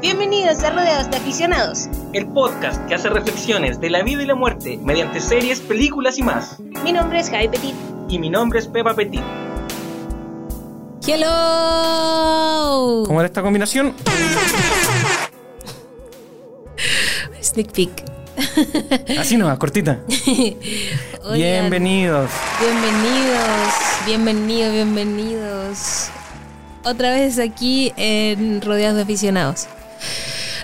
Bienvenidos a Rodeados de Aficionados. El podcast que hace reflexiones de la vida y la muerte mediante series, películas y más. Mi nombre es Javi Petit. Y mi nombre es Pepa Petit. ¡Hello! ¿Cómo era esta combinación? Sneak peek. Así nomás, cortita. Oigan, Bienvenidos. Bienvenidos, bienvenidos, bienvenidos. Otra vez aquí en Rodeados de Aficionados.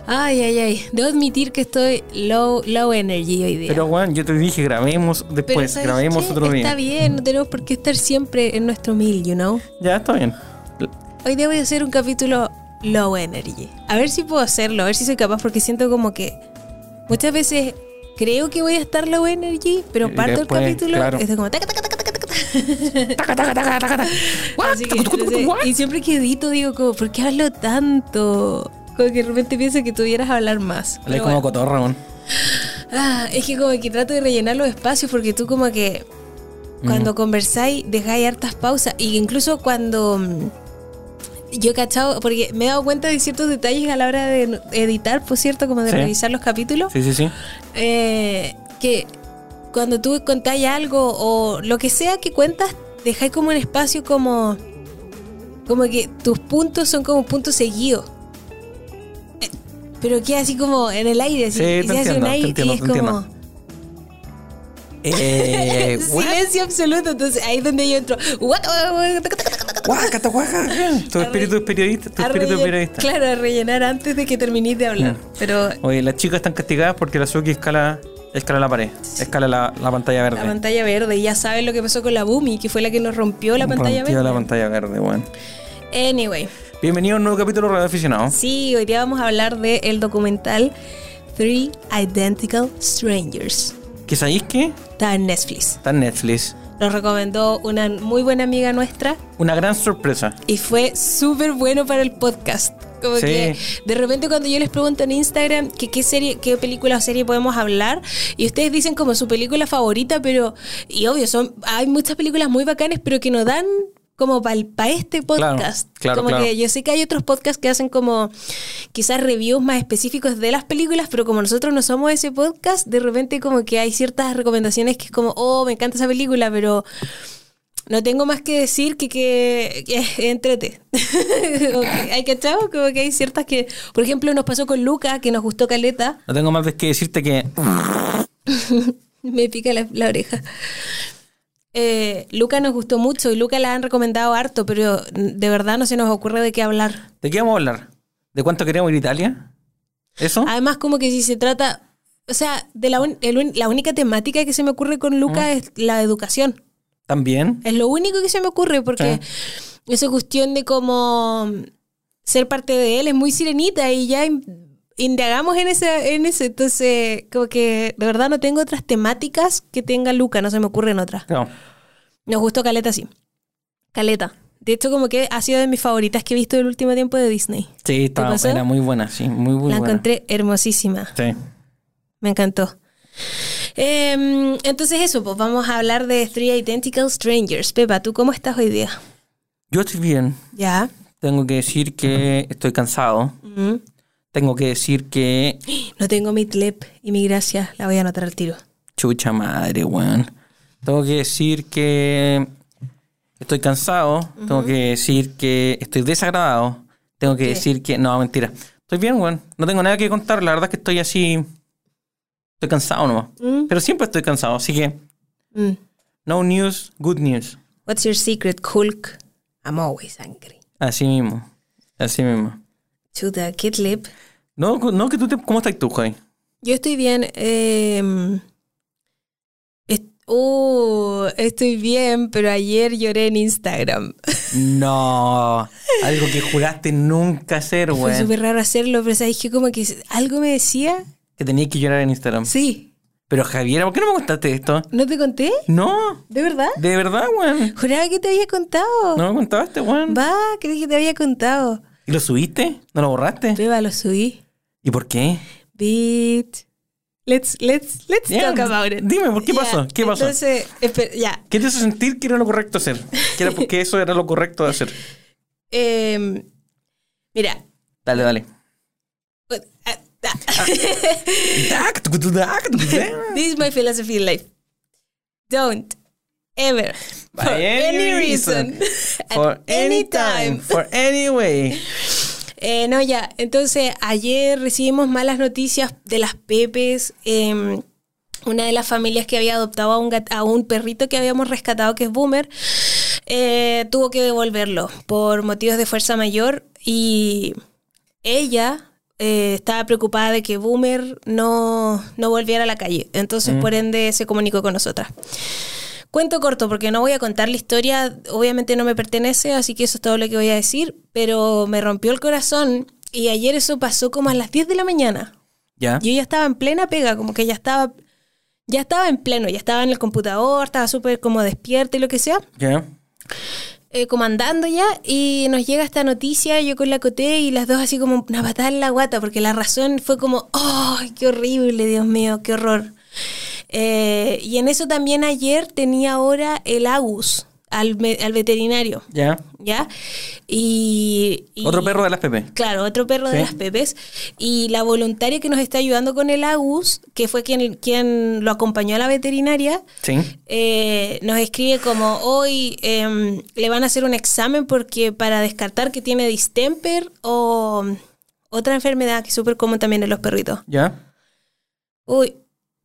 Ay, ay, ay. Debo admitir que estoy low, low energy hoy día. Pero Juan, yo te dije, grabemos después, ¿sabes grabemos qué? otro día. Está bien, no tenemos por qué estar siempre en nuestro mil, you know. Ya, está bien. Hoy día voy a hacer un capítulo low energy. A ver si puedo hacerlo, a ver si soy capaz, porque siento como que muchas veces creo que voy a estar low energy, pero Y parto después, el capítulo claro. estoy como taca, taca, taca, taca, taca. Taca, taca, taca, taca, taca. Que, y siempre que edito digo como, ¿por qué hablo tanto? Como que de repente pienso que tuvieras a hablar más. Hablé como bueno. cotorra, Juan. Ah, es que como que trato de rellenar los espacios porque tú como que cuando conversáis dejáis hartas pausas y incluso cuando mm, yo he cachado, porque me he dado cuenta de ciertos detalles a la hora de editar, por cierto, como de Sí. revisar los capítulos, Sí, sí, sí. eh, que cuando tú contáis algo o lo que sea que cuentas, dejáis como un espacio como como que tus puntos son como puntos seguidos. Pero queda así como en el aire, así, Sí, y te se hace entiendo, un te aire entiendo, y es te como. Eh, silencio absoluto. Entonces ahí es donde yo entro. What? Tu espíritu es periodista, tu espíritu es periodista. Claro, a rellenar antes de que terminéis de hablar. Mm. Pero Oye, las chicas están castigadas porque la Suki escala, escala la pared, escala la, la pantalla verde. la pantalla verde, ya saben lo que pasó con la Bumi, que fue la que nos rompió la pantalla Rompió verde. la pantalla verde, bueno. Anyway, Bienvenido a un nuevo capítulo de Radio Aficionado. sí, hoy día vamos a hablar del documental Three Identical Strangers. ¿Que sabéis qué? Está en Netflix. Está en Netflix. Nos recomendó una muy buena amiga nuestra Una gran sorpresa. y fue súper bueno para el podcast. Como Sí. que de repente cuando yo les pregunto en Instagram que qué serie, qué película o serie podemos hablar y ustedes dicen como su película favorita, pero y obvio son hay muchas películas muy bacanes, pero que nos dan como para este podcast. claro, como claro. que yo sé que hay otros podcasts que hacen como quizás reviews más específicos de las películas, pero como nosotros no somos ese podcast, de repente como que hay ciertas recomendaciones que es como, oh, me encanta esa película, pero no tengo más que decir que que, que entrete. Hay que como que hay ciertas que, por ejemplo, nos pasó con Luca, que nos gustó Caleta, No tengo más que decirte que me pica la, la oreja. Eh, Luca nos gustó mucho y Luca la han recomendado harto, pero de verdad no se nos ocurre de qué hablar. ¿De qué vamos a hablar? ¿De cuánto queremos ir a Italia? ¿Eso? Además, como que si se trata, o sea, de la, un- el la única temática que se me ocurre con Luca es la educación. También. Es lo único que se me ocurre porque esa cuestión de cómo ser parte de él es muy sirenita y ya indagamos en ese, en ese. Entonces, como que de verdad no tengo otras temáticas que tenga Luca, no se me ocurren otras. No. Nos gustó Caleta, sí. Caleta. De hecho, como que ha sido de mis favoritas que he visto el último tiempo de Disney. Sí, estaba buena, muy buena, sí, muy, muy la buena. encontré hermosísima. Sí. Me encantó. Em, entonces eso, pues vamos a hablar de Three Identical Strangers. Pepa, ¿tú cómo estás hoy día? Yo estoy bien. Ya. Tengo que decir que estoy cansado. Ujú. Tengo que decir que. No tengo mi tlep y mi gracia, la voy a anotar al tiro. Chucha madre, weón. Tengo que decir que estoy cansado. Tengo que decir que estoy desagradado. Tengo que ¿Qué? decir que. No, mentira. Estoy bien, weón. No tengo nada que contar. La verdad es que estoy así. Estoy cansado nomás. Mm. Pero siempre estoy cansado. Así que. Mm. No news, good news. What's your secret, Hulk? I'm always angry. Así mismo. Así mismo. Chuta, ¿qué tlep? No, no que tú te. ¿Cómo estás tú, Javi? Yo estoy bien. est- uh, estoy bien, pero ayer lloré en Instagram. No. Algo que juraste nunca hacer, Fue weón. súper raro hacerlo, pero sabes que como que algo me decía. Que tenías que llorar en Instagram. Sí. Pero Javiera, ¿por qué no me contaste esto? ¿No te conté? No. ¿De verdad? De verdad, weón. Juraba que te había contado. No me contaste, weón. Va, creí que te había contado. ¿Y lo subiste? ¿No lo borraste? Beba, lo subí. ¿Y por qué? Beat. Let's, let's, let's Ya, talk about it. dime, ¿por qué Ya, pasó? ¿Qué pasó? Entonces, ya. ¿Qué te hizo sentir que era lo correcto hacer? Que era porque eso era lo correcto de hacer. Em, mira, Dale, dale. This is my philosophy in life. Don't ever, By for any any reason, reason, For at any time, for any way. Eh, no, ya. Entonces, ayer recibimos malas noticias de las Pepes. eh, una de las familias que había adoptado a un, a un perrito que habíamos rescatado, que es Boomer, eh, tuvo que devolverlo por motivos de fuerza mayor. Y ella eh, estaba preocupada de que Boomer no, no volviera a la calle. Entonces, por ende, se comunicó con nosotras. Cuento corto, porque no voy a contar la historia, obviamente no me pertenece, así que eso es todo lo que voy a decir, pero me rompió el corazón y ayer eso pasó como a las 10 de la mañana. Ya. Yo ya estaba en plena pega, como que ya estaba, ya estaba en pleno, ya estaba en el computador, estaba súper como despierta y lo que sea, Ya. eh, como andando ya, y nos llega esta noticia, yo con la coté y las dos así como una patada en la guata, porque la razón fue como, ¡ay, qué horrible, Dios mío, qué horror! Eh, y en eso también ayer tenía ahora el Agus al, al veterinario, Ya. ¿ya? Y, y- Otro perro de las Pepe. Claro, otro perro de las Pepes. Y la voluntaria que nos está ayudando con el Agus, que fue quien, quien lo acompañó a la veterinaria, Sí. eh, nos escribe como hoy em, le van a hacer un examen porque para descartar que tiene distemper o otra enfermedad que es súper común también en los perritos. Ya. Uy,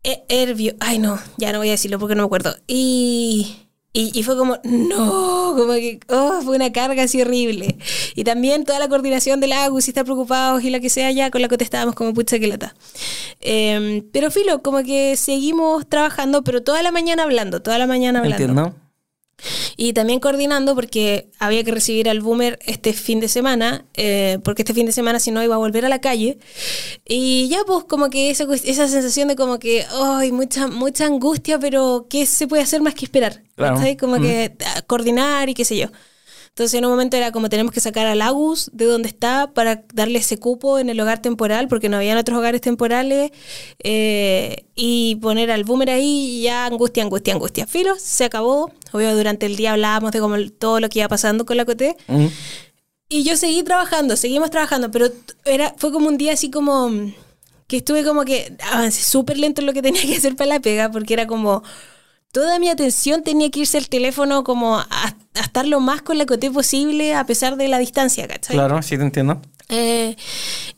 Hervio. Ay, no, ya no voy a decirlo porque no me acuerdo. Y, y, fue como, no, como que, oh, fue una carga así horrible. Y también toda la coordinación del Agus, si está preocupados y la que sea, ya con la que estábamos como pucha que lata. Em, pero filo, como que seguimos trabajando, pero toda la mañana hablando, toda la mañana hablando. Entiendo. Y también coordinando porque había que recibir al boomer este fin de semana, eh, porque este fin de semana si no iba a volver a la calle. Y ya pues como que esa, esa sensación de como que, ay, mucha, mucha angustia, pero ¿qué se puede hacer más que esperar? Claro. Como que ah, coordinar y qué sé yo. Entonces en un momento era como tenemos que sacar al Agus de donde está para darle ese cupo en el hogar temporal, porque no habían otros hogares temporales, eh, y poner al boomer ahí y ya angustia, angustia, angustia. Filo, se acabó. Obvio, durante el día hablábamos de como todo lo que iba pasando con la Coté. Y yo seguí trabajando, seguimos trabajando, pero era, fue como un día así como que estuve como que avancé súper lento en lo que tenía que hacer para la pega, porque era como toda mi atención tenía que irse al teléfono como a, a estar lo más con la coté posible a pesar de la distancia, ¿cachai? Claro, sí te entiendo. Eh,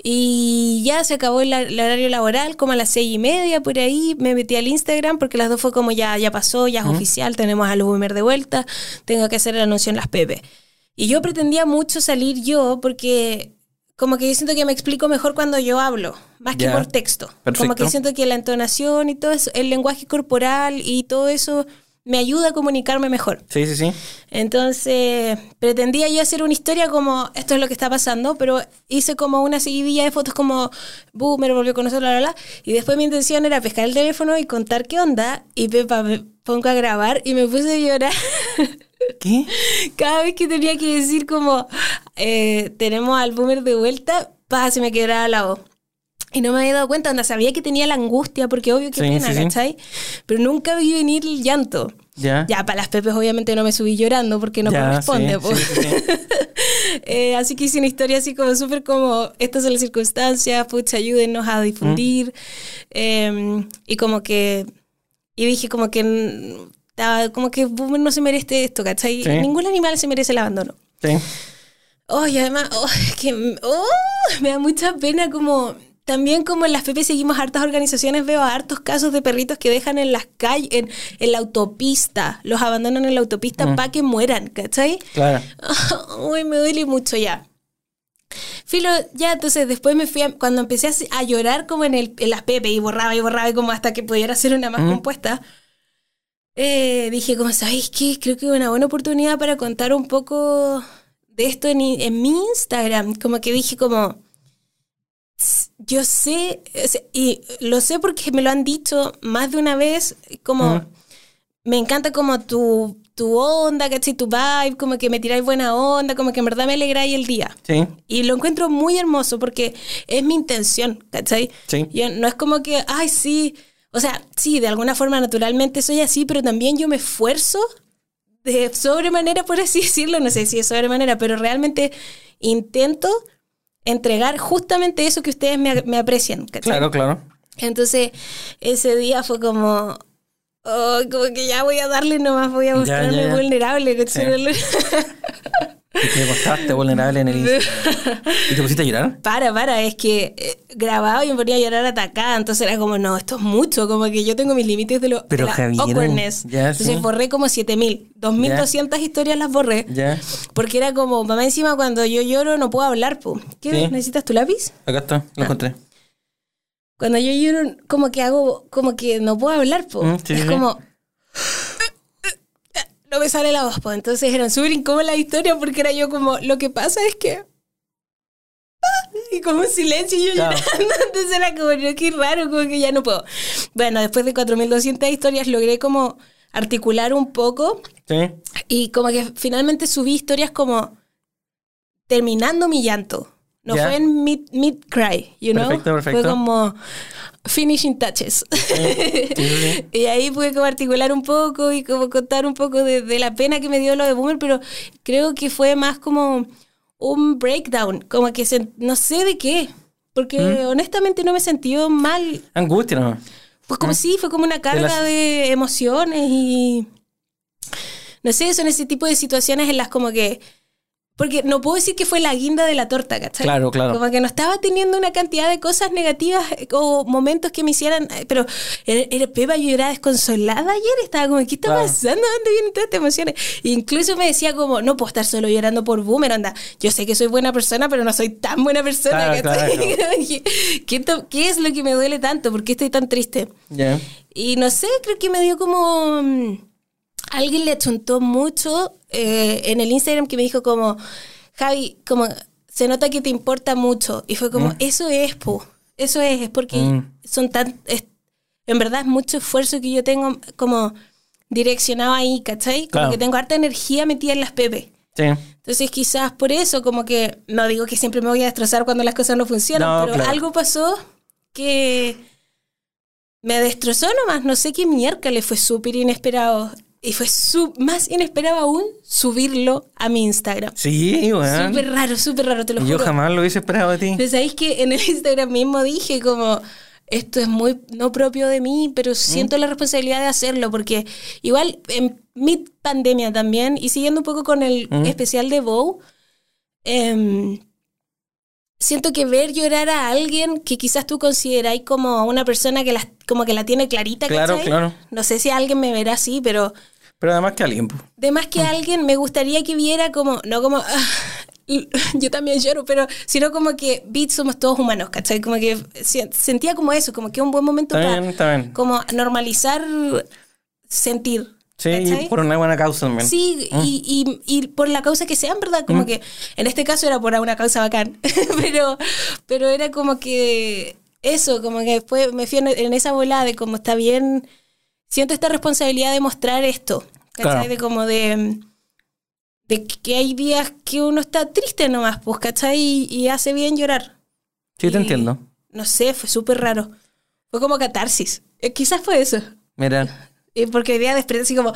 y ya se acabó el, el horario laboral, como a las seis y media, por ahí me metí al Instagram porque las dos fue como ya, ya pasó, ya es oficial, tenemos a los boomer de vuelta, tengo que hacer el anuncio en las Pepe. Y yo pretendía mucho salir yo porque como que yo siento que me explico mejor cuando yo hablo, más que por texto. Como Perfecto. que siento que la entonación y todo eso, el lenguaje corporal y todo eso me ayuda a comunicarme mejor. Sí, sí, sí. Entonces, pretendía yo hacer una historia como esto es lo que está pasando, pero hice como una seguidilla de fotos como Boomer volvió con nosotros, bla, bla, bla. Y después mi intención era pescar el teléfono y contar qué onda. Y Pepa me pongo a grabar y me puse a llorar ¿Qué? cada vez que tenía que decir como eh, tenemos al Boomer de vuelta, pa, se me quebraba la voz. Y no me había dado cuenta, onda, sabía que tenía la angustia, porque obvio que Sí, pena, sí, sí. ¿cachai? Pero nunca vi venir el llanto. Ya. Ya, para las pepes obviamente no me subí llorando porque no Ya, corresponde. sí, po. sí, sí, sí. Eh, así que hice una historia así como súper como, estas son las circunstancias, pucha, ayúdennos a difundir. Eh, y como que, y dije como que, mm, como que Boomer no se merece esto, ¿cachai? Sí. Ningún animal se merece el abandono. Sí. Oh, y además, oh, que oh, me da mucha pena como... También como en las PP seguimos hartas organizaciones, veo hartos casos de perritos que dejan en las calles, en, en la autopista, los abandonan en la autopista para que mueran, ¿cachai? Claro. Uy, me duele mucho ya. Filo, ya, entonces después me fui a- cuando empecé a, a llorar como en, el, en las Pepe y borraba y borraba y como hasta que pudiera hacer una más Mm. compuesta, eh, dije como, ¿sabéis qué? Creo que es una buena oportunidad para contar un poco de esto en, en mi Instagram. Como que dije como, "Tss, yo sé, y lo sé porque me lo han dicho más de una vez, como Mm. me encanta como tu, tu onda, ¿cachai? Tu vibe, como que me tiráis buena onda, como que en verdad me alegráis el día. Sí. Y lo encuentro muy hermoso porque es mi intención, ¿cachai? Sí. Yo- no es como que, ay, sí, o sea, sí, de alguna forma naturalmente soy así, pero también yo me esfuerzo de sobremanera, por así decirlo, no sé si es sobremanera, pero realmente intento entregar justamente eso que ustedes me, me aprecian. ¿cachai? Claro, claro. Entonces, ese día fue como, oh, como que ya voy a darle nomás, voy a mostrarme vulnerable. Y te mostraste vulnerable en el Instagram. ¿Y te pusiste a llorar? Para, para, es que eh, grababa y me ponía a llorar atacada, entonces era como, no, esto es mucho, como que yo tengo mis límites de lo Pero, de la Javiera, awkwardness. ya, entonces sí. borré como 7000, 2200 historias las borré. Ya. Porque era como, mamá, encima cuando yo lloro no puedo hablar, po. ¿Qué? Sí. ¿Necesitas tu lápiz? Acá está, Ah. lo encontré. Cuando yo lloro, como que hago, como que no puedo hablar, po. Mm, sí, es como. No me sale la voz, po. Entonces eran súper incómodas las historias porque era yo como, lo que pasa es que. Y como un silencio y yo Claro. llorando. Entonces era como, no, qué raro, como que ya no puedo. Bueno, después de 4.200 historias logré como articular un poco Sí. y como que finalmente subí historias como terminando mi llanto. No fue en mid, mid cry, you know? Perfecto, perfecto. Fue como finishing touches. sí, y ahí pude como articular un poco y como contar un poco de, de la pena que me dio lo de Boomer, pero creo que fue más como un breakdown, como que se- no sé de qué. Porque ¿Mm? honestamente no me sentí mal. Angustia, ¿no? Pues como sí, fue como una carga las- de emociones y... No sé, son ese tipo de situaciones en las como que... Porque no puedo decir que fue la guinda de la torta, ¿cachai? Claro, claro. Como que no estaba teniendo una cantidad de cosas negativas eh, o momentos que me hicieran... eh, Pero era, era Pepa, yo era desconsolada ayer, estaba como, ¿qué está Claro. pasando? ¿Dónde vienen todas estas emociones? E incluso me decía como, no puedo estar solo llorando por Boomer, anda. Yo sé que soy buena persona, pero no soy tan buena persona, Claro, ¿cachai? claro. ¿Qué, to- ¿Qué es lo que me duele tanto? ¿Por qué estoy tan triste? Ya. Y no sé, creo que me dio como... mm, Alguien le achuntó mucho eh, en el Instagram que me dijo como, Javi, como se nota que te importa mucho. Y fue como, eso es. Eso es, es porque Mm. son tan... es- en verdad es mucho esfuerzo que yo tengo como direccionado ahí, ¿cachai? Como Claro. que tengo harta energía metida en las pepes. Sí. Entonces quizás por eso, como que, no digo que siempre me voy a destrozar cuando las cosas no funcionan, No, pero claro. algo pasó que me destrozó nomás, no sé qué miércoles fue súper inesperado. Y fue su- más inesperado aún subirlo a mi Instagram. Sí, weón. Súper raro, súper raro, te lo Yo juro. jamás lo hubiese esperado de ti. Pero sabéis que en el Instagram mismo dije como esto es muy no propio de mí, pero siento la responsabilidad de hacerlo porque igual en mi pandemia también y siguiendo un poco con el Mm. especial de Bow, em, siento que ver llorar a alguien que quizás tú consideráis como una persona que la, como que la tiene clarita, Claro, ¿cachai? claro. No sé si alguien me verá así, pero Pero además que alguien. de más Mm. que alguien me gustaría que viera como, no como, "Ah, yo también lloro, pero sino como que somos todos humanos, ¿cachai? Como que se- sentía como eso, como que un buen momento Está para bien, está bien. como normalizar sentir. Sí, ¿cachai? y por una buena causa también. Sí, y, y, y por la causa que sea, en verdad, Mm. como que en este caso era por una causa bacán, pero, pero era como que eso, como que después me fui en, en esa volada de como está bien, siento esta responsabilidad de mostrar esto, ¿cachai? Claro. De como de, de que hay días que uno está triste nomás, pues, ¿cachai? Y, y hace bien llorar. Sí, te entiendo. No sé, fue súper raro. Fue como catarsis. Eh, quizás fue eso. Mira, porque hoy día desperté así como...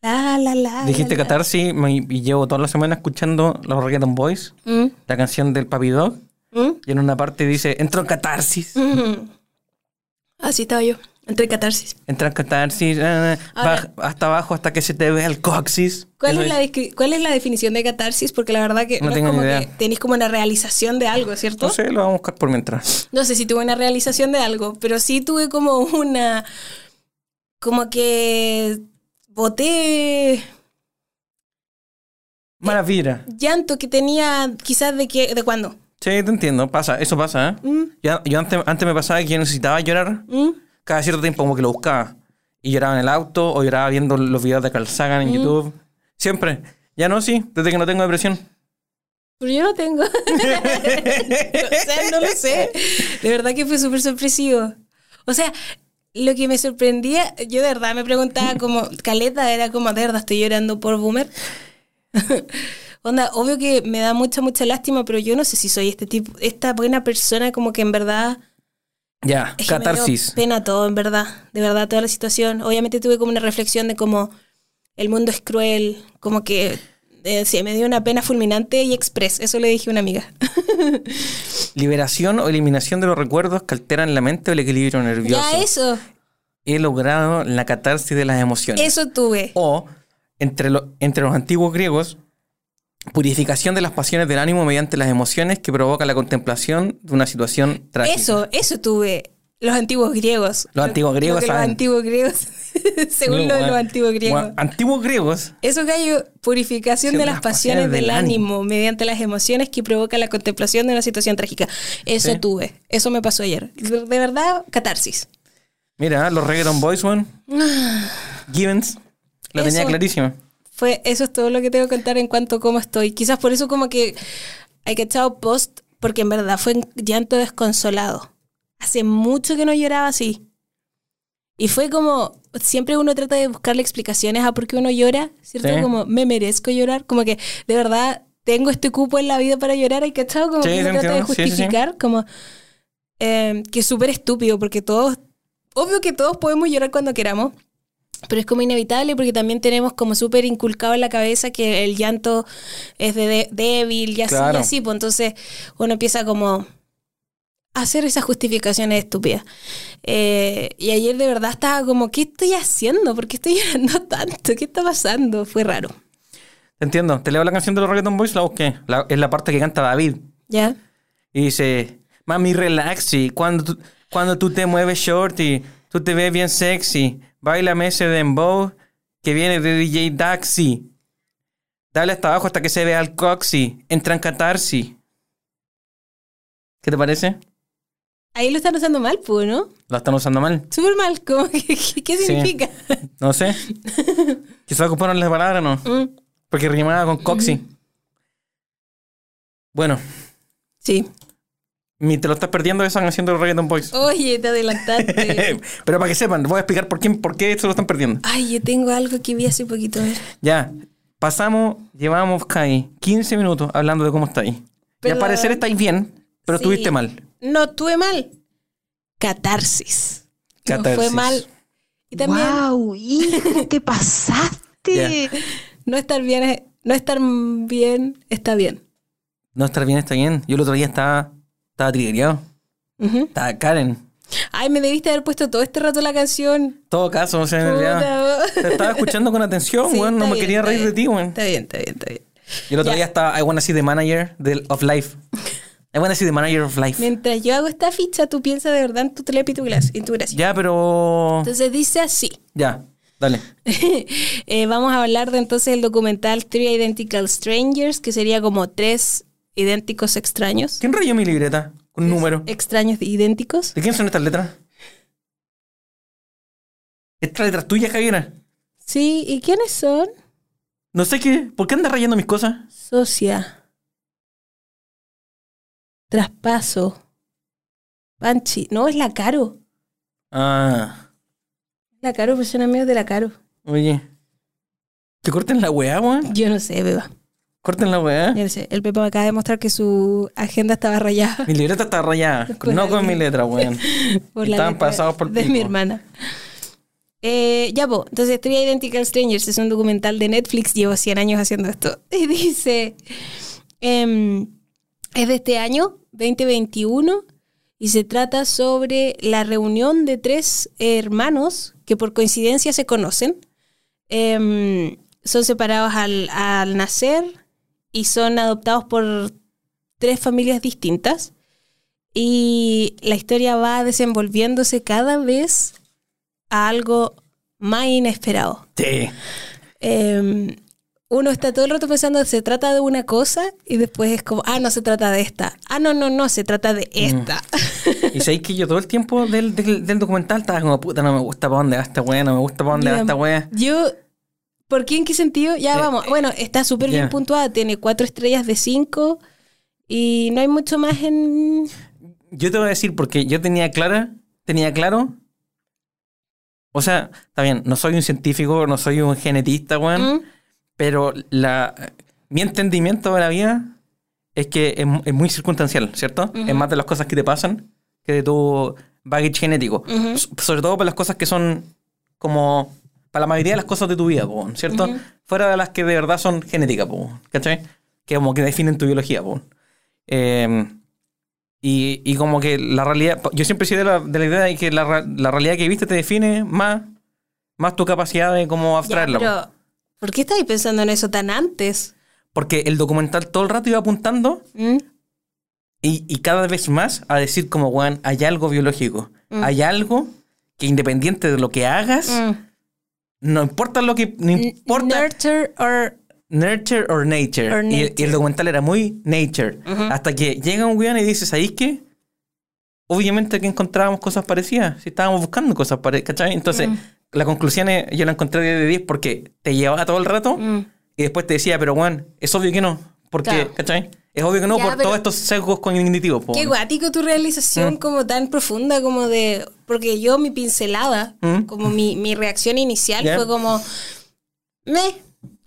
La, la, la. dijiste la, catarsis y llevo toda la semana escuchando los Reggaeton Boys, Mm, la canción del Papi Dog, mm, y en una parte dice, entró en catarsis. mm. Así estaba yo, entre catarsis. Entra en catarsis, eh, Ahora- baja hasta abajo hasta que se te vea el coxis. ¿Cuál es, la ¿Cuál es la definición de catarsis? Porque la verdad que No no, tengo es como idea. que tenéis como una realización de algo, ¿cierto? No sé, lo vamos a buscar por mientras. No sé si tuve una realización de algo, pero sí tuve como una. Como que. Boté Maravilla. llanto que tenía quizás de que de cuándo. Sí, te entiendo, pasa, eso pasa, ¿eh? Mm, Yo, yo antes, antes me pasaba que yo necesitaba llorar mm, cada cierto tiempo como que lo buscaba. Y lloraba en el auto o lloraba viendo los videos de Carl Sagan Mm. en YouTube. Siempre. Ya no, sí, desde que no tengo depresión. Pero yo no tengo. o sea, no lo sé. De verdad que fue súper sorpresivo. O sea, lo que me sorprendía, yo de verdad me preguntaba como, Caleta era como, de verdad estoy llorando por Boomer. Onda, obvio que me da mucha, mucha lástima, pero yo no sé si soy este tipo, esta buena persona como que en verdad... Ya, Es que me dio catarsis. pena todo, en verdad. De verdad, toda la situación. Obviamente tuve como una reflexión de cómo el mundo es cruel, como que Eh, sí, me dio una pena fulminante y express. Eso le dije a una amiga. Liberación o eliminación de los recuerdos que alteran la mente o el equilibrio nervioso. ya, eso. He logrado la catarsis de las emociones. Eso tuve. O, entre, lo- entre los antiguos griegos, purificación de las pasiones del ánimo mediante las emociones que provoca la contemplación de una situación trágica. Eso, eso tuve. Los antiguos griegos. Los antiguos griegos Lo que los antiguos griegos. según lo de los antiguos griegos. antiguos griegos. Eso, Gallo, purificación de las las pasiones del ánimo mediante las emociones que provoca la contemplación de una situación trágica. Eso Sí. tuve. Eso me pasó ayer. De verdad, catarsis. Mira, los Reggaeton Boys, one. Givens. La tenía clarísima. Fue, eso es todo lo que tengo que contar en cuanto a cómo estoy. Quizás por eso como que hay que echar post, porque en verdad fue un llanto desconsolado. Hace mucho que no lloraba así. Y fue como, siempre uno trata de buscarle explicaciones a por qué uno llora, ¿cierto? Sí. Como, me merezco llorar, como que de verdad tengo este cupo en la vida para llorar, ¿hay cachado? Como Sí, que uno trata de. Sí, justificar, como eh, que es súper estúpido, porque todos, obvio que todos podemos llorar cuando queramos, pero es como inevitable porque también tenemos como súper inculcado en la cabeza que el llanto es de, de- débil y así Claro. y así. Pues entonces uno empieza como hacer esas justificaciones estúpidas. Eh, y ayer de verdad estaba como, ¿qué estoy haciendo? ¿Por qué estoy llorando tanto? ¿Qué está pasando? Fue raro. Te entiendo. Te leo la canción de los Reggaeton Boys, la busqué. La- es la parte que canta David. ¿Ya? Y dice, mami, relaxi. Cuando tú, cuando tú te mueves shorty, tú te ves bien sexy. Bailame ese dembow que viene de DJ Daxi. Dale hasta abajo hasta que se vea el coxi. Entra en catarsis. ¿Qué te parece? Ahí lo están usando mal, pues, ¿no? Lo están usando mal. Súper mal. Que, ¿Qué, Sí. significa? No sé. Quizás ocuparon la palabra, ¿no? Mm, Porque rimaba con coxi. Bueno, sí. te lo estás perdiendo esa canción de los Reggaeton Boys. Oye, te adelantaste. Pero para que sepan, voy a explicar por qué, por qué se lo están perdiendo. Ay, yo tengo algo que vi hace poquito. A ver. Ya, pasamos, llevamos Kai 15 minutos hablando de cómo estáis. Y al parecer estáis bien, pero Sí. estuviste mal. No, tuve mal. Catarsis. No Catarsis. fue mal. Y también ¡Wow! ¡Hijo, te pasaste! no estar bien, no estar bien está bien. No estar bien está bien. Yo el otro día estaba, estaba triggerado. Ujú. Estaba Karen. Ay, me debiste haber puesto todo este rato la canción. Todo caso, o sea, en realidad, Puta. te estaba escuchando con atención, Sí, weón. No me bien, quería reír de ti, weón. Está bien, está bien, está bien. Y el otro Ya. día estaba I wanna see the manager del- of life. I wanna see the manager of life. Mientras yo hago esta ficha, tú piensas de verdad en tu telepy y tu glas- en tu gracia. Ya, pero... Entonces dice así. Ya, dale. Eh, vamos a hablar de entonces el documental Three Identical Strangers, que sería como tres idénticos extraños. ¿Quién rayó mi libreta? Con un número. Extraños idénticos. ¿De quién son estas letras? ¿Estas letras tuyas, Javiera? Sí, ¿y quiénes son? No sé qué. ¿Por qué andas rayando mis cosas? Socia. Traspaso. Panchi. No, es la Caro. Ah, La Caro, pues son amigos de la Caro. oye. ¿Te corten la weá, weón? Yo no sé, beba. Corten la weá. Yo no sé. El Pepe me acaba de mostrar que su agenda estaba rayada Mi libreta está rayada. No con mi letra. weón. por la Estaban letra pasados por de pico. mi hermana. Eh, ya, po. Entonces, Three Identical Strangers es un documental de Netflix. Llevo 100 años haciendo esto. Y dice... em, es de este año, 2021, y se trata sobre la reunión de tres hermanos que por coincidencia se conocen. Em, son separados al, al nacer y son adoptados por tres familias distintas. Y la historia va desenvolviéndose cada vez a algo más inesperado. Sí. Eh, uno está todo el rato pensando, se trata de una cosa y después es como, ah, no se trata de esta. Ah, no, no, no, se trata de esta. Y sabéis que yo todo el tiempo del, del, del documental estaba como, puta, no me gusta para dónde va esta weá, no me gusta para dónde va Mira, esta weá. Yo, ¿por qué? ¿En qué sentido? Ya Eh, vamos. Bueno, está súper bien puntuada, tiene cuatro estrellas de cinco y no hay mucho más en... Yo te voy a decir porque yo tenía clara, tenía claro. O sea, está bien, no soy un científico, no soy un genetista, weón. ¿Mm? Pero la, mi entendimiento de la vida es que es, es muy circunstancial, ¿cierto? Es más de las cosas que te pasan que de tu baggage genético. Sobre todo para las cosas que son como para la mayoría de las cosas de tu vida, po, ¿cierto? Fuera de las que de verdad son genéticas, ¿cachai? Que como que definen tu biología, po. Eh, y, y como que la realidad, yo siempre he sido de la, de la idea de que la, la realidad que viste te define más, más tu capacidad de cómo abstraerla. pero, ¿por qué estabas pensando en eso tan antes? Porque el documental todo el rato iba apuntando ¿Mm? y, y cada vez más a decir como, weón, hay algo biológico. Mm. Hay algo que independiente de lo que hagas, Mm. no importa lo que... No importa... Nurture or... Nurture or nature. Or Y, el- y nature. el documental era muy nature. Hasta que llega un weón y dice, ¿sabéis qué? Obviamente que encontrábamos cosas parecidas. Si estábamos buscando cosas parecidas, ¿cachai? Entonces, Mm. La conclusión es, yo la encontré 10 de 10 porque te llevaba todo el rato Mm. y después te decía, pero weón, es obvio que no. Porque, Claro. ¿cachai? Es obvio que no Ya, por todos estos sesgos cognitivos. Qué guático tu realización Mm. como tan profunda como de... Porque yo mi pincelada, Mm. como mi, mi reacción inicial fue como... Me.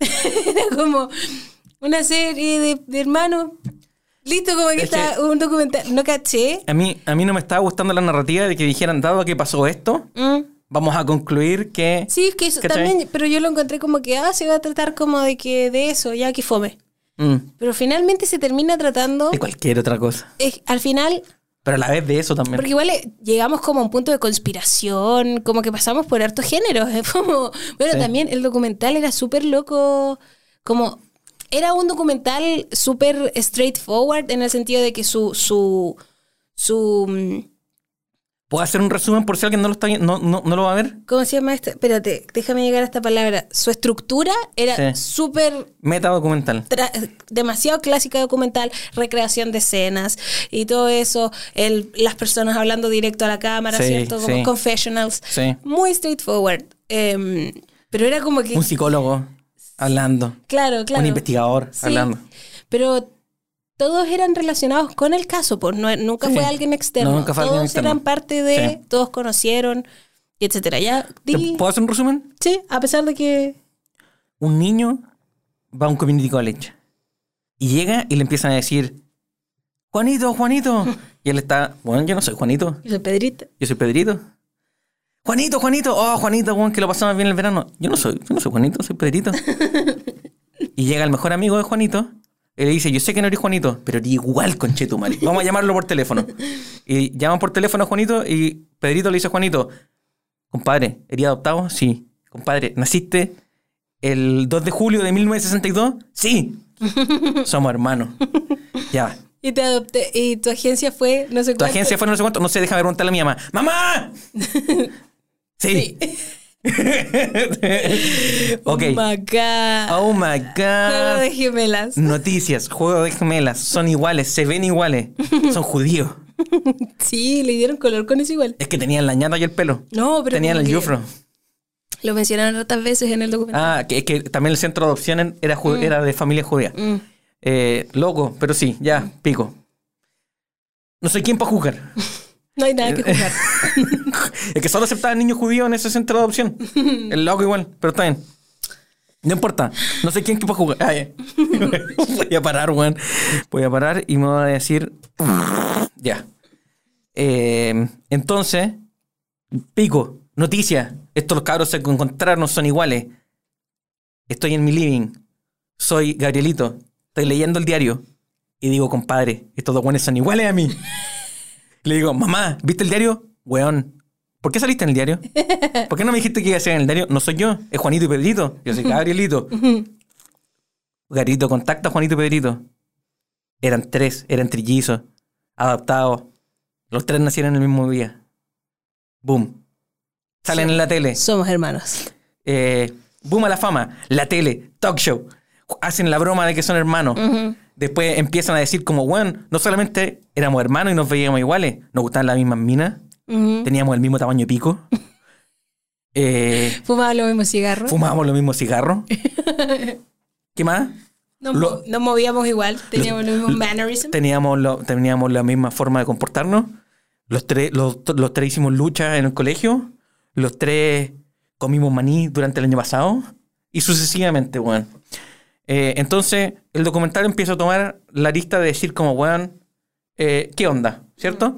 Era como una serie de, de hermanos. Listo, como que Es está que- un documental. No caché. A mí, a mí no me estaba gustando la narrativa de que dijeran, dado que pasó esto, Mm. Vamos a concluir que... Sí, es que eso ¿Cachai? también, pero yo lo encontré como que, ah, se va a tratar como de que de eso, ya que fome. Mm, Pero finalmente se termina tratando, de cualquier otra cosa. es- al final, Pero a la vez de eso también. porque igual eh, llegamos como a un punto de conspiración, como que pasamos por hartos géneros. Es como, bueno, Sí. también el documental era súper loco, como, era un documental súper straightforward en el sentido de que su, su, su, mm, ¿Puedo hacer un resumen por si alguien no lo, está, no, no, no lo va a ver? ¿cómo se llama esta? Espérate, déjame llegar a esta palabra. Su estructura era Sí. súper Meta documental. demasiado clásica documental, recreación de escenas y todo eso, el, las personas hablando directo a la cámara, Sí, ¿cierto? Como sí. confessionals. Sí. Muy straightforward. Em, pero era como que... Un psicólogo hablando. claro, claro. Un investigador Sí, hablando. Pero todos eran relacionados con el caso, pues no, nunca Sí. fue alguien externo. No, nunca fue todos alguien externo. eran parte de, Sí. todos conocieron, etcétera. Ya, ¿Te di- ¿Puedo hacer un resumen? sí, a pesar de que... Un niño va a un community college y llega y le empiezan a decir, Juanito, Juanito. Y él está, bueno, yo no soy Juanito, Yo soy Pedrito. yo soy Pedrito. Juanito, Juanito, oh, Juanito, Juan, que lo pasamos bien el verano. Yo no soy, yo no soy Juanito, soy Pedrito. y llega el mejor amigo de Juanito y le dice, yo sé que no eres Juanito, pero eres igual, conchetumare. Vamos a llamarlo por teléfono. Y llaman por teléfono a Juanito y Pedrito le dice a Juanito, compadre, ¿eres adoptado? Sí. Compadre, ¿naciste el 2 de julio de 1962? Sí. Somos hermanos. Ya. Y te adopté, y tu agencia fue, no sé Tu cuánto. agencia fue no sé cuánto, no sé, déjame preguntarle a mi mamá. ¡Mamá! Sí. ok. Oh my God. Oh my Juego de god. gemelas. Noticias, juego de gemelas, son iguales, se ven iguales, son judíos. Sí, le dieron color con eso igual. Es que tenían la ñata y el pelo. No, pero. Tenían el yufro. Lo mencionaron otras veces en el documental. Ah, que es que también el centro de adopción en- era, de familia judía. Mm. Eh, loco, pero sí, ya, pico. No soy quién para juzgar. No hay nada que jugar. Es que solo aceptaban niños judíos en ese centro de adopción. El loco igual, pero está bien. No importa, no sé quién que para jugar. Ah, ya. Voy a parar, weón. Voy a parar y me voy a decir. Ya. Eh, entonces, pico, noticia. Estos cabros se encontraron, son iguales. Estoy en mi living. Soy Gabrielito. Estoy leyendo el diario. Y digo, compadre, estos dos weones son iguales a mí. Le digo, mamá, ¿viste el diario? Weón, ¿por qué saliste en el diario? ¿Por qué no me dijiste que iba a ser en el diario? No soy yo, es Juanito y Pedrito. Yo soy Gabrielito. Gabrielito contacta a Juanito y Pedrito. Eran tres, eran trillizos, adaptados. Los tres nacieron el mismo día. Boom. Salen en la tele. Somos hermanos. Eh, boom a la fama. La tele, talk show. Hacen la broma de que son hermanos. Después empiezan a decir como, bueno, no solamente éramos hermanos y nos veíamos iguales, nos gustaban las mismas minas, teníamos el mismo tamaño de pico, eh, Fumábamos los mismos cigarros. fumábamos los mismos cigarros. ¿Qué más? Nos, Lo- mo- nos movíamos igual. Teníamos los mismos mannerisms. Teníamos, lo- teníamos la misma forma de comportarnos. Los tres, los, los tres hicimos lucha en el colegio. Los tres comimos maní durante el año pasado. Y sucesivamente, weón. Eh, entonces, el documental empieza a tomar la lista de decir como, weón, eh, ¿qué onda? ¿Cierto?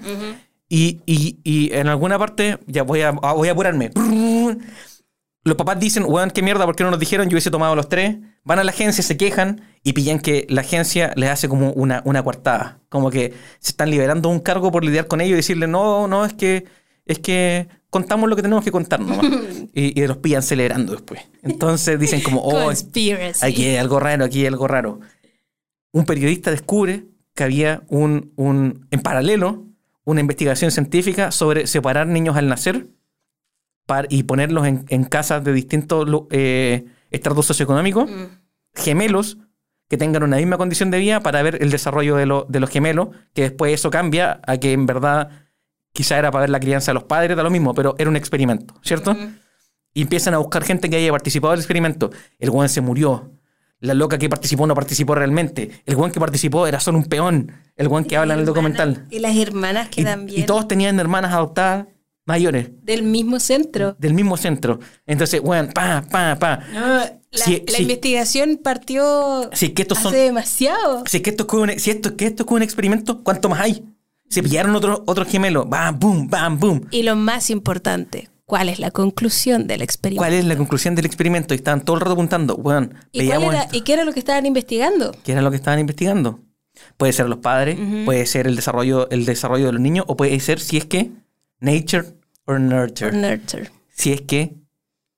y, y- y en alguna parte, ya voy a, voy a apurarme. los papás dicen, weón, qué mierda, ¿por qué no nos dijeron? Yo hubiese tomado los tres. Van a la agencia, se quejan y pillan que la agencia les hace como una, una coartada. Como que se están liberando un cargo por lidiar con ellos y decirle, no, no, es que, es que contamos lo que tenemos que contar nomás. y, y los pillan celebrando después. Entonces dicen como, oh, Conspiracy. aquí hay algo raro, aquí hay algo raro. Un periodista descubre que había un, un, en paralelo, una investigación científica sobre separar niños al nacer par- y ponerlos en, en casas de distintos eh, estratos socioeconómicos, Mm. gemelos, que tengan una misma condición de vida para ver el desarrollo de, lo- de los gemelos, que después eso cambia a que en verdad quizá era para ver la crianza de los padres, da lo mismo, pero era un experimento, ¿cierto? Y empiezan a buscar gente que haya participado del experimento. El weón se murió. La loca que participó no participó realmente. El weón que participó era solo un peón. El weón que habla en el documental. Y las hermanas que Y, también. y todos tenían hermanas adoptadas mayores Del mismo centro. del mismo centro. Entonces, weón, pa, pa, pa. No, la, investigación partió Si es que estos hace son. demasiado. Si es que esto es un, si esto, que esto es un experimento, ¿cuánto más hay? Se pillaron otros otros gemelos. Bam, boom, bam, boom. Y lo más importante, ¿cuál es la conclusión del experimento? ¿Cuál es la conclusión del experimento? Y estaban todo el rato apuntando, weón, ¿Y, era- esto. ¿Y qué era lo que estaban investigando? ¿Qué era lo que estaban investigando? Puede ser los padres, puede ser el desarrollo, el desarrollo de los niños, o puede ser si es que nature or nurture. Nurture. si es que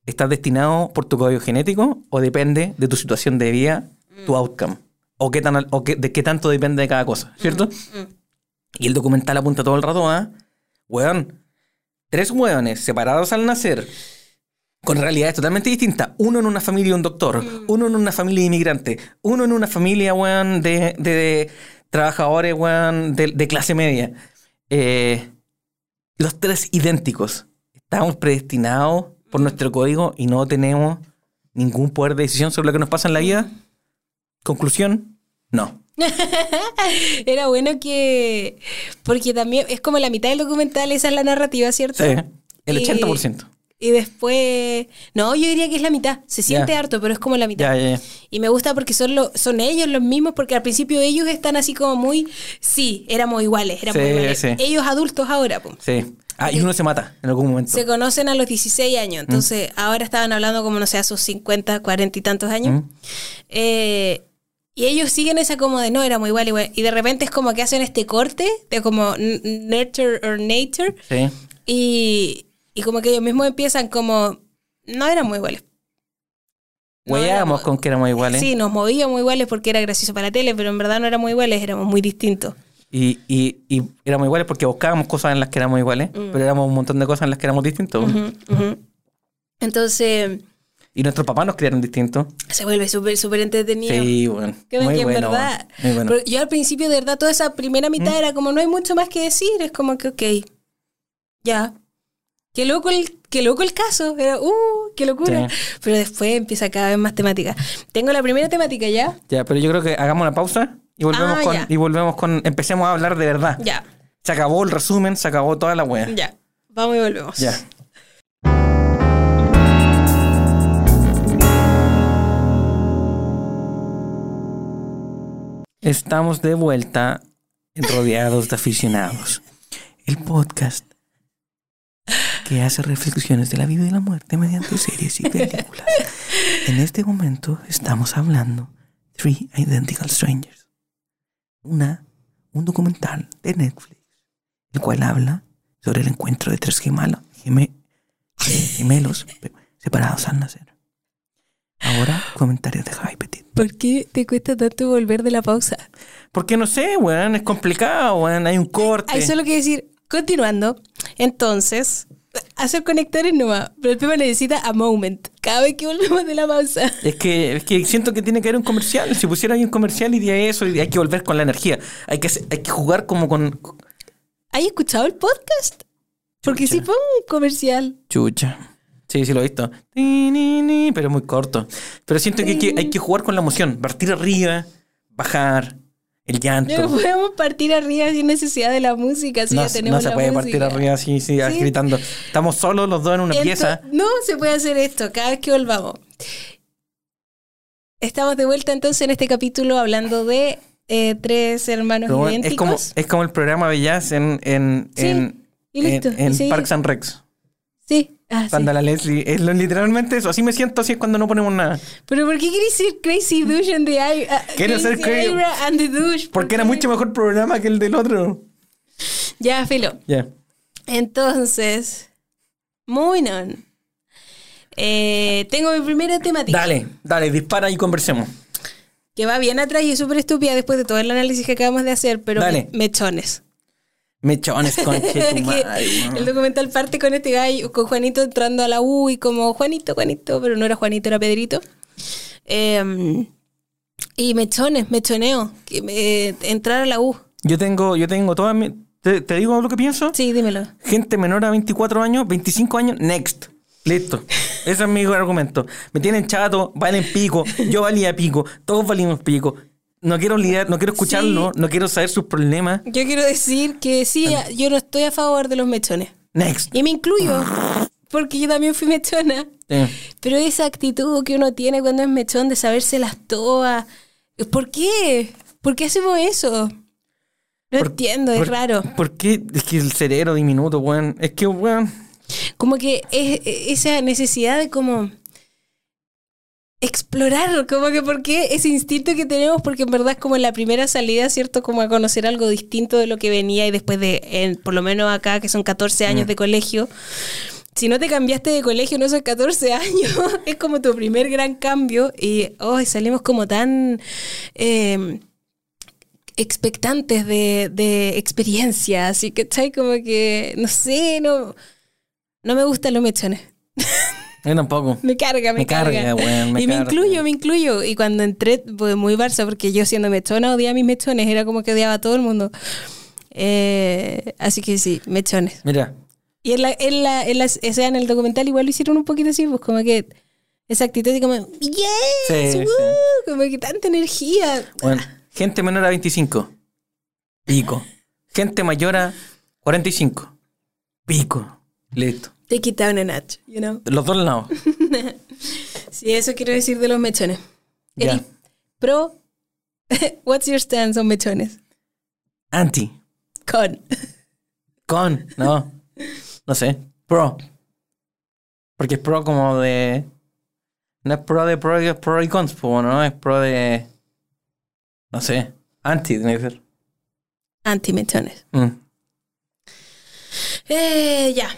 estás destinado por tu código genético o depende de tu situación de vida, tu outcome. O, qué tan, o qué- de qué tanto depende de cada cosa, ¿cierto? Y el documental apunta todo el rato a, weón, tres hueones separados al nacer, con realidades totalmente distintas. Uno en una familia de un doctor, uno en una familia de inmigrantes, uno en una familia, weón, de, de- de trabajadores, weón, de, de clase media. Eh, los tres idénticos. Estamos predestinados por nuestro código y no tenemos ningún poder de decisión sobre lo que nos pasa en la vida. Conclusión, no. Era bueno que. Porque también es como la mitad del documental, esa es la narrativa, ¿cierto? Sí, el Y- 80%. Y después. No, yo diría que es la mitad. Se siente harto, pero es como la mitad. Ya, ya. Y me gusta porque son, lo- son ellos los mismos, porque al principio ellos están así como muy. Sí, éramos iguales, éramos Sí, iguales. sí. Ellos adultos ahora. Sí. Ah, y uno se mata en algún momento. Se conocen a los 16 Mm. años, entonces ahora estaban hablando como, no sé, a sus 50, 40 y tantos años. Mm. Eh, y ellos siguen esa como de no, éramos igual, igual. Y de repente es como que hacen este corte de como nurture or nature. Sí. Y, y como que ellos mismos empiezan como, no éramos iguales. No éramos- con que éramos iguales. Sí, nos movíamos iguales porque era gracioso para la tele, pero en verdad no éramos iguales, éramos muy distintos. Y, y, y éramos iguales porque buscábamos cosas en las que éramos iguales, pero éramos un montón de cosas en las que éramos distintos. Mm. Entonces Y nuestros papás nos criaron distintos. se vuelve súper, súper entretenido. Sí, bueno. Que, muy que en bueno. verdad. Muy bueno. pero Yo al principio, de verdad, toda esa primera mitad ¿Mm? era como no hay mucho más que decir. Es como que, ok, ya. Qué loco el, qué loco el caso. Era, uh, qué locura. Sí. Pero después empieza cada vez más temática. Tengo la primera temática ya. Ya, pero yo creo que hagamos una pausa y volvemos Ah, con. ya. Y volvemos con. Empecemos a hablar de verdad. Ya, Se acabó el resumen, se acabó toda la wea. ya. Vamos y volvemos. Ya. Estamos de vuelta rodeados de aficionados. El podcast que hace reflexiones de la vida y la muerte mediante series y películas. En este momento estamos hablando Three Identical Strangers. Una, un documental de Netflix, el cual habla sobre el encuentro de tres gemelos, geme- gemelos separados al nacer. Ahora, comentarios de Javi Petit. ¿Por qué te cuesta tanto volver de la pausa? Porque no sé, weón, es complicado, weón, hay un corte. Hay solo que decir, continuando. Entonces, hacer conectores nomás. Pero el tema necesita a moment. Cada vez que volvemos de la pausa. Es que, es que siento que tiene que haber un comercial. Si pusiera ahí un comercial iría eso y hay que volver con la energía. Hay que, hay que jugar como con... ¿Hay escuchado el podcast? Porque si Chucha. pongo un comercial. Chucha. Sí, sí lo he visto. Pero muy corto. Pero siento que hay, que hay que jugar con la emoción. Partir arriba, bajar, el llanto. No podemos partir arriba sin necesidad de la música. Si No, ya se- tenemos no se puede partir arriba así, sí, Sí. gritando. Estamos solos los dos en una pieza. No se puede hacer esto cada vez que volvamos. Estamos de vuelta entonces en este capítulo hablando de eh, tres hermanos Pero, es, idénticos. como, es como el programa Bellas en, en, Sí, en. Parks and Recs. Sí, Ah, sí. Cuando la Leslie, es lo- literalmente eso. Así me siento, así es cuando no ponemos nada. Pero ¿por qué querés ser Crazy Douche and the I- ah, Quiero ser Crazy cra- Ira and the Douche? Porque era mucho mejor programa que el del otro. Ya, filo. Ya. Entonces, moving on. Eh, tengo mi primera temática. Dale, dale, dispara y conversemos. Que va bien atrás y es súper estúpida después de todo el análisis que acabamos de hacer, pero Dale. me- mechones. Mechones, conche tu madre, el documental parte con este gallo, con Juanito entrando a la U y como Juanito, Juanito, pero no era Juanito, era Pedrito. Eh, y mechones, mechoneo, que me- entrar a la U. Yo tengo, yo tengo todas mi- ¿Te, te digo lo que pienso? Sí, dímelo. Gente menor a 24 años, 25 años, next. Listo. Ese es mi argumento. Me tienen chato, valen pico, yo valía pico, todos valimos pico. No quiero lidiar, no quiero escucharlo, no quiero saber sus problemas. Yo quiero decir que sí, yo no estoy a favor de los mechones. Next. Y me incluyo, porque yo también fui mechona. Sí. Pero esa actitud que uno tiene cuando es mechón de sabérselas todas. ¿Por qué? ¿Por qué hacemos eso? No Por- entiendo, es por- raro. ¿Por qué? Es que el cerebro diminuto, weón. Es que, weón. Como que es esa necesidad de como explorar, como que por qué ese instinto que tenemos, porque en verdad es como la primera salida, ¿cierto? Como a conocer algo distinto de lo que venía y después de, en- por lo menos acá, que son 14 años Mm. de colegio. Si no te cambiaste de colegio en esos 14 años, es como tu primer gran cambio y hoy salimos como tan eh, expectantes de, de experiencia, así que está como que, no sé, no, no me gustan los mechones. Yo tampoco. Me carga, me, Me carga, weón, me y me carga. incluyo, me incluyo. Y cuando entré, fue muy Barça, porque yo siendo mechona odiaba a mis mechones, era como que odiaba a todo el mundo. Eh, así que sí, mechones. Mira, Y en la, en la, en la- o sea, en el documental igual lo hicieron un poquito así, pues como que esa actitud de como, yes, Sí, woo", sí. como que tanta energía. Bueno, gente menor a 25. Pico. Gente mayor a 45. Pico. Listo. Te quitaron a Nacho, you know. Los dos lados. Sí, eso quiero decir de los mechones. Eri, pro, what's your stance on mechones? Anti. Con. Con. No. No sé. Pro. Porque es pro como de. No es pro de pro, es pro y cons, pues, ¿no? Es pro de. No sé. Anti, tiene que ser. Anti-mechones. Mm. Eh, ya.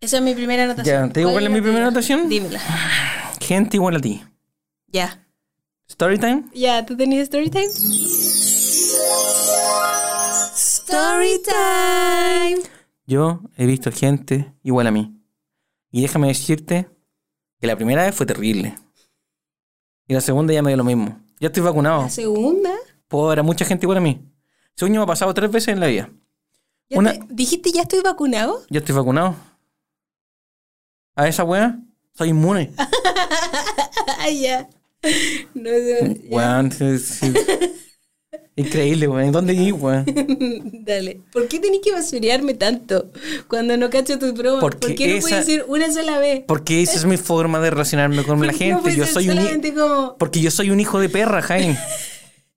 Esa es mi primera anotación. Ya, ¿te digo cuál es mi primera anotación? Dímela. Gente igual a ti. Ya. Storytime. Ya, ¿tú tenías story time? Story time. Yo he visto gente igual a mí. Y déjame decirte que la primera vez fue terrible. Y la segunda ya me dio lo mismo. Ya estoy vacunado. La segunda. Puedo ver a mucha gente igual a mí. Según yo me ha pasado tres veces en la vida. ¿Ya Una- te- ¿Dijiste ya estoy vacunado? Ya estoy vacunado. A esa wea soy inmune. Ya. No sé. Weón. Increíble, weón. ¿Dónde ir, weón? Dale. ¿Por qué tenés que basurearme tanto cuando no cacho tus bromas? Porque ¿Por qué no esa- puedes decir una sola vez? Porque esa es mi forma de relacionarme con ¿Por la no gente. puede Yo soy un como... Porque yo soy un hijo de perra, Jaime.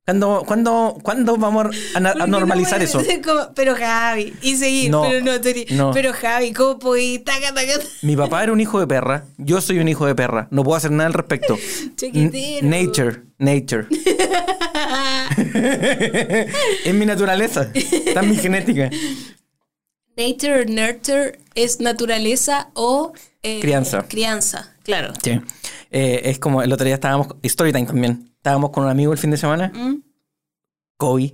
¿Cuándo, cuándo, ¿cuándo vamos a, na- ¿Por a qué no normalizar eso? como, pero Javi, y seguir, No, pero no, Tori, no. pero Javi, ¿cómo podés? Taca, taca, taca. Mi papá era un hijo de perra. Yo soy un hijo de perra. No puedo hacer nada al respecto. Nature, nature. es mi naturaleza. Está en mi genética. Nature, nurture, es naturaleza o... eh, Crianza. Crianza, claro. Sí. Eh, es como el otro día estábamos, Storytime también. Estábamos con un amigo el fin de semana. ¿Mm? COVID.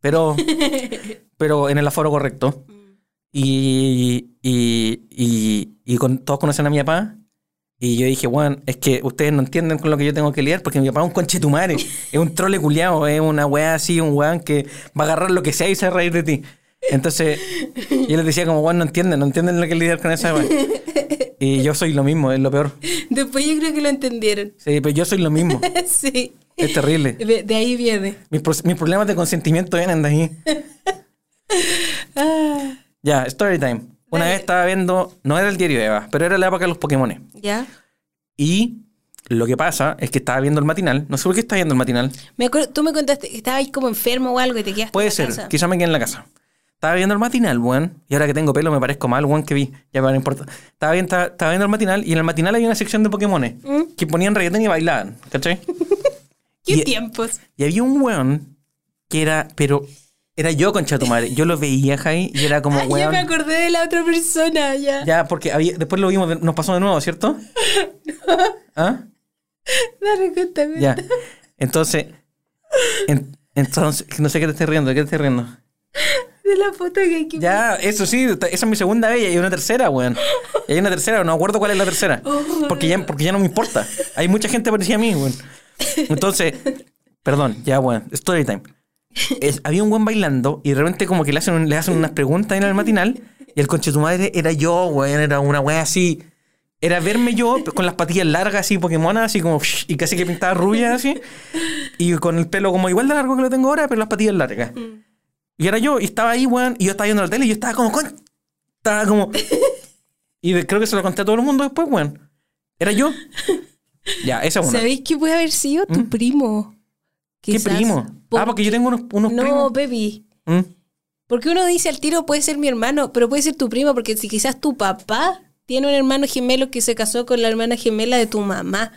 Pero, pero en el aforo correcto. Y, y, y, y con, todos conocen a mi papá. Y yo dije, weón, es que ustedes no entienden con lo que yo tengo que lidiar porque mi papá es un conchetumare. es un trole culiao, es una weá así, un weón que va a agarrar lo que sea y se va a reír de ti. Entonces, yo les decía como, weón, no entienden, no entienden lo que lidiar con esa weá. Y yo soy lo mismo, es lo peor. Después yo creo que lo entendieron. Sí, pero yo soy lo mismo. sí. Es terrible. De, de ahí viene. Mis, mis problemas de consentimiento vienen de ahí. Ah, Ya, story time. Una vez estaba viendo, no era el diario de Eva, pero era la época de los Pokémon. ¿Ya? Y lo que pasa es que estaba viendo el matinal. No sé por qué estaba viendo el matinal. Me acuerdo, tú me contaste que estabas ahí como enfermo o algo y te quedaste Puede en la ser, casa. quizá me quedé en la casa. Estaba viendo el matinal, weón. Y ahora que tengo pelo me parezco mal, weón, que vi. Ya pero no importa. Estaba, bien- estaba, estaba viendo el matinal y en el matinal había una sección de Pokémones ¿Mm? que ponían reggaetón y bailaban, ¿cachai? ¿Qué Y- tiempos? Y había un weón que era, pero era yo, concha tu madre. Yo lo veía, Jai, y era como, Ah, ya weón. me acordé de la otra persona, ya. Ya, porque había, después lo vimos, nos pasó de nuevo, ¿cierto? ¿Ah? Dale, cuéntame. Ya. Entonces, en- entonces, no sé qué te estoy riendo, ¿de qué te estoy riendo? De la foto que hay que Ya, eso sí, esa es mi segunda vez y hay una tercera, weón. Y hay una tercera, no acuerdo cuál es la tercera. Porque ya, porque ya no me importa. Hay mucha gente parecida a mí, weón. Entonces, perdón, ya, weón, story time. Es- había un buen bailando y de repente como que le hacen, le hacen unas preguntas en el matinal y el conche de tu madre era yo, weón, era una weá así. Era verme yo con las patillas largas así, Pokémonas, así como y casi que pintada rubia así. Y con el pelo como igual de largo que lo tengo ahora, pero las patillas largas. Y era yo, y estaba ahí, weón, y yo estaba viendo la tele y yo estaba como, con... Estaba como... Y de- creo que se lo conté a todo el mundo después, weón. Era yo. Ya, esa es una. ¿Sabéis que puede haber sido tu primo? ¿Mm? ¿Qué Quizás. primo? Ah, porque yo tengo unos, unos No, primos. baby. ¿Mm? Porque uno dice al tiro puede ser mi hermano, pero puede ser tu primo, porque si quizás tu papá tiene un hermano gemelo que se casó con la hermana gemela de tu mamá.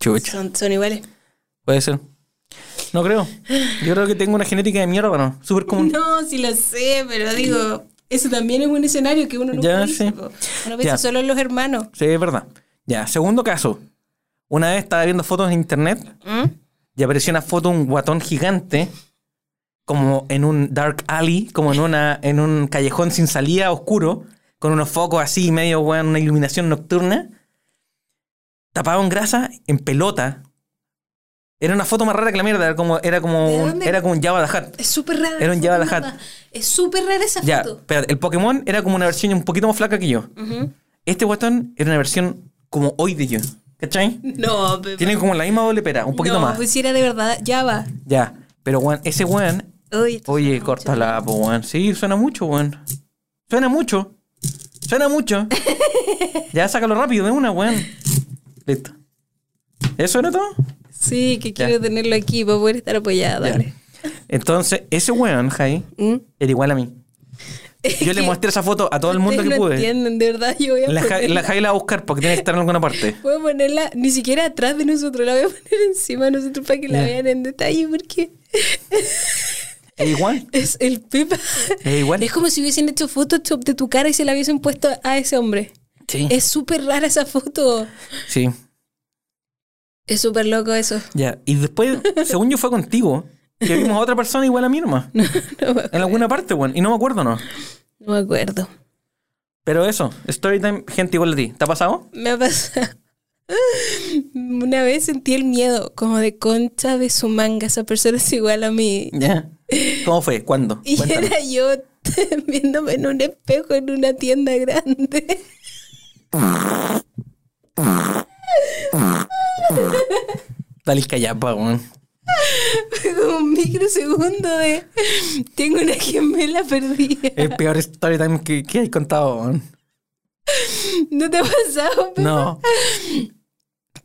Chucha. Son, son iguales. Puede ser. No creo. Yo creo que tengo una genética de mierda, ¿no? Súper común. No, sí lo sé, pero digo, eso también es un escenario que uno no Ya, sí. Uno piensa Ya. solo en los hermanos. Sí, es verdad. Ya, segundo caso. Una vez estaba viendo fotos en internet ¿Mm? y apareció una foto de un guatón gigante como en un dark alley, como en una en un callejón sin salida oscuro, con unos focos así, medio weón, una iluminación nocturna, tapado en grasa, en pelota. Era una foto más rara que la mierda, era como era como ¿De un, era como un Java the Hutt. Es súper rara. Era un Java the Hutt. Es súper rara esa Ya, foto. espérate, el Pokémon era como una versión un poquito más flaca que yo. Este guatón era una versión como hoy de yo. ¿Cachai? No, bebé. Tiene como la misma doble pera, un poquito no, más. pues si era de verdad, ya va. Ya. Pero, weón, ese weón. Oye, córtala, po, weón. Sí, suena mucho, weón. Suena mucho. Suena mucho. ya, sácalo rápido de una, weón. Listo. ¿Eso era todo? Sí, que quiero tenerlo aquí para poder estar apoyada. Dale. Entonces, ese weón, Jai, ¿Mm? era igual a mí. Yo le mostré esa foto a todo el mundo que no pude. entienden, de verdad. Yo voy a La, ponerla- la Jai la va a buscar porque tiene que estar en alguna parte. Voy a ponerla ni siquiera atrás de nosotros, la voy a poner encima de nosotros para que la vean en detalle porque Es igual. es el Pepa. Es igual. Es como si hubiesen hecho Photoshop de tu cara y se la hubiesen puesto a ese hombre. Sí. Es súper rara esa foto. Sí. Es súper loco eso. Ya. Y después, según yo, fue contigo. Que vimos a otra persona igual a mí nomás. No me, En alguna parte, weón. Y no me acuerdo, ¿no? no me acuerdo. Pero eso, Storytime, gente igual a ti. ¿Te ha pasado? Me ha pasado. Una vez sentí el miedo, como de concha de su manga. Esa persona es igual a mí. Ya. ¿Cómo fue? ¿Cuándo? Y era yo viéndome en un espejo en una tienda grande. Dale callapa, weón. Fue como un microsegundo de. Tengo una gemela perdida. El peor Storytime que, que hay contado, weón. ¿No te ha pasado? Pepa? No.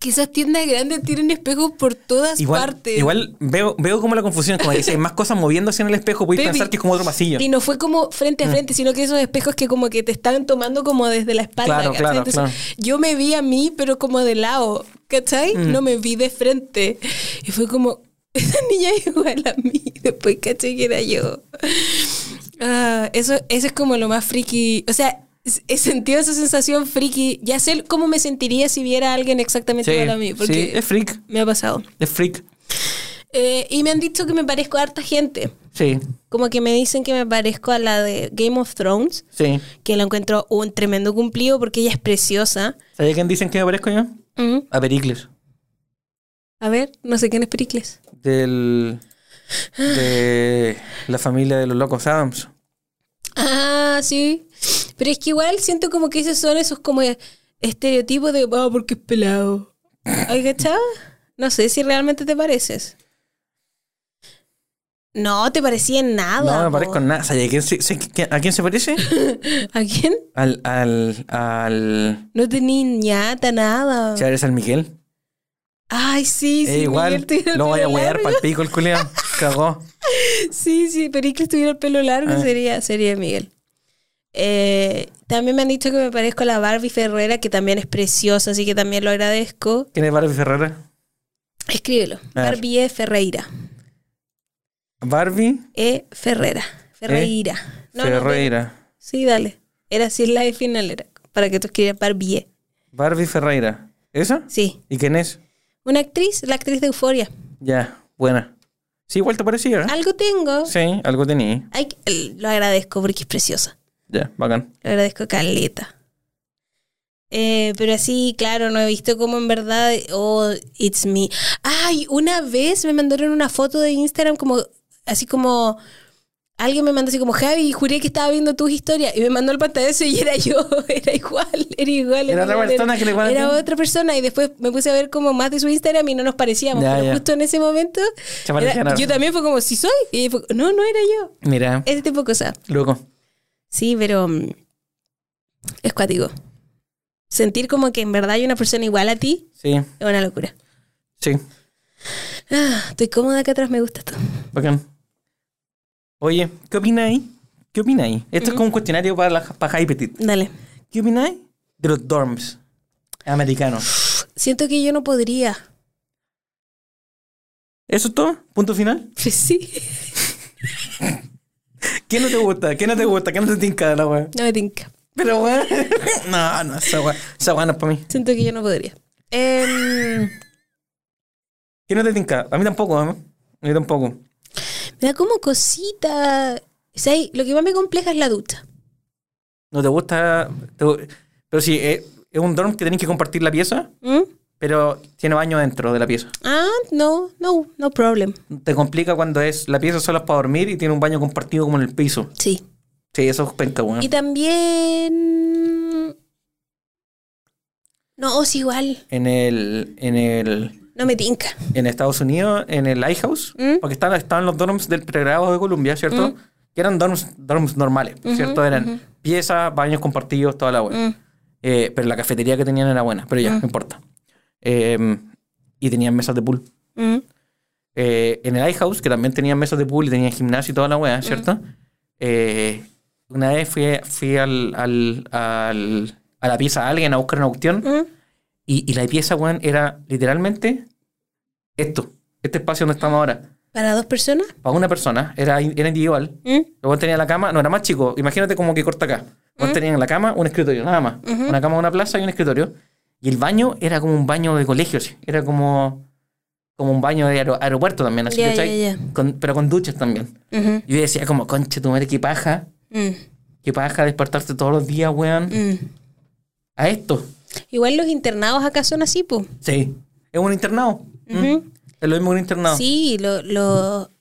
Que esas tiendas grandes tienen espejos por todas Igual, partes. igual veo, veo como la confusión, como que si hay más cosas moviéndose en el espejo, puedes Baby. pensar que es como otro pasillo. Y no fue como frente a frente, sino que esos espejos que como que te estaban tomando como desde la espalda. Claro, ¿cachai? claro, Entonces, claro. Yo me vi a mí, pero como de lado, ¿cachai? Mm. No me vi de frente. Y fue como, esa niña es igual a mí. Después caché que era yo. Ah, eso, eso es como lo más friki. O sea, he sentido esa sensación friki. Ya sé cómo me sentiría si viera a alguien exactamente Sí, igual a mí. Porque sí, es freak. me ha pasado. Es freak. Eh, y me han dicho que me parezco a harta gente. Sí, Como que me dicen que me parezco a la de Game of Thrones, sí. que la encuentro un tremendo cumplido porque ella es preciosa. ¿Sabes quién dicen que me parezco yo? Mm. A Pericles. A ver, no sé quién es Pericles. Del. De la familia de los locos Adams. Ah, sí. Pero es que igual siento como que esos son esos como estereotipos de, ah, porque es pelado. ¿Ay, cachado? No sé si realmente te pareces. No, te parecía en nada. No me parezco en nada. ¿Sabes a quién se, se- quién- a quién se parece? ¿A quién? Al. Al. Al. No tenía ñata, nada. Chávez San Miguel. Ay, sí, sí. Eh, igual, Miguel lo voy a largo. para el pico el culiao. Cagó. Sí, sí, Pericles tuviera el pelo largo Ah. sería, sería Miguel. Eh, también me han dicho que me parezco a la Barbie Ferrera, que también es preciosa, así que también lo agradezco. ¿Quién es Barbie Ferrera? Escríbelo. Barbie E. Ferreira. Barbie E. Ferrera. Ferreira. No, no, Ferreira. sí, dale. Era así la de final, era para que tú escribieras Barbie E. Barbie Ferreira. ¿Esa? Sí. ¿Y quién es? Una actriz, la actriz de Euforia. Ya, buena. Sí, igual te parecía. ¿eh? Algo tengo. Sí, algo tenía. Lo agradezco porque es preciosa. Ya, bacán. Le agradezco caleta. Eh, pero así, claro, no he visto como en verdad, oh, it's me. Ay, una vez me mandaron una foto de Instagram como, así como, alguien me mandó así como, Javi, juré que estaba viendo tus historias y me mandó el pantallazo y era yo, era igual, era igual. Era otra persona que le Era otra persona y después me puse a ver como más de su Instagram y no nos parecíamos, Ya, pero ya. justo en ese momento, era- yo también fue como, si soy, y fue, no, no era yo. Mira, Ese tipo de cosas. loco. Sí, pero mm, es cuático. Sentir como que en verdad hay una persona igual a ti Sí, es una locura. sí, Ah, estoy cómoda acá atrás, me gusta esto. bacán. Oye, ¿qué opináis? ¿Qué opináis? Esto es como un cuestionario para, la, para High Petit. Dale. ¿Qué opináis de los dorms americanos? Siento que yo no podría. ¿Eso es todo? ¿Punto final? Sí. ¿Qué no te gusta? ¿Qué no te gusta? ¿Qué no te tinca de la wea? No me tinca. Pero weón. No, no, esa wea, esa wea no es para mí. Siento que yo no podría. Em, ¿Qué no te tinca? A mí tampoco, ¿eh? A mí tampoco. me da como cosita. O sea, lo que más me compleja es la ducha. ¿No te gusta? te- pero sí, eh, es un dorm que tenés que compartir la pieza, ¿Mm? Pero tiene baño dentro de la pieza. Ah, no, no, no problem. Te complica cuando es la pieza solo es para dormir y tiene un baño compartido como en el piso. Sí. Sí, eso es penca, weón. Y también. No, es igual. En el, en el, No me tinca. en Estados Unidos, en el Lighthouse, ¿Mm? porque estaban, estaban los dorms del pregrado de Columbia, ¿cierto? Mm. Que eran dorms, dorms normales, ¿cierto? Eran piezas, baños compartidos, toda la weá. Mm. Eh, pero la cafetería que tenían era buena, pero ya, Mm. no importa. Eh, y tenían mesas de pool. Mm. Eh, en el iHouse, que también tenían mesas de pool y tenían gimnasio y toda la Mm. weá, ¿cierto? Eh, una vez fui, fui al, al- al- a la pieza de alguien a buscar una cuestión Mm. y, y la pieza, weón, era literalmente esto, este espacio donde estamos ahora. ¿Para dos personas? Para una persona, era, era individual. Mm. Luego tenía la cama, no era más chico, imagínate como que corta acá. Luego tenían la cama, un escritorio, nada más. Una cama, una plaza y un escritorio. Y el baño era como un baño de colegio, sí. era como, como un baño de aero- aeropuerto también, así, ya. Con- pero con duchas también. Y yo decía como, conche tu madre, qué paja, Mm. qué paja despertarte todos los días, weón, Mm. a esto. Igual los internados acá son así, pues. Sí. Es un internado. Mm. Es lo mismo que un internado. Sí, lo, lo...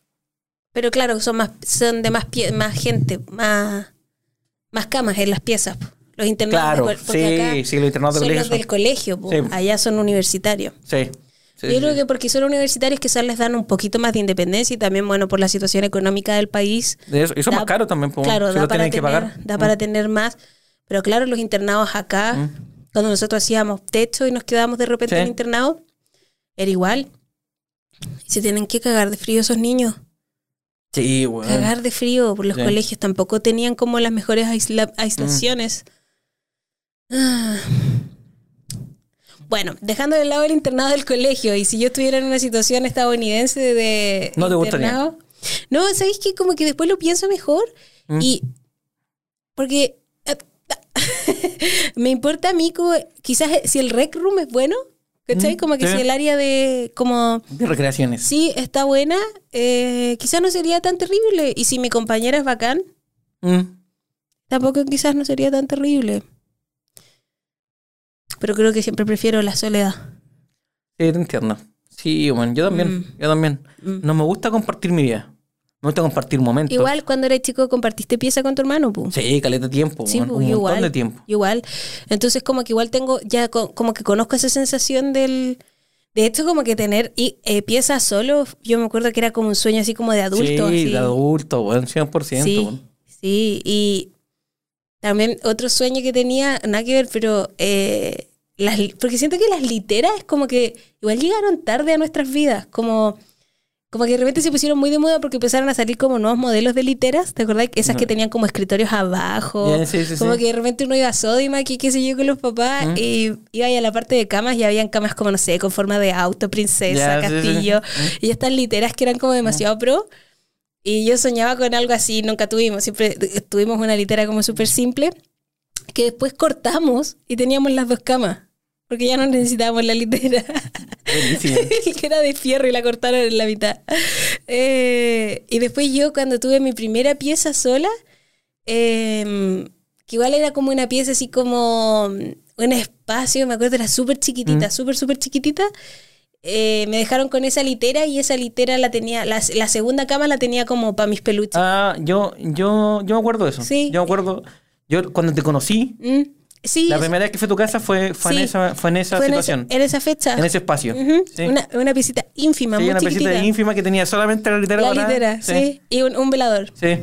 Pero claro, son más son de más pie- más gente, más más camas en las piezas. po. Los internados Claro, de sí, sí, los internados de son colegio los son- del colegio, po. Sí. allá son universitarios. Sí. Sí, Yo creo que porque son universitarios quizás les dan un poquito más de independencia y también, bueno, por la situación económica del país. De eso, y son da- más caros también, po, Claro, si da lo para, tienen que tener, pagar. da Mm. para tener más. Pero claro, los internados acá, Mm. cuando nosotros hacíamos techo y nos quedábamos de repente en internado, era igual. Se tienen que cagar de frío esos niños. Sí, weón. Cagar de frío, por los colegios tampoco tenían como las mejores aisla- aislaciones. Ah. Bueno, dejando de lado el internado del colegio, y si yo estuviera en una situación estadounidense de No te gustaría. internado, no, ¿sabéis que Como que después lo pienso mejor Mm. y porque eh, me importa a mí como quizás si el rec room es bueno, ¿cachai? Mm, Como que sí. si el área de como De recreaciones. sí está buena, eh, quizás no sería tan terrible. Y si mi compañera es bacán, Mm. tampoco quizás no sería tan terrible. Pero creo que siempre prefiero la soledad. Sí, te entiendo. Sí, bueno, yo también, Mm. yo también. Mm. No me gusta compartir mi vida. Me gusta compartir momentos. Igual cuando eres chico compartiste pieza con tu hermano, pu. Sí, caleta de tiempo, Sí, weón, pu, un yo montón igual. de tiempo. Igual. Entonces como que igual tengo, ya co- como que conozco esa sensación del... De hecho, como que tener y, eh, pieza solo, yo me acuerdo que era como un sueño así como de adulto. sí, así. de adulto, weón, 100%. Sí, sí, y también otro sueño que tenía, nada que ver, pero eh, las, porque siento que las literas es como que igual llegaron tarde a nuestras vidas, como, como que de repente se pusieron muy de moda porque empezaron a salir como nuevos modelos de literas, ¿te acordás? Esas que tenían como escritorios abajo, Ya, sí, sí, como sí. que de repente uno iba a Sodimac y qué sé yo con los papás y iba ahí a la parte de camas y habían camas como, no sé, con forma de auto, princesa, sí. castillo, y estas literas que eran como demasiado pro. Y yo soñaba con algo así, nunca tuvimos, siempre tuvimos una litera como súper simple, que después cortamos y teníamos las dos camas, porque ya no necesitábamos la litera, Buenísimo. que era de fierro y la cortaron en la mitad. Eh, y después yo cuando tuve mi primera pieza sola, eh, que igual era como una pieza así como un espacio, me acuerdo, era súper chiquitita, súper, súper chiquitita. eh, me dejaron con esa litera y esa litera la tenía, la, la segunda cama la tenía como para mis peluches. Ah, yo, yo, yo me acuerdo de eso. Sí. Yo me acuerdo. Yo cuando te conocí, Mm, Sí, la primera vez que fue a tu casa fue, fue en Sí. esa, fue en esa fue en situación. esa, en esa fecha. en ese espacio. Ujú, Sí. una, una piecita ínfima, muy una chiquitita. ínfima que tenía solamente la litera. La litera, sí. Y un, un velador, Sí,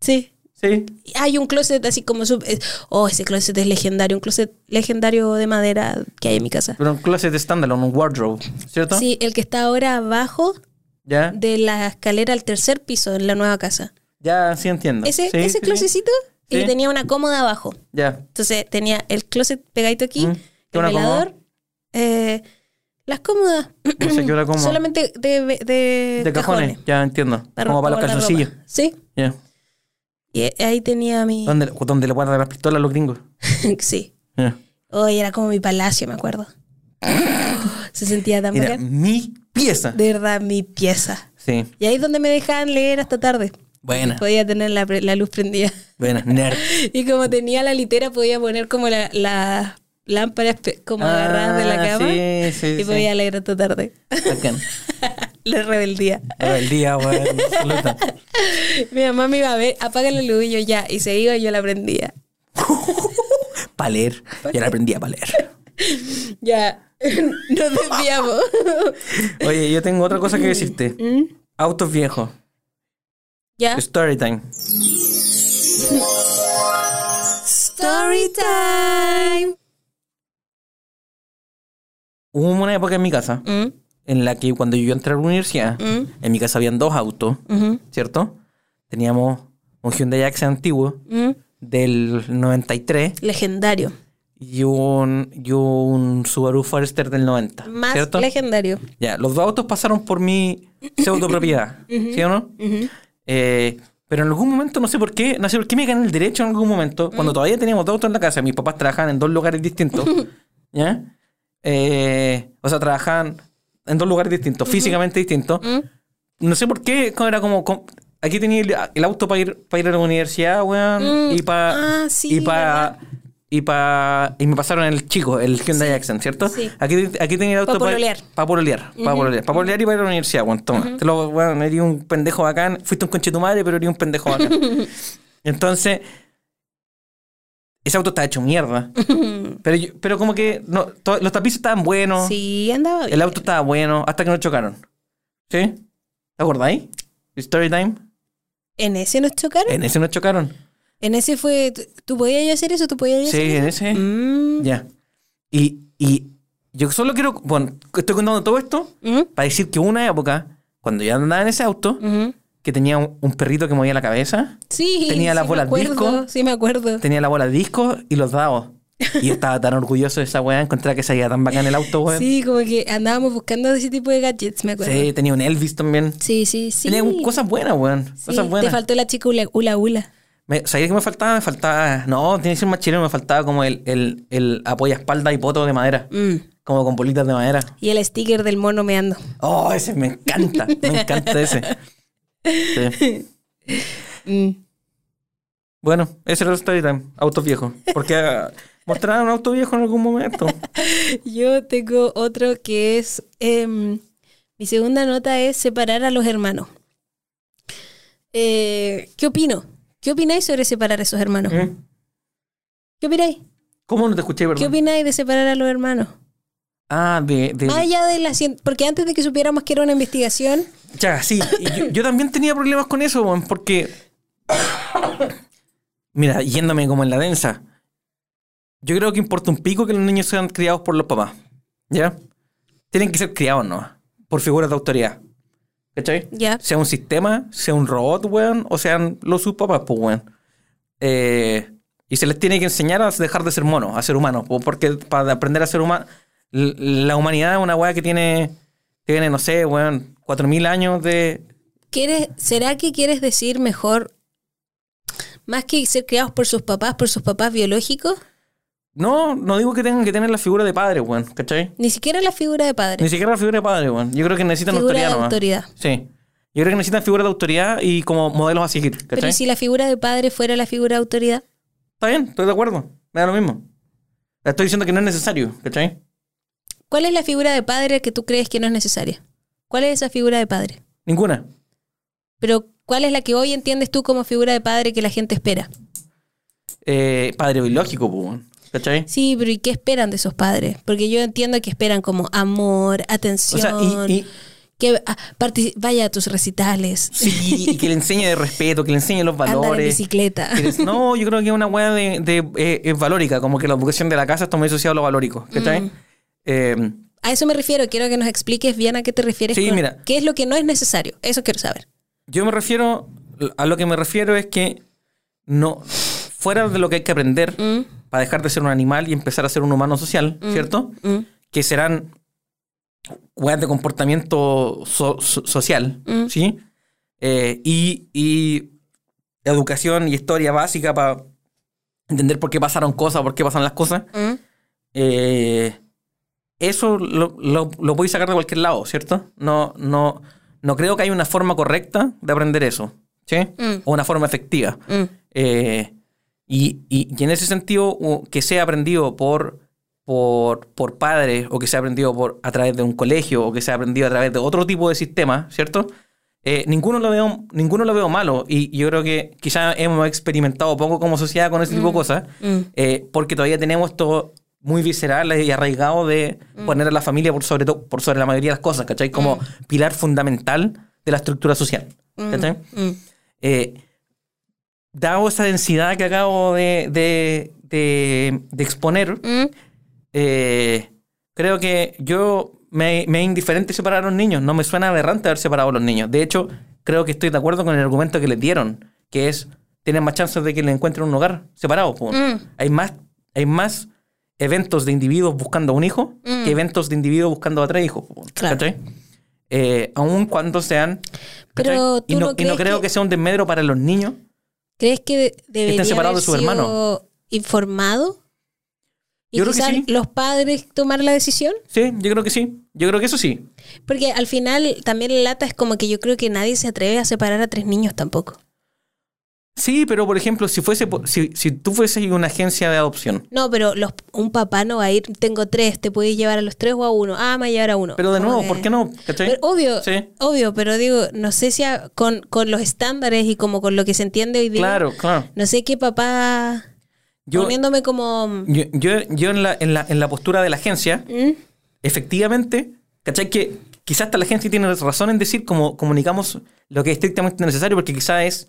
sí. sí. Hay un closet así como... sub- Oh, ese closet es legendario. Un closet legendario de madera que hay en mi casa. Pero un closet standalone, un wardrobe, ¿cierto? Sí, el que está ahora abajo Ya, de la escalera al tercer piso en la nueva casa. ya sí entiendo. Ese, ese sí, sí. y tenía una cómoda abajo. Ya. Entonces tenía el closet pegadito aquí, Mm. ¿Qué el cómoda? velador, eh, las cómodas. No sé qué hora como. Solamente de, de, de cajones, ya entiendo. como para los calzoncillos. Sí. Ya. Y ahí tenía mi... ¿Dónde, ¿Dónde le guardan las pistolas a los gringos? sí. Ya. Hoy era como mi palacio, me acuerdo. Se sentía tan Era bacán. mi pieza. De verdad, mi pieza. Sí. Y ahí es donde me dejaban leer hasta tarde. Buena. Podía tener la, la luz prendida. Buena. Nerd. Y como tenía la litera, podía poner como la- las lámparas como agarradas de la Ah, cama. Sí, sí, y sí. podía leer hasta tarde. Bacán. la rebeldía. El día, weón. absoluta. Mi mamá me iba a ver, apaga la luz y yo ya. Y se iba y yo la prendía. Pa' leer. Ya la aprendí a pa' leer. Ya. Nos desviamos. Oye, yo tengo otra cosa que decirte. ¿Mm? Autos viejos. Ya. Story time. Story time. Hubo una época en mi casa Mm, en la que cuando yo entré a la universidad, mm, en mi casa habían dos autos, ¿cierto? Teníamos un Hyundai Accent antiguo mm. del 93 Legendario. y un, y un Subaru Forester del 90, Más ¿cierto? legendario. Ya, los dos autos pasaron por mi pseudo propiedad, ¿sí o no? Ujú. Eh, pero en algún momento, no sé por qué, no sé por qué me gané el derecho en algún momento, cuando todavía teníamos dos autos en la casa, mis papás trabajaban en dos lugares distintos, ¿ya? Eh, o sea, trabajaban en dos lugares distintos, físicamente distintos. Mm. No sé por qué, era como... com- Aquí tenía el, el auto para ir, para ir a la universidad, weón, Mm. y para... Ah, sí, y para... Y para y me pasaron el chico, el Hyundai Accent, ¿cierto? sí. Aquí, aquí tenía el auto Pa' pololear. Para pololear, para pololear. Para pololear y para ir a la universidad, weón. Toma. Te lo, weón, eres un pendejo bacán. Fuiste un conche tu madre, pero eres un pendejo bacán. Entonces, ese auto está hecho mierda. pero, yo- pero como que no, to- los tapices estaban buenos. Sí, andaba bien. El auto estaba bueno, hasta que nos chocaron. ¿Sí? ¿Te acordáis? Story time. ¿En ese nos chocaron? En ese nos chocaron. ¿En ese fue... ¿Tú, podías hacer eso? ¿Tú podías Sí, hacer en eso? ese. Mm, Ya. Y, y yo solo quiero. Bueno, estoy contando todo esto mm, para decir que una época, cuando yo andaba en ese auto, ujú. que tenía un, un perrito que movía la cabeza, Sí, Tenía sí las me bolas acuerdo, disco. Sí, me acuerdo. tenía la bola disco y los dados. Y yo estaba tan orgulloso de esa weá, encontré que salía tan bacán el auto, weón. Sí, como que andábamos buscando ese tipo de gadgets, me acuerdo. Sí, tenía un Elvis también. Sí, sí, sí. Tenía cosas buenas, weón. Sí, Cosas Te buenas. faltó la chica ula ula. ula. Me, ¿Sabías qué me faltaba? Me faltaba. No, tiene que ser más chileno, me faltaba como el, el, el apoya espalda y poto de madera. Mm. Como con bolitas de madera. Y el sticker del mono meando. Oh, ese me encanta. Me encanta ese. Sí. Mm. Bueno, ese era el story time. Autos viejos. Porque ah, mostraron un auto viejo en algún momento. Yo tengo otro que es. em, mi segunda nota es separar a los hermanos. Eh, ¿Qué opino? ¿Qué opináis sobre separar a esos hermanos? ¿Eh? ¿Qué opináis? ¿Cómo no te escuché, ¿Qué perdón? opináis de separar a los hermanos? Ah, de. de- Más allá de la porque antes de que supiéramos que era una investigación, Ya, sí. Yo, yo también tenía problemas con eso, porque. Mira, yéndome como en la densa. Yo creo que importa un pico que los niños sean criados por los papás. ¿Ya? Tienen que ser criados, ¿no? Por figuras de autoridad. ¿Cachai? Sea un sistema, sea un robot, weón, o sean los sus papás, pues, weón. Eh, y se les tiene que enseñar a dejar de ser monos, a ser humanos. po, Porque para aprender a ser humano, la humanidad es una weá que tiene, tiene, no sé, weón, 4.000 años de... ¿Quieres, ¿Será que quieres decir mejor, más que ser criados por sus papás, por sus papás biológicos? No, no digo que tengan que tener la figura de padre, weón, ¿cachai? Ni siquiera la figura de padre. Ni siquiera la figura de padre, weón. Yo creo que necesitan Figura autoridad de nomás. autoridad. Sí. Yo creo que necesitan figura de autoridad y como modelos a seguir, Pero ¿cachai? ¿y si la figura de padre fuera la figura de autoridad? Está bien, estoy de acuerdo. Me da lo mismo. Estoy diciendo que no es necesario, ¿cachai? ¿Cuál es la figura de padre que tú crees que no es necesaria? ¿Cuál es esa figura de padre? Ninguna. Pero ¿cuál es la que hoy entiendes tú como figura de padre que la gente espera? Eh, padre biológico, pues, ¿cachai? Sí, pero ¿y qué esperan de esos padres? Porque yo entiendo que esperan como amor, O atención, sea, y, y- que ah, vaya a tus recitales, sí, y que le enseñe de respeto, que le enseñe los andar en valores. bicicleta. les- no, yo creo que es una weá de, de, eh, es valórica, como que la educación de la casa está muy asociada a lo valórico, ¿cachai? Mm. Eh, A eso me refiero, quiero que nos expliques bien a qué te refieres. Sí, con- mira. ¿Qué es lo que no es necesario? Eso quiero saber. Yo me refiero, a lo que me refiero es que no, fuera de lo que hay que aprender Mm, para dejar de ser un animal y empezar a ser un humano social, ¿cierto? mm, Que serán weas de comportamiento so- so- social, Mm. ¿sí? Eh, y, y educación y historia básica para entender por qué pasaron cosas, por qué pasan las cosas. mm. Eh, eso lo, lo, lo podéis sacar de cualquier lado, ¿cierto? No, no, no creo que haya una forma correcta de aprender eso, ¿sí? Mm. O una forma efectiva. Mm. Eh, y, y- y en ese sentido, que sea aprendido por, por, por padres o que sea aprendido por, a través de un colegio o que sea aprendido a través de otro tipo de sistema, ¿cierto? Eh, ninguno, lo veo, ninguno lo veo malo y yo creo que quizás hemos experimentado poco como sociedad con ese tipo de cosas Mm. eh, porque todavía tenemos esto muy visceral y arraigado de poner a la familia por sobre, to- por sobre la mayoría de las cosas, ¿cachai? Como pilar fundamental de la estructura social, ¿cachai? Mm. Eh, dado esa densidad que acabo de, de- de- de exponer, Mm. eh, creo que yo me, me es indiferente separar a los niños. No me suena aberrante haber separado a los niños. De hecho, creo que estoy de acuerdo con el argumento que les dieron, que es, tienen más chances de que le encuentren un hogar separado. Mm. Hay, más, hay más eventos de individuos buscando un hijo Mm. que eventos de individuos buscando a tres hijos. Claro. Eh, aun cuando sean... Pero y no no, y no creo que- que sea un desmedro para los niños ¿Crees que de- debería separados haber de su hermano. sido informado? Y Yo creo que quizás sí. los padres tomar la decisión. Sí, yo creo que sí. Yo creo que eso sí. Porque al final también la lata es como que yo creo que nadie se atreve a separar a tres niños tampoco. Sí, pero por ejemplo, si fuese si, si tú fueses una agencia de adopción, No, pero los, un papá no va a ir, tengo tres, te puedes llevar a los tres o a uno. Ah, me voy a llevar a uno. pero de nuevo, ¿por qué no? Pero obvio, Sí. obvio, pero digo, no sé si a- con, con los estándares y como con lo que se entiende hoy día, Claro, claro. no sé qué papá Yo, poniéndome como... yo, yo, yo en, la, en, la, en la postura de la agencia, ¿Mm? efectivamente, ¿cachai? Que quizás hasta la agencia tiene razón en decir como comunicamos lo que es estrictamente necesario, porque quizás es.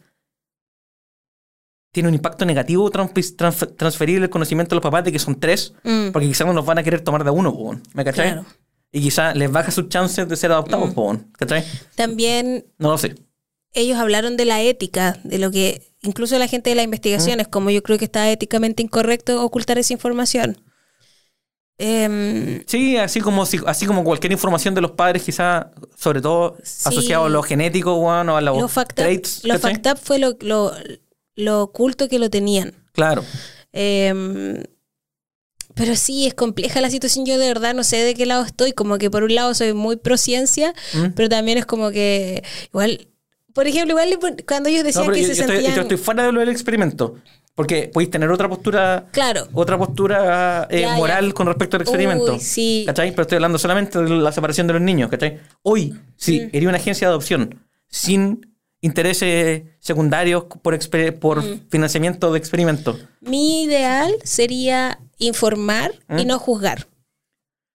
Tiene un impacto negativo trans- trans- transferir el conocimiento a los papás de que son tres, Mm. porque quizás no nos van a querer tomar de uno, ¿me cachai? Claro. Y quizás les baja sus chances de ser adoptados, po, ¿cachai? También No lo sé. ellos hablaron de la ética, de lo que incluso la gente de la investigación es como yo creo que está éticamente incorrecto ocultar esa información. Em, Sí, así como, así como cualquier información de los padres, quizá, sobre todo Sí. asociado a lo genético, weón, o a los, fact traits. los ¿cachai? fact up fue lo, lo, lo oculto que lo tenían. Claro. Em, pero sí, es compleja la situación. Yo de verdad no sé de qué lado estoy. Como que por un lado soy muy pro ciencia, ¿Mm? pero también es como que igual, por ejemplo, igual cuando ellos decían que yo, se yo estoy, sentían... yo estoy fuera de lo del experimento. Porque podéis tener otra postura, Claro. otra postura eh, Ya, ya. moral con respecto al experimento. Uy, sí. ¿Cachai? Pero estoy hablando solamente de la separación de los niños, ¿cachai? Hoy, si Mm. eres una agencia de adopción sin intereses secundarios por, por Mm. financiamiento de experimentos, Mi ideal sería informar y ¿Mm? no juzgar.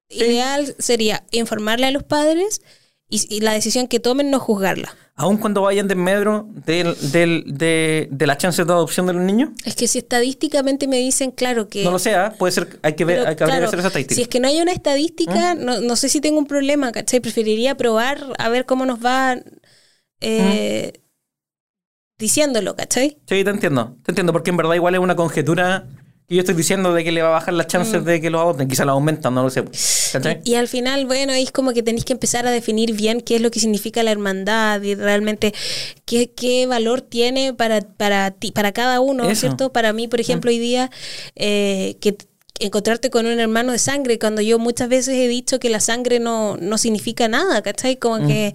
Ideal sería informarle a los padres y, y la decisión que tomen no juzgarla. Aun cuando vayan de medro del, del, de, de las chances de adopción de los niños. Es que si estadísticamente me dicen, claro que... No lo sé, ¿ah? puede ser, hay que ver, Pero, hay que claro, hacer esa estadística. Si es que no hay una estadística, ¿Mm? no, no sé si tengo un problema, ¿cachai? Preferiría probar a ver cómo nos va eh, diciéndolo, ¿cachai? Sí, te entiendo. Te entiendo, porque en verdad igual es una conjetura que yo estoy diciendo de que le va a bajar las chances Mm. de que lo adopten. Quizá la aumentan, no lo sé. ¿Cachai? Y al final, bueno, es como que tenéis que empezar a definir bien qué es lo que significa la hermandad y realmente qué, qué valor tiene para, para ti, para cada uno, Eso. ¿cierto? Para mí, por ejemplo, hoy día, eh, que encontrarte con un hermano de sangre, cuando yo muchas veces he dicho que la sangre no, no significa nada, ¿cachai? Como que...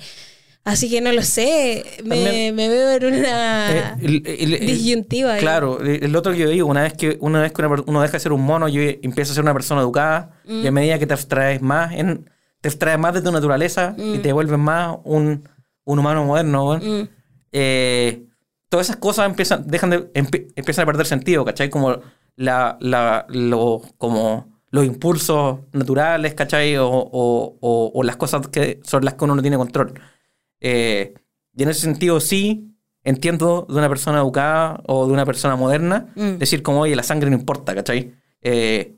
Así que no lo sé, me, Mm. También- me veo en una Eh, el- el- el- disyuntiva. Claro, el otro que yo digo, una vez que, una vez que una uno deja de ser un mono y empieza a ser una persona educada, Mm. y a medida que te abstraes más, en, te abstraes más de tu naturaleza y Mm. te vuelves más un, un humano moderno. Mm. eh, todas esas cosas empiezan, dejan de, empie- empiezan a perder sentido, ¿cachai? Como, la, la, lo, como los impulsos naturales, ¿cachai? O, o- o- o las cosas que son las que uno no tiene control. Eh, y en ese sentido sí entiendo de una persona educada o de una persona moderna Mm. decir como, oye, la sangre no importa, ¿cachai? Eh,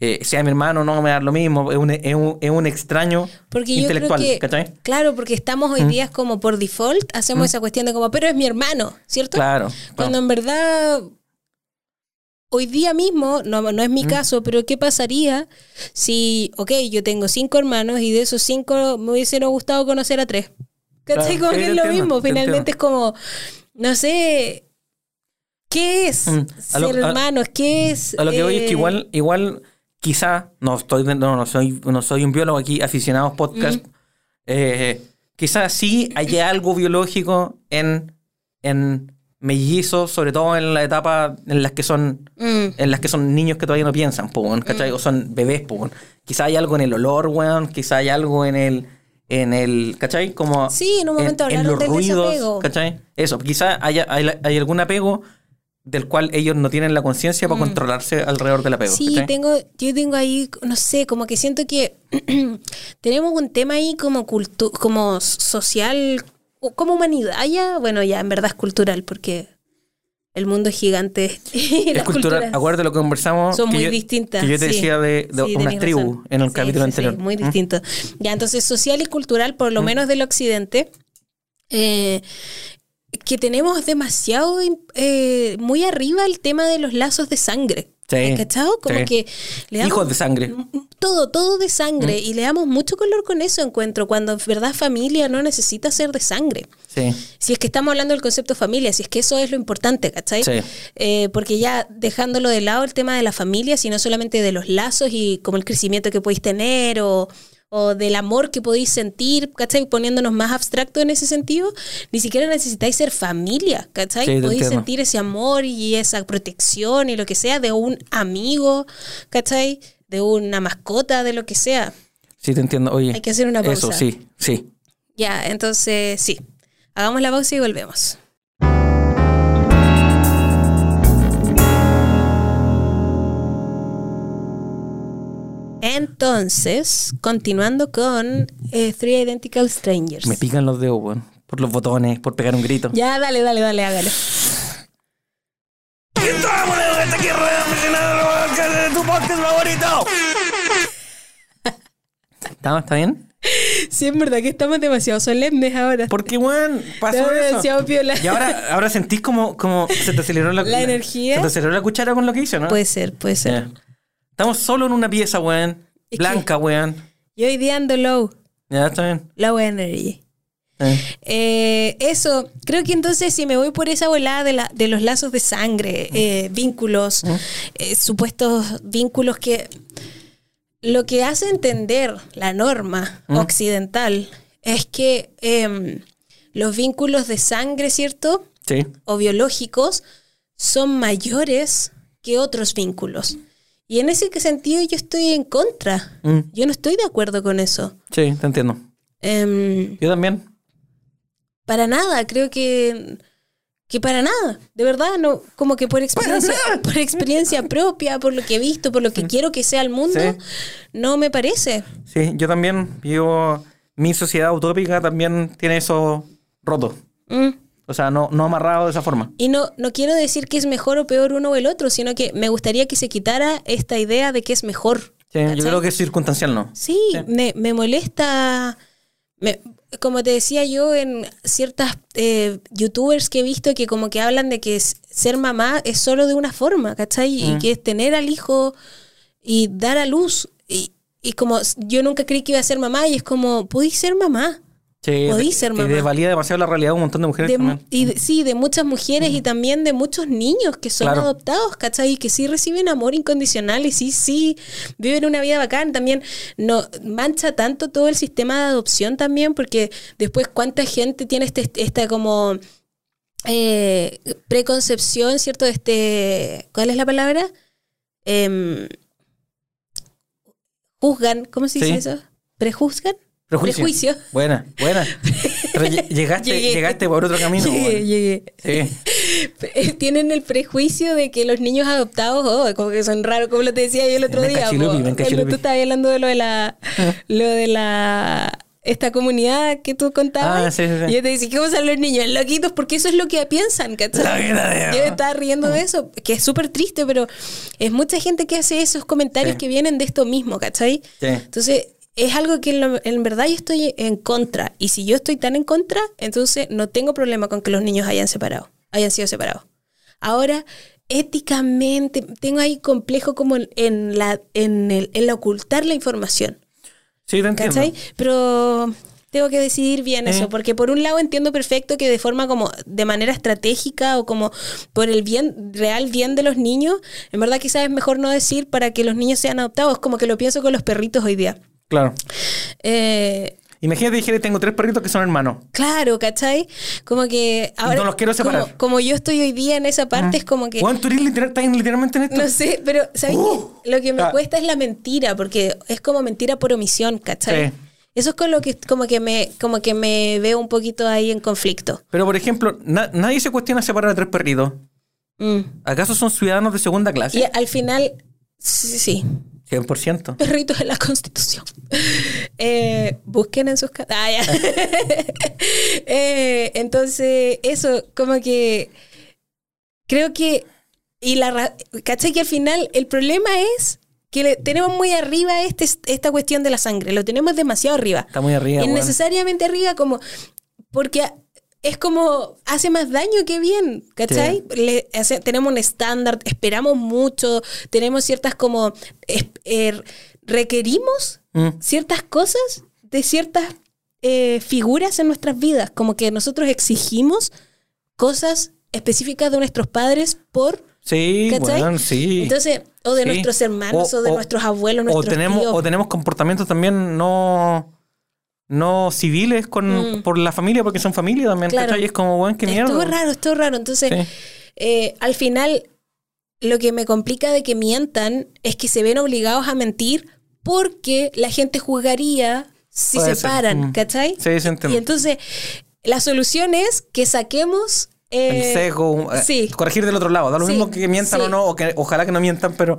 eh, sea mi hermano, no me da lo mismo, es un, es un, es un extraño Porque yo intelectual, creo que, ¿cachai? claro, porque estamos hoy día como por default, hacemos esa cuestión de como, pero es mi hermano, ¿cierto? Claro. Cuando no. en verdad, hoy día mismo, no, no es mi caso, pero ¿qué pasaría si, ok, yo tengo cinco hermanos y de esos cinco me hubiesen gustado conocer a tres? ¿Cachai? Como que es lo mismo, te finalmente es como, no sé, ¿qué es Mm, lo- ser a- hermanos? ¿Qué es? A lo que voy es eh, que igual, igual, quizá, no estoy, no, no soy, no soy un biólogo aquí, aficionados podcast, eh, quizás sí haya algo biológico en, en mellizos, sobre todo en la etapa en las que son, mm, en las que son niños que todavía no piensan, weón, ¿cachai? O son bebés, weón. Quizá hay algo en el olor, weón, quizá hay algo en el, en el, ¿cachai? Como Sí, en un momento hablaron los del ruidos, desapego. ¿cachai? Eso, quizá haya, hay, hay algún apego del cual ellos no tienen la conciencia para controlarse alrededor del apego. Mm. Sí, ¿cachai? tengo, yo tengo ahí, no sé, como que siento que tenemos un tema ahí como cultu como social, o como humanidad ya, bueno, ya en verdad es cultural, porque el mundo es gigante. Es culturas Acuérdate lo que conversamos. Son que muy yo- distintas. Que yo te sí. decía de, de Sí, unas tenés tribus razón. en el Sí, capítulo anterior. sí, muy ¿Mm? distinto. Ya, entonces social y cultural, por lo menos del occidente, eh, que tenemos demasiado eh, muy arriba el tema de los lazos de sangre. Sí, ¿Cachado? Como sí. que le damos Hijos de sangre. todo, todo de sangre. Y le damos mucho color con eso, encuentro, cuando en verdad familia no necesita ser de sangre. Sí. Si es que estamos hablando del concepto familia, si es que eso es lo importante, ¿cachai? Sí. Eh, porque ya dejándolo de lado el tema de la familia, sino solamente de los lazos y como el crecimiento que podéis tener o, o del amor que podéis sentir, ¿cachai? Poniéndonos más abstracto en ese sentido, ni siquiera necesitáis ser familia, ¿cachai? Sí, podéis sentir ese amor y esa protección y lo que sea de un amigo, ¿cachai? De una mascota, de lo que sea. Sí, te entiendo. Oye. Hay que hacer una Eso, pausa. sí, sí. Ya, entonces sí. Hagamos la pausa y volvemos. Entonces, continuando con eh, Three Identical Strangers. Me pican los dedos, weón. Por los botones, por pegar un grito. Ya, dale, dale, dale, hágalo. tu podcast favorito! ¿Está, ¿Está bien? Sí, es verdad que estamos demasiado solemnes ahora. Porque, weón, pasó Estamos eso. demasiado piola. Y ahora, ahora sentís como, como se te aceleró la, La energía. Se te aceleró la cuchara con lo que hice, ¿no? Puede ser, puede ser. Estamos solo en una pieza, weón. Blanca, weón. Yo hoy día ando low, Ya, está bien. low energy. Eh, eso, creo que entonces si me voy por esa volada de, la, de los lazos de sangre, eh, vínculos, eh, supuestos vínculos que lo que hace entender la norma occidental es que em, los vínculos de sangre, ¿cierto? Sí. O biológicos son mayores que otros vínculos. Y en ese sentido yo estoy en contra. Mm. Yo no estoy de acuerdo con eso. Sí, te entiendo. Em, Yo también. para nada, creo que que para nada, de verdad, no, como que por experiencia, por experiencia propia, por lo que he visto, por lo que quiero que sea el mundo, Sí. no me parece. Sí, yo también. Yo. mi sociedad utópica también tiene eso roto. Mm. O sea, no, no amarrado de esa forma. Y no, no quiero decir que es mejor o peor uno o el otro, sino que me gustaría que se quitara esta idea de que es mejor. Sí, yo creo que es circunstancial, ¿no? Sí, Me, me molesta. me- como te decía yo, en ciertas eh, youtubers que he visto que como que hablan de que ser mamá es solo de una forma, ¿cachai? Y que es tener al hijo y dar a luz. Y, y como yo nunca creí que iba a ser mamá y es como, podéis ser mamá. Sí, Podí de- ser y desvalida demasiado la realidad de un montón de mujeres De- también. y de- sí, de muchas mujeres y también de muchos niños que son Claro. adoptados, ¿cachai? Y que sí reciben amor incondicional y sí, sí, viven una vida bacán. También no mancha tanto todo el sistema de adopción también, porque después cuánta gente tiene este, esta como eh, preconcepción, ¿cierto? Este, ¿cuál es la palabra? Em, juzgan, ¿cómo se dice Sí. eso? ¿Prejuzgan? Prejuicio. Prejuicio. Buena, buena. Pero lle- llegaste, Llegué. llegaste por otro camino. Llegué, llegué. Sí. tienen el prejuicio de que los niños adoptados, oh, como que son raros, como lo te decía yo el otro Ven, día. cachilupi, po, cachilupi. tú estabas hablando de lo de la, lo de la, esta comunidad que tú contabas. Ah, sí, sí, sí. Y yo te decía, ¿cómo son los niños? Loquitos, porque eso es lo que piensan, ¿cachai? Yo estaba riendo de eso, que es súper triste, pero es mucha gente que hace esos comentarios que vienen de esto mismo, ¿cachai? Sí. Entonces, es algo que en, lo- en verdad yo estoy en contra. Y si yo estoy tan en contra, entonces no tengo problema con que los niños hayan separado, hayan sido separados. Ahora, éticamente, tengo ahí complejo como en, en la, en, el, en la ocultar la información. Sí, te entiendo. ¿Cachai? Pero tengo que decidir bien Eh. eso, porque por un lado entiendo perfecto que de forma como de manera estratégica o como por el bien, real bien de los niños, en verdad quizás es mejor no decir para que los niños sean adoptados, como que lo pienso con los perritos hoy día. Claro. Eh, Imagínate, dijera, tengo tres perritos que son hermanos. claro, ¿cachai? Como que ahora... no los quiero separar. Como, como yo estoy hoy día en esa parte, es como que... Juan, tú eres literal, literalmente en esto. No sé, pero ¿sabes Uh. qué? Lo que me cuesta es la mentira, porque es como mentira por omisión, ¿cachai? Sí. Eso es con lo que como que me como que me veo un poquito ahí en conflicto. Pero, por ejemplo, na- nadie se cuestiona separar a tres perritos. Mm. ¿Acaso son ciudadanos de segunda Y clase? al final, sí, sí, sí, 100%. perritos en la Constitución. Eh, busquen en sus casas. Ah, ya. Eh, entonces, eso, como que creo que. Y la ¿cachai? Que al final el problema es que le- tenemos muy arriba este, esta cuestión de la sangre. Lo tenemos demasiado arriba. Está muy arriba. Innecesariamente arriba, como. Porque es como. Hace más daño que bien, ¿cachai? Le- hace- tenemos un estándar, esperamos mucho, tenemos ciertas como. es- eh, requerimos Mm. ciertas cosas de ciertas eh, figuras en nuestras vidas. Como que nosotros exigimos cosas específicas de nuestros padres por. Sí, weón, sí. Entonces, o de Sí. nuestros hermanos, o, de nuestros abuelos, nuestros o tenemos, tíos. o tenemos comportamientos también no no civiles con, Mm. por la familia, porque son familia también, Claro. ¿cachai? Y es como, weón, qué mierda. todo raro, es todo raro. Entonces, Sí. eh, al final, lo que me complica de que mientan es que se ven obligados a mentir porque la gente juzgaría si Puede se ser. paran, Mm. ¿cachai? Sí, se entiende. Y entonces, la solución es que saquemos... eh, el sesgo, eh, sí. corregir del otro lado. Da lo Sí, mismo que mientan sí. o no, o que ojalá que no mientan, pero,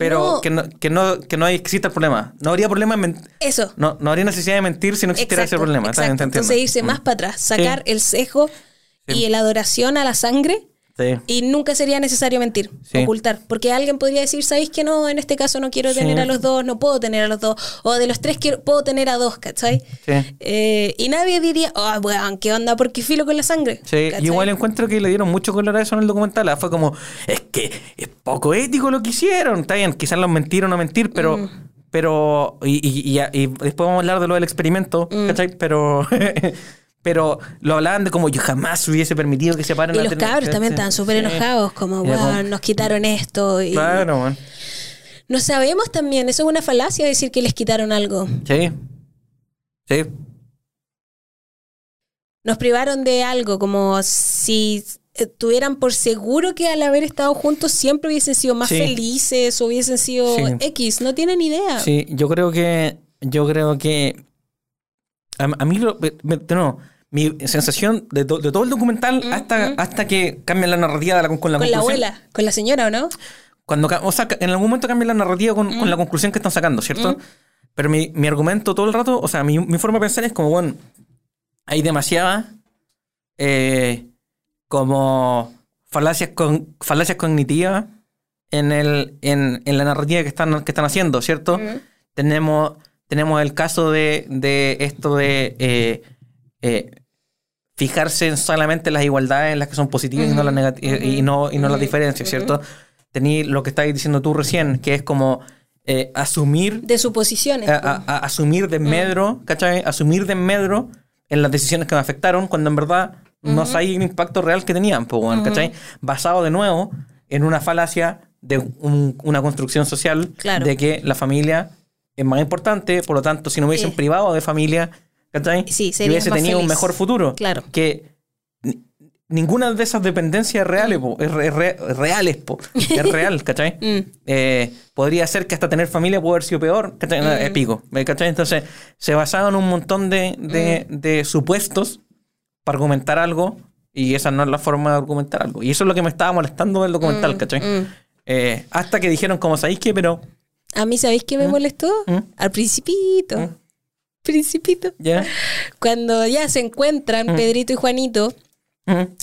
pero No. Que, no, que, no, que no exista el problema. No habría problema en Eso. no, no habría necesidad de mentir si no existiera ese problema. Exacto. Entonces irse Mm. más para atrás, sacar Sí. el sesgo Sí. y la adoración a la sangre Sí. y nunca sería necesario mentir, Sí. ocultar. Porque alguien podría decir, ¿sabéis que no? En este caso no quiero Sí. tener a los dos, no puedo tener a los dos. O de los tres quiero, puedo tener a dos, ¿cachai? Eh, y nadie diría, oh, weón, ¿qué onda? ¿Por qué filo con la sangre? Sí, y igual encuentro que le dieron mucho color a eso en el documental. ah, Fue como, es que es poco ético lo que hicieron. Está bien, quizás los mentir o no mentir, pero. Mm. Pero. Y, y- y- y después vamos a hablar de lo del experimento, Mm. ¿cachai? Pero. pero lo hablaban de como yo jamás hubiese permitido que se paren Y los cabros también Sí. estaban súper enojados, como, weón, nos quitaron esto. Y Claro. No sabemos también, eso es una falacia decir que les quitaron algo. Sí. Sí. nos privaron de algo, como si eh, tuvieran por seguro que al haber estado juntos siempre hubiesen sido más Sí. felices o hubiesen sido Sí. X, no tienen idea. Sí, yo creo que. Yo creo que. A, a mí, lo- me- nuevo, mi sensación de, to- de todo el documental hasta, hasta que cambian la narrativa de la- con la Mm, con la abuela, con la señora, ¿o no? Cuando, o sea, en algún momento cambian la narrativa con, Mm. con la conclusión que están sacando, ¿cierto? Pero mi, mi argumento todo el rato, o sea, mi, mi forma de pensar es como, bueno, hay demasiada eh, como falacias, con, falacias cognitivas en, el, en, en la narrativa que están, que están haciendo, ¿cierto? tenemos, tenemos el caso de, de esto de eh, eh, fijarse en solamente las igualdades en las que son positivas y no las negati- y- y no, y no las diferencias, ¿cierto? Tení lo que estabas diciendo tú recién, que es como eh, asumir De suposiciones. a, a- a- asumir de medro, ¿cachai? Asumir de medro en las decisiones que me afectaron cuando en verdad no sabía el impacto real que tenían, pues, ¿cachai? Basado de nuevo en una falacia de un- una construcción social Claro. de que la familia es más importante, por lo tanto, si no me hubiesen Eh. privado de familia, ¿cachai? Sí, Yo hubiese tenido un feliz. mejor futuro. Claro. Que ni- ninguna de esas dependencias es reales, po, es, re- re- es reales, po. es real, ¿cachai? Mm. Eh, podría ser que hasta tener familia pudo haber sido peor, ¿cachai? Mm. es pico, ¿cachai? Entonces, se basaban en un montón de, de- Mm. de supuestos para argumentar algo y esa no es la forma de argumentar algo. Y eso es lo que me estaba molestando del documental, ¿cachai? mm. Eh, hasta que dijeron, como sabéis que, pero A mí, ¿sabéis qué me molestó? ¿Mm? Al principito. ¿Mm? Principito. ya. Cuando ya se encuentran Pedrito y Juanito.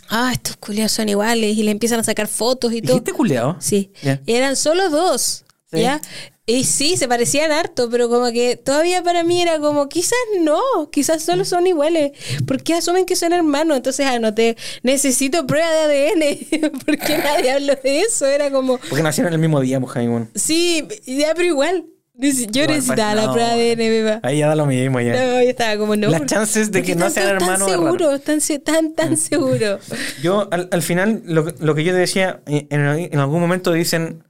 Ah, estos culiados son iguales. Y le empiezan a sacar fotos y todo. ¿Dijiste culeado? Sí. Y eran solo dos. Sí. ¿Ya? Y sí, se parecían harto, pero como que todavía para mí era como, quizás no, quizás solo son iguales. ¿Por qué asumen que son hermanos? Entonces anoté, necesito prueba de ADN. ¿Por qué nadie habló de eso? Era como, Porque nacieron el mismo día, pues, bueno. sí, ya, pero igual. Yo Igual, necesitaba pues, la prueba de ADN. Ahí ya da lo mismo, ya. No, yo estaba como, no. Las ¿por- chances de que no están sean hermanos Tan raro. seguros, tan, tan, seguros. Yo, al, al final, lo, que- lo que yo te decía, en, en algún momento dicen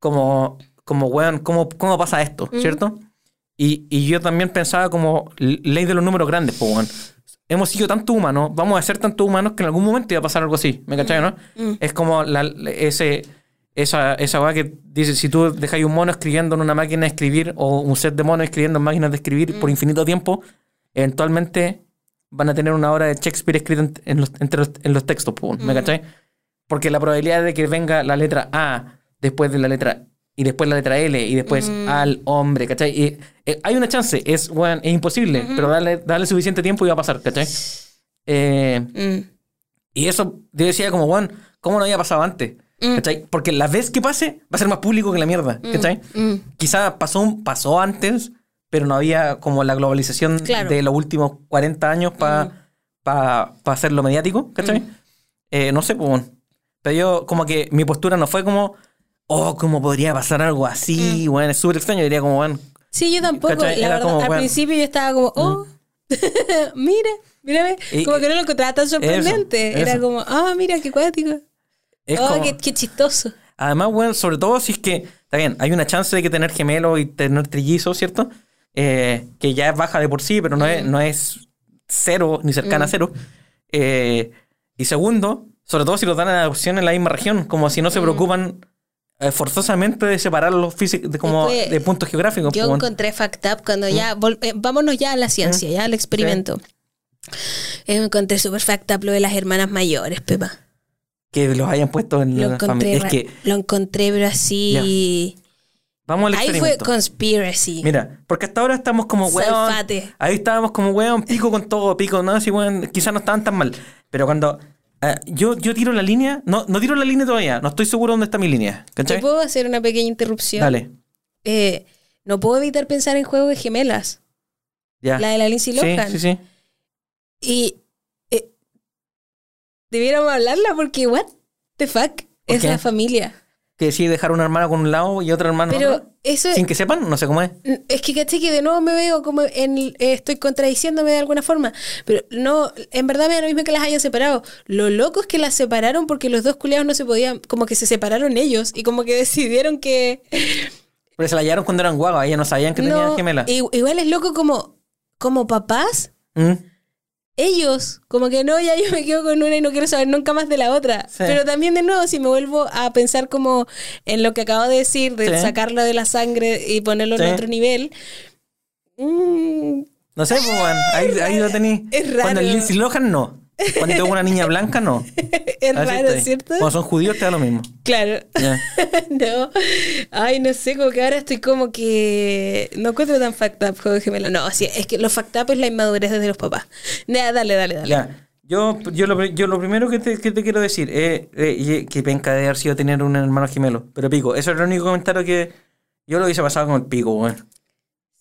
como, como weón, ¿cómo, cómo pasa esto? ¿Cierto? Y, y yo también pensaba como ley de los números grandes, pues, weón. Hemos sido tanto humanos, vamos a ser tanto humanos que en algún momento iba a pasar algo así, ¿me cachai, no? Es como la, ese, esa, esa weá que dice, si tú dejáis un mono escribiendo en una máquina de escribir o un set de monos escribiendo en máquinas de escribir por infinito tiempo, eventualmente van a tener una obra de Shakespeare escrita en, en los, entre los, en los textos, ¿me cachai? Porque la probabilidad de que venga la letra A después de la letra y después la letra L y después al hombre, ¿cachai? Y, eh, hay una chance, es, weón, es imposible, pero dale, dale suficiente tiempo y va a pasar, ¿cachai? Eh, Mm. y eso yo decía como, weón, ¿cómo no había pasado antes? ¿Cachai? Porque la vez que pase va a ser más público que la mierda, ¿cachai? Mm. Quizá pasó, pasó antes, pero no había como la globalización Claro. de los últimos 40 años para hacerlo mediático, ¿cachai? Eh, no sé, pues, bueno. pero yo como que mi postura no fue como, oh, ¿cómo podría pasar algo así? Bueno, es súper extraño, diría como, bueno, Sí, yo tampoco. ¿Cachai? La Era verdad, como, al bueno. principio yo estaba como, oh, mira, mírame. Y- como que no lo encontraba tan sorprendente. eso, Era eso. como, ah, mira, qué cuático. es oh, como... qué, qué chistoso. Además, bueno, sobre todo si es que, está bien, hay una chance de que tener gemelos y tener trillizos, ¿cierto? Eh, que ya es baja de por sí, pero no es, no es cero ni cercana a cero. Eh, y segundo, sobre todo si los dan en adopción en la misma región, como si no se preocupan eh, forzosamente de separarlos físicos de, como de puntos geográficos. Yo pues, encontré Fact Up cuando ya, vol- eh, vámonos ya a la ciencia, ya al experimento. Eh, encontré super Fact Up lo de las hermanas mayores, Pepa. que los hayan puesto en Lo la familia. Es que lo encontré, pero así... vamos al Ahí fue conspiracy. Mira, porque hasta ahora estamos como weón. Ahí estábamos como weón, pico con todo, pico, no, así weón, quizás no estaban tan mal. Pero cuando eh, yo, yo tiro la línea, no, no tiro la línea todavía, no estoy seguro dónde está mi línea. ¿Te ¿Cachai? puedo hacer una pequeña interrupción? Dale, Eh, no puedo evitar pensar en Juego de Gemelas. ya. La de la Lindsay sí, Lohan. sí, sí. Y eh, debiéramos hablarla porque, what the fuck, ¿Por es la familia. Que sí, dejar una hermana con un lado y otra hermana con Pero otro. eso Sin que sepan, no sé cómo es. es que caché que de nuevo me veo como en eh, estoy contradiciéndome de alguna forma. Pero no, en verdad me da lo mismo que las hayan separado. Lo loco es que las separaron porque los dos culiados no se podían, como que se separaron ellos y como que decidieron que Pero se la hallaron cuando eran guagas, ellas no sabían que tenían gemelas. igual es loco como como papás Mm. Ellos, como que no, ya yo me quedo con una y no quiero saber nunca más de la otra. Sí. Pero también de nuevo, si me vuelvo a pensar como en lo que acabo de decir, de Sí. sacarlo de la sangre y ponerlo Sí. en otro nivel, mm, No sé, pues, ahí, ahí lo tení. Es raro. Cuando el Lindsay Lohan, no. Cuando tengo una niña blanca, no. Es Así raro, estoy. ¿cierto? Cuando son judíos, te da lo mismo. Claro. No. Ay, no sé, como que ahora estoy como que. No encuentro tan fact up, juego gemelo. No, sí, es que lo fact up es la inmadurez de los papás. Ya, dale, dale, dale. Ya. Yo, yo, lo, yo lo primero que te, que te quiero decir es eh, que penca de haber sido tener un hermano gemelo. Pero pico, eso es el único comentario que yo lo hubiese pasado con el pico, weón.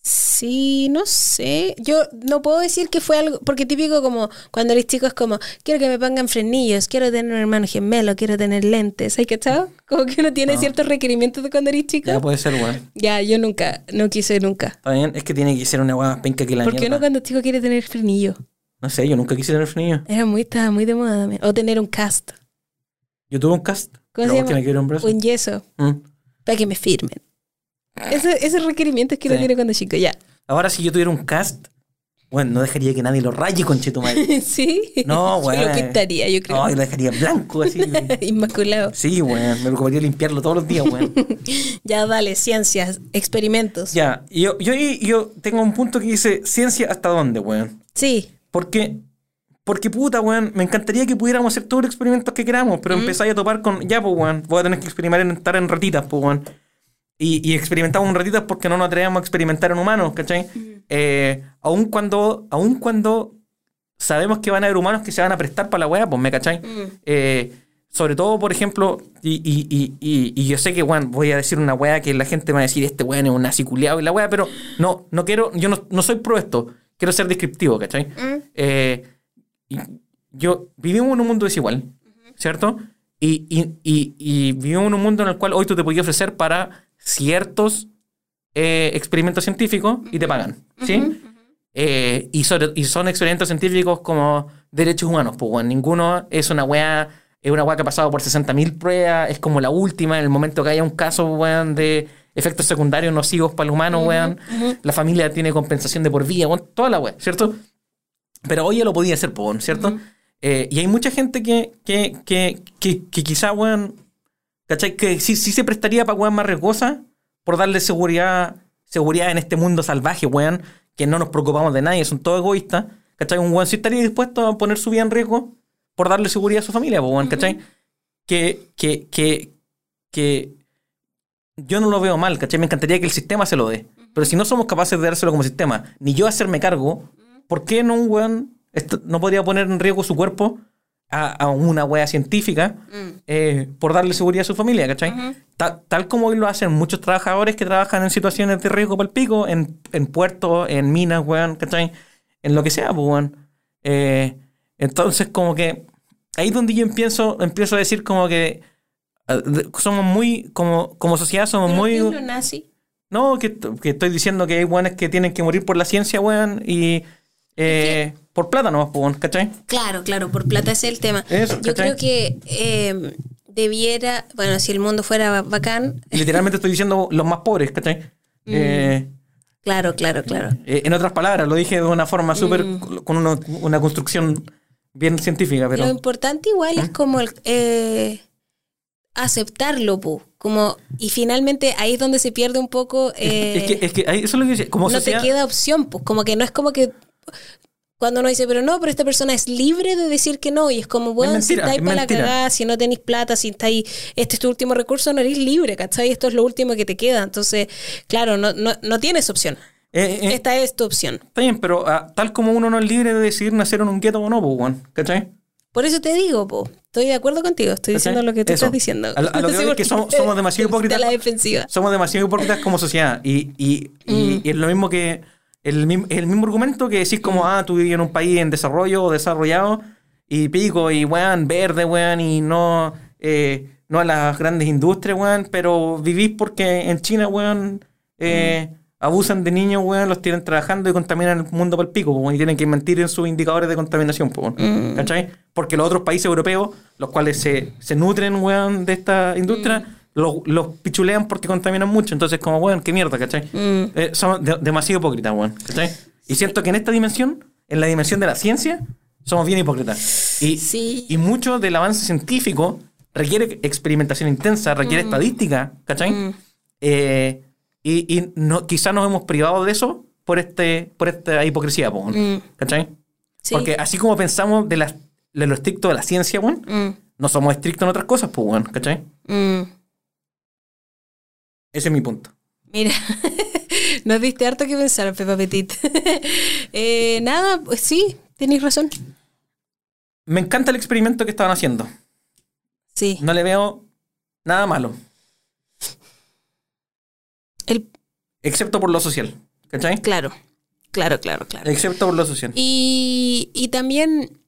Sí, no sé. Yo no puedo decir que fue algo, porque típico como cuando eres chico es como, quiero que me pongan frenillos, quiero tener un hermano gemelo, quiero tener lentes, ¿hay cachado? Como que uno tiene ciertos requerimientos de cuando eres chico. Ya puede ser, weón. Ya, yo nunca, no quise nunca. Bien, es que tiene que ser una weá más penca que la ¿Por qué mierda. uno cuando chico quiere tener frenillo? No sé, yo nunca quise tener frenillo. Era muy, estaba muy de moda también. O tener un cast, Yo tuve un cast. ¿Cómo se llama? me quiero un brazo. un yeso, Mm. para que me firmen. Ese, esos requerimientos que uno Sí. tiene cuando chico, ya. Ahora, si yo tuviera un cast, bueno, no dejaría que nadie lo raye con madre. ¿Sí? No, Yo weón. lo pintaría, yo creo. No, yo lo dejaría blanco así. Inmaculado. Sí, weón. Me preocuparía limpiarlo todos los días, weón. Ya, dale, ciencias, experimentos. ya, yo, yo, yo tengo un punto que dice: ¿ciencia hasta dónde, weón? Sí. Porque, porque puta, weón, me encantaría que pudiéramos hacer todos los experimentos que queramos, pero empezáis a topar con, ya, pues, weón, voy a tener que experimentar en ratitas, pues, weón. Y, y experimentamos en ratitas porque no nos atrevemos a experimentar en humanos, ¿cachai? Eh, aun cuando, aun cuando sabemos que van a haber humanos que se van a prestar para la weá, pues, ¿me cachai? Eh, sobre todo, por ejemplo, y, y, y, yo sé que, weón, voy a decir una weá que la gente va a decir, este weón es un nazi culiao y la weá, pero no, no quiero, yo no, no soy pro esto, quiero ser descriptivo, ¿cachai? Eh, yo vivimos en un mundo desigual, ¿cierto? Y, y, y, y vivimos en un mundo en el cual hoy tú te podías ofrecer para ciertos eh, experimentos científicos y te pagan, ¿sí? Eh, y, sobre- y son experimentos científicos como derechos humanos, pues. Ninguno es una weá, es una weá que ha pasado por 60.000 pruebas, es como la última, en el momento que haya un caso, weón, de efectos secundarios nocivos para el humano, weón. La familia tiene compensación de por vida, weón, toda la weá, ¿cierto? Pero hoy ya lo podía hacer, weón, ¿cierto? Eh, y hay mucha gente que, que, que, que, que quizá, weón, ¿cachai? Que sí, sí se prestaría para weón más riesgosa por darle seguridad, seguridad en este mundo salvaje, weón, que no nos preocupamos de nadie, son todos egoístas, ¿cachai? Un weón sí estaría dispuesto a poner su vida en riesgo por darle seguridad a su familia, weón, ¿cachai? Que, que, que, que yo no lo veo mal, ¿cachai? Me encantaría que el sistema se lo dé. Pero si no somos capaces de dárselo como sistema, ni yo hacerme cargo, ¿por qué no un weón no podría poner en riesgo su cuerpo a, a una wea científica eh, por darle seguridad a su familia, ¿cachai? Ta- tal como hoy lo hacen muchos trabajadores que trabajan en situaciones de riesgo para el pico, en, en puertos, en minas, weón, ¿cachai? En lo que sea, pues, weón. Eh, entonces, como que ahí es donde yo empiezo, empiezo a decir como que de- somos muy, como, como sociedad somos Pero muy... No, que, que estoy diciendo que hay weones que tienen que morir por la ciencia, weón, y eh, por plata nomás, pues, ¿cachai? Claro, claro, por plata es el tema. Eso, Yo creo que eh, debiera, bueno, si el mundo fuera bacán, Literalmente estoy diciendo los más pobres, ¿cachai? Mm. Eh, claro, claro, claro. eh, en otras palabras, lo dije de una forma súper, con una, una construcción bien científica, pero... Lo importante igual es como el, eh, aceptarlo, pu. Como, y finalmente ahí es donde se pierde un poco. eh, es que, es que ahí- eso es lo que dice, como no sociedad... te queda opción, pues. Como que no es como que. Cuando uno dice, pero no, pero esta persona es libre de decir que no, y es como, bueno, si mentira, estáis es para la mentira. cagada, si no tenéis plata, si estáis, este es tu último recurso, no eres libre, ¿cachai? Esto es lo último que te queda. Entonces, claro, no, no, no tienes opción. eh, eh, Esta es tu opción. Está bien, pero ah, tal como uno no es libre de decidir nacer en un gueto o no, pues, ¿cachai? Por eso te digo, po. Estoy de acuerdo contigo, estoy ¿Cachai? diciendo lo que tú Eso. estás diciendo. A lo- a lo que Sí, es que somos- somos demasiado hipócritas. a la defensiva. somos demasiado hipócritas como sociedad. Y, y, y- Mm. y es lo mismo que. El, mismo- el mismo argumento que decís como, ah, tú vives en un país en desarrollo o desarrollado, y pico, y weón, verde, weón, y no, eh, no a las grandes industrias, weón, pero vivís porque en China, weón, eh, abusan de niños, weón, los tienen trabajando y contaminan el mundo para el pico, weón, y tienen que mentir en sus indicadores de contaminación, weón, ¿cachai? Porque los otros países europeos, los cuales se, se nutren, weón, de esta industria, los, los pichulean porque contaminan mucho. Entonces, como, weón, qué mierda, ¿cachai? Mm. Eh, somos de- demasiado hipócritas, weón, ¿cachai? Y siento que en esta dimensión, en la dimensión de la ciencia, somos bien hipócritas. Y, Sí. y mucho del avance científico requiere experimentación intensa, requiere Mm. estadística, ¿cachai? Eh, y y no, quizás nos hemos privado de eso por este por esta hipocresía, po, Mm. ¿cachai? Sí. Porque así como pensamos de las de lo estricto de la ciencia, weón, Mm, no somos estrictos en otras cosas, pues, weón, ¿cachai? Ese es mi punto. Mira, nos diste harto que pensar, Pepa Petit. Eh, nada, pues sí, tenéis razón. Me encanta el experimento que estaban haciendo. Sí. No le veo nada malo, El, excepto por lo social, ¿cachai? claro, claro, claro, claro. Excepto por lo social. Y, y también.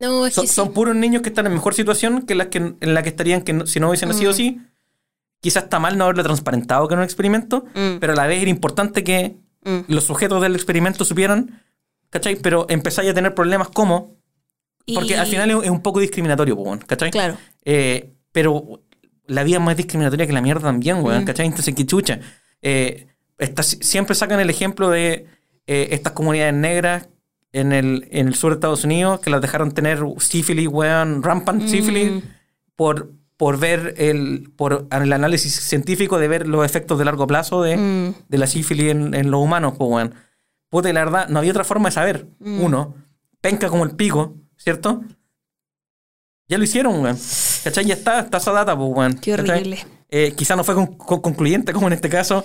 No, es Son, que sí. son puros niños que están en mejor situación que las que en la que estarían que no- si no hubiesen nacido Mm. así. Quizás está mal no haberlo transparentado que era un experimento, Mm, pero a la vez era importante que mm. los sujetos del experimento supieran, ¿cachai? Pero empezáis a tener problemas como... Porque Y- al final es un poco discriminatorio, pues, ¿cachai? Claro. Eh, pero la vida es más discriminatoria que la mierda también, weón, Mm. ¿cachai? Entonces, qué chucha. Eh, siempre sacan el ejemplo de eh, estas comunidades negras en el, en el sur de Estados Unidos que las dejaron tener sífilis, weón, rampant sífilis, Mm. por, por ver el, por el análisis científico de ver los efectos de largo plazo de, Mm. de la sífilis en, en los humanos, pues, weón. Puta, la verdad, no había otra forma de saber. Mm. Uno, penca como el pico, ¿cierto? Ya lo hicieron, weón. ¿Cachai? Ya está, está esa data, pues, weón. Qué horrible. Eh, quizá no fue con- con- concluyente como en este caso,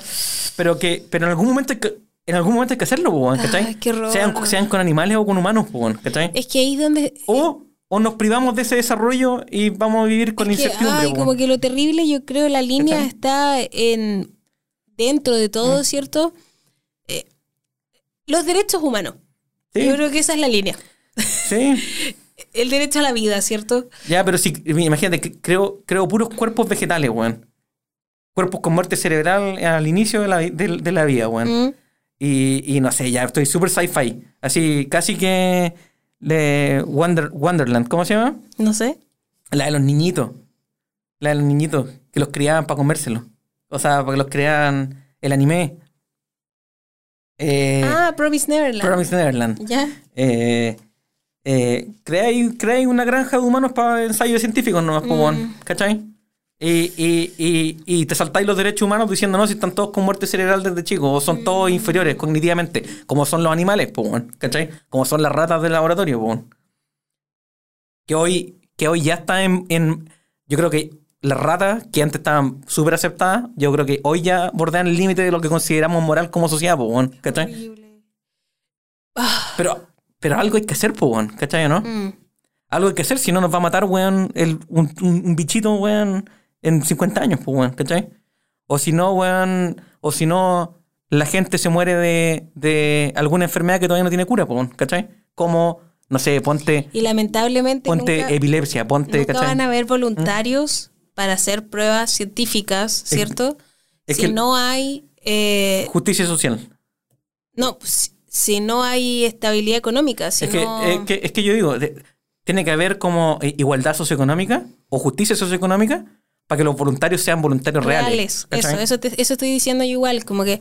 pero que pero en algún momento hay que, en algún momento hay que hacerlo, pues, weón, ¿cachai? Ay, qué sean, sean con animales o con humanos, pues, weón, ¿cachai? Es que ahí donde. O, o nos privamos de ese desarrollo y vamos a vivir con es que, incertidumbre, ay, pues, como que lo terrible, yo creo, la línea está en. Dentro de Mm. todo, ¿cierto? Eh, los derechos humanos. Sí, Yo creo que esa es la línea. sí. El derecho a la vida, ¿cierto? Ya, pero si, imagínate, que creo, creo puros cuerpos vegetales, weón. Cuerpos con muerte cerebral al inicio de la, de la vida, weón. Mm. Y, y no sé, ya estoy súper sci-fi. Así, casi que de Wonder, Wonderland, ¿cómo se llama? No sé. La de los niñitos. La de los niñitos, que los criaban para comérselos. O sea, para que los creaban el anime. Eh, ah, Promise Neverland. Promise Neverland. Ya. Eh, eh, creáis, una granja de humanos para ensayos científicos nomás, po, Mm. ¿cachai? Y, y, y, y te saltáis los derechos humanos diciendo, no, si están todos con muerte cerebral desde chicos, o son todos inferiores cognitivamente, como son los animales, weón, ¿cachai? Como son las ratas del laboratorio, weón. Que hoy, que hoy ya está en, en- Yo creo que las ratas, que antes estaban súper aceptadas, yo creo que hoy ya bordean el límite de lo que consideramos moral como sociedad, weón, ¿cachai? Ah, Pero, pero algo hay que hacer, weón, ¿cachai no? mm. Algo hay que hacer, si no nos va a matar, weón, el, un, un- un bichito, weón, en 50 años, pues, weón, ¿cachai? O si no, weón, o si no, la gente se muere de, de alguna enfermedad que todavía no tiene cura, pues, weón, ¿cachai? Como, no sé, ponte, Y lamentablemente ponte nunca, epilepsia, ponte, nunca ¿cachai? van a haber voluntarios para hacer pruebas científicas, ¿cierto? es si que- no hay... eh, Justicia social. no, pues, si no hay estabilidad económica, si es, que, no... es, que, es que yo digo, de- tiene que haber como igualdad socioeconómica o justicia socioeconómica para que los voluntarios sean voluntarios reales. reales. Eso, eso, te- eso estoy diciendo yo igual, como que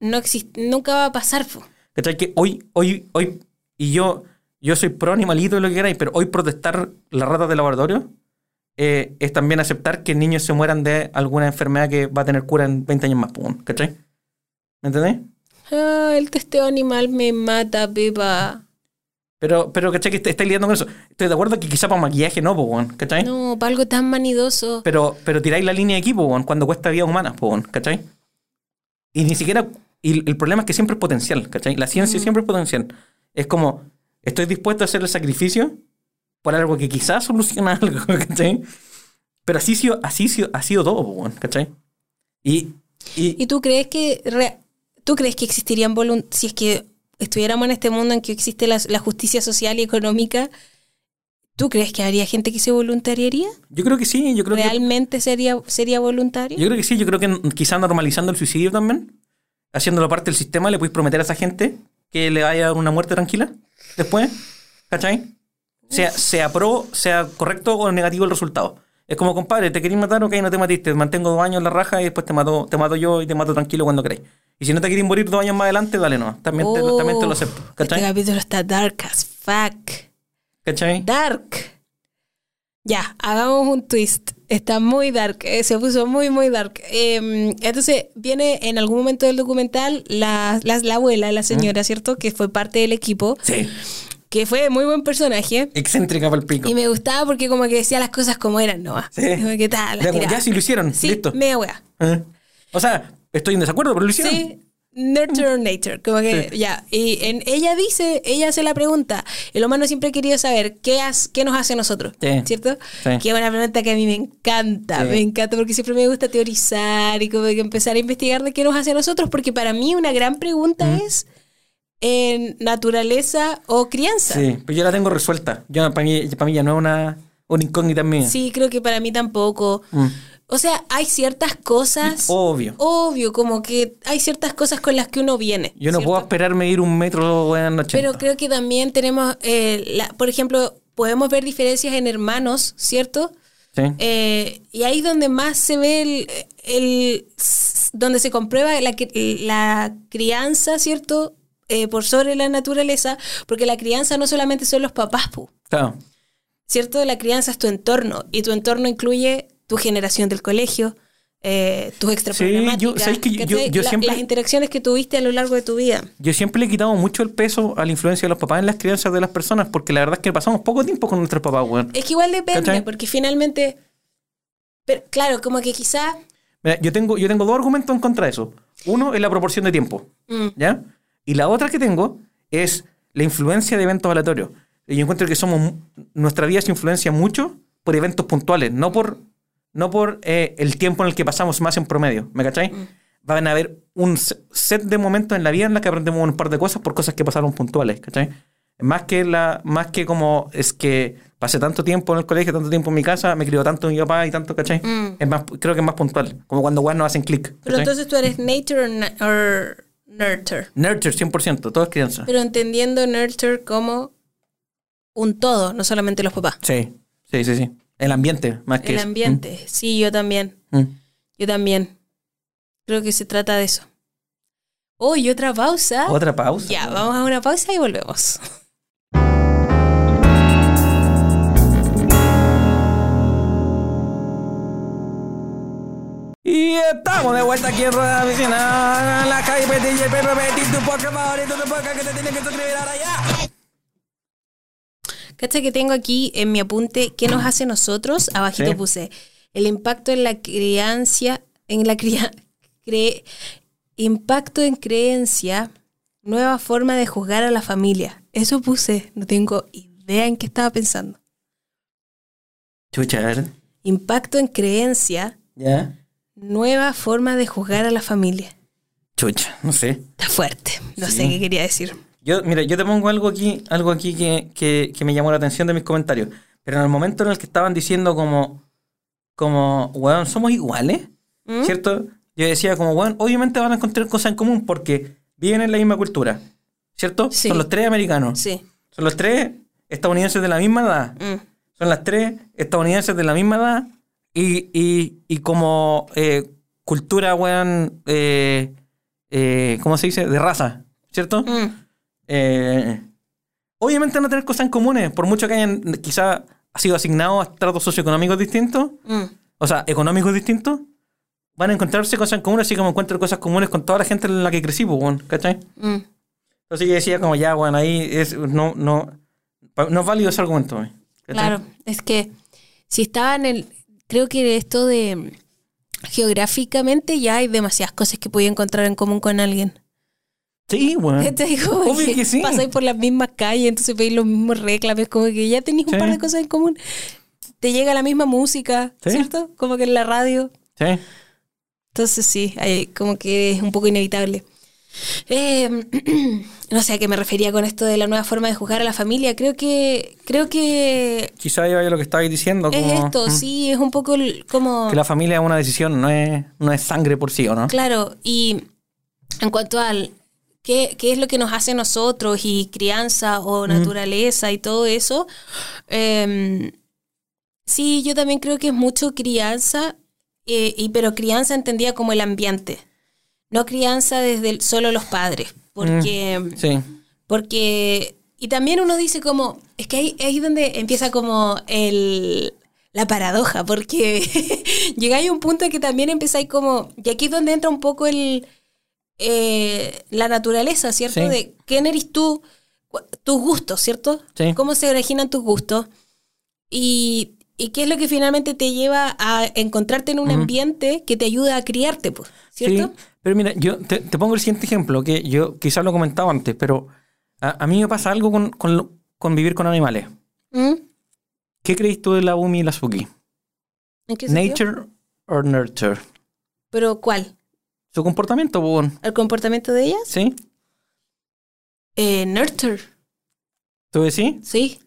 no existe, nunca va a pasar. po. ¿Cachai? Que hoy, hoy, hoy, y yo, yo soy pro animalito y lo que queráis, pero hoy protestar las ratas de laboratorio eh, es también aceptar que niños se mueran de alguna enfermedad que va a tener cura en 20 años más, ¿cachai? ¿Me entendés? Ah, el testeo animal me mata, Pepa. Pero, pero ¿cachai? Que est- estáis lidiando con eso. Estoy de acuerdo que quizá para maquillaje no, weón, ¿cachai? No, para algo tan manidoso. Pero, pero tiráis la línea de equipo, weón, cuando cuesta vidas humanas, weón, ¿cachai? Y ni siquiera. Y el problema es que siempre es potencial, ¿cachai? La ciencia Mm. siempre es potencial. Es como, estoy dispuesto a hacer el sacrificio por algo que quizás soluciona algo, ¿cachai? Pero así, así, ha sido- todo, weón, ¿cachai? Y, y, ¿Y tú crees que re- tú crees que existirían volun- si es que estuviéramos en este mundo en que existe la, la justicia social y económica? ¿Tú crees que habría gente que se voluntariaría? yo creo que sí, yo creo que. ¿Realmente sería, sería voluntario? Yo creo que sí, yo creo que quizás normalizando el suicidio también, haciéndolo parte del sistema, le podéis prometer a esa gente que le vaya una muerte tranquila después, ¿cachai? Sea, sea pro, sea correcto o negativo el resultado. Es como, compadre, te querías matar, ok, no te matiste, te mantengo dos años en la raja y después te mato, te mato yo y te mato tranquilo cuando queréis. Y si no te queréis morir dos años más adelante, dale no. También, te, también te lo acepto, Este ¿cachai? capítulo está dark as fuck. ¿Cachai? Dark. Ya, hagamos un twist. Está muy dark. eh, se puso muy, muy dark. Eh, entonces, viene en algún momento del documental la, la, la abuela, la señora, ¿cierto? Que fue parte del equipo. Sí. que fue muy buen personaje. Excéntrica para el pico. Y me gustaba porque como que decía las cosas como eran, ¿no? Sí. Como que tal, las Ya, sí lo hicieron, Sí, listo. media wea. Eh. O sea, estoy en desacuerdo, pero lo hicieron. Sí, nurture or nature, como que Sí. ya. Y en, ella dice, ella hace la pregunta, el humano siempre ha querido saber qué, has- qué nos hace a nosotros, Sí. ¿cierto? Sí. Que es una pregunta que a mí me encanta, me encanta porque siempre me gusta teorizar y como que empezar a investigar de qué nos hace a nosotros, porque para mí una gran pregunta es en naturaleza o crianza. Sí, pero yo la tengo resuelta. Yo, para, mí, para mí ya no es una, una incógnita mía. Sí, creo que para mí tampoco. Mm. O sea, hay ciertas cosas. Obvio. Obvio, como que hay ciertas cosas con las que uno viene. Yo no ¿cierto? puedo esperar medir un metro en 80. Pero creo que también tenemos, eh, la- por ejemplo, podemos ver diferencias en hermanos, ¿cierto? Sí. Eh, y ahí donde más se ve el, el- donde se comprueba la crianza, ¿cierto? Eh, por sobre la naturaleza, porque la crianza no solamente son los papás, pu, Claro. ¿cierto? La crianza es tu entorno y tu entorno incluye tu generación del colegio, eh, tus Sí, extraprogrammáticas, yo- ¿sabes que yo- ¿cachai? yo La- siempre- las interacciones que tuviste a lo largo de tu vida. Yo siempre le he quitado mucho el peso a la influencia de los papás en las crianzas de las personas, porque la verdad es que pasamos poco tiempo con nuestros papás, weón. Es que igual depende, ¿Cachai? porque finalmente, pero, claro, como que quizá... Mira, yo tengo, yo tengo dos argumentos en contra de eso. Uno es la proporción de tiempo, mm, ¿ya? Y la otra que tengo es la influencia de eventos aleatorios. Y yo encuentro que somos nuestra vida se influencia mucho por eventos puntuales, no por, no por eh, el tiempo en el que pasamos más en promedio. ¿Me cachai? Van a haber un se- set de momentos en la vida en la que aprendemos un par de cosas por cosas que pasaron puntuales, ¿cachai? Más que, la, más que como es que pasé tanto tiempo en el colegio, tanto tiempo en mi casa, me crió tanto mi papá y tanto, ¿cachai? Mm. Es más, creo que es más puntual. Como cuando weas no hacen clic. Pero entonces tú eres nature or nurture. Nurture, 100%, todo es crianza. Pero entendiendo nurture como un todo, no solamente los papás. Sí, sí, sí, sí. El ambiente, más que El eso. ambiente. Sí, yo también. Mm, mm. Yo también. Creo que se trata de eso. Oh, y otra pausa. Otra pausa. Ya, vamos a una pausa y volvemos. Y estamos de vuelta aquí en Rueda Piscina, en la calle Petit y el Pepe Petit, tu podcast favorito, tu podcast que te tienes que suscribir ahora ya. Cacha que tengo aquí en mi apunte qué nos hace nosotros. Abajito Sí. puse el impacto en la crianza, en la cría, cre- impacto en creencia, nueva forma de juzgar a la familia. Eso puse, no tengo idea en qué estaba pensando. Chucha, a ver. Impacto en creencia, ¿Ya? nueva forma de juzgar a la familia. Chucha, no sé. Está fuerte, no Sí. sé qué quería decir. Yo, mira, yo te pongo algo aquí, algo aquí que, que, que me llamó la atención de mis comentarios. Pero en el momento en el que estaban diciendo como, como, weón, somos iguales, ¿Mm? ¿cierto? Yo decía como, weón, obviamente van a encontrar cosas en común porque viven en la misma cultura, ¿cierto? Sí. Son los tres americanos. Sí. Son los tres estadounidenses de la misma edad. Mm. Son las tres estadounidenses de la misma edad y, y, y como eh, cultura, weón, eh, eh, ¿cómo se dice? De raza, ¿cierto? Mm. Eh, obviamente van a tener cosas en comunes, por mucho que hayan quizá sido asignados a tratos socioeconómicos distintos, Mm. o sea, económicos distintos, van a encontrarse cosas en comunes, así como encuentro cosas comunes con toda la gente en la que crecí, pues, ¿cachai? Mm. Entonces yo decía como ya, bueno, ahí es, no, no, no es válido ese argumento. Claro, es que si estaba en el. Creo que esto de. Geográficamente ya hay demasiadas cosas que podía encontrar en común con alguien. Sí, weón. Te digo, Obvio que sí. Pasáis por las mismas calles, entonces veis los mismos reclames, como que ya tenéis un par de cosas en común. Te llega la misma música, Sí. ¿cierto? Como que en la radio. Sí. Entonces sí, hay- como que es un poco inevitable. Eh, no sé a qué me refería con esto de la nueva forma de juzgar a la familia. Creo que creo que Quizá vaya lo que estabais diciendo. es esto, mm, sí, es un poco como... Que la familia es una decisión, no es, no es sangre por sí, ¿o no? Claro, y en cuanto al qué, qué es lo que nos hace nosotros y crianza o naturaleza y todo eso, em, sí, yo también creo que es mucho crianza, eh, y, pero crianza entendida como el ambiente, no crianza desde el- solo los padres, porque... Sí. Porque, y también uno dice como, es que ahí ahí es donde empieza como el, la paradoja, porque llegáis a un punto en que también empezáis como, y aquí es donde entra un poco el, eh, la naturaleza, ¿cierto? Sí. De quién eres tú. Tus gustos, ¿cierto? Sí. Cómo se originan tus gustos. Y, y qué es lo que finalmente te lleva a encontrarte en un ambiente que te ayuda a criarte, pues, ¿cierto? Sí, pero mira, yo te, te pongo el siguiente ejemplo, que yo quizás lo comentaba antes, pero a, a mí me pasa algo con, con, vivir con animales. ¿Mm? ¿Qué crees tú de la Bumi y la Suki? ¿En qué sentido? ¿Nature or nurture? ¿Pero cuál? Su comportamiento, pues, ¿El comportamiento de ellas? ¿sí? Eh, nurture, ¿Tú decís? sí,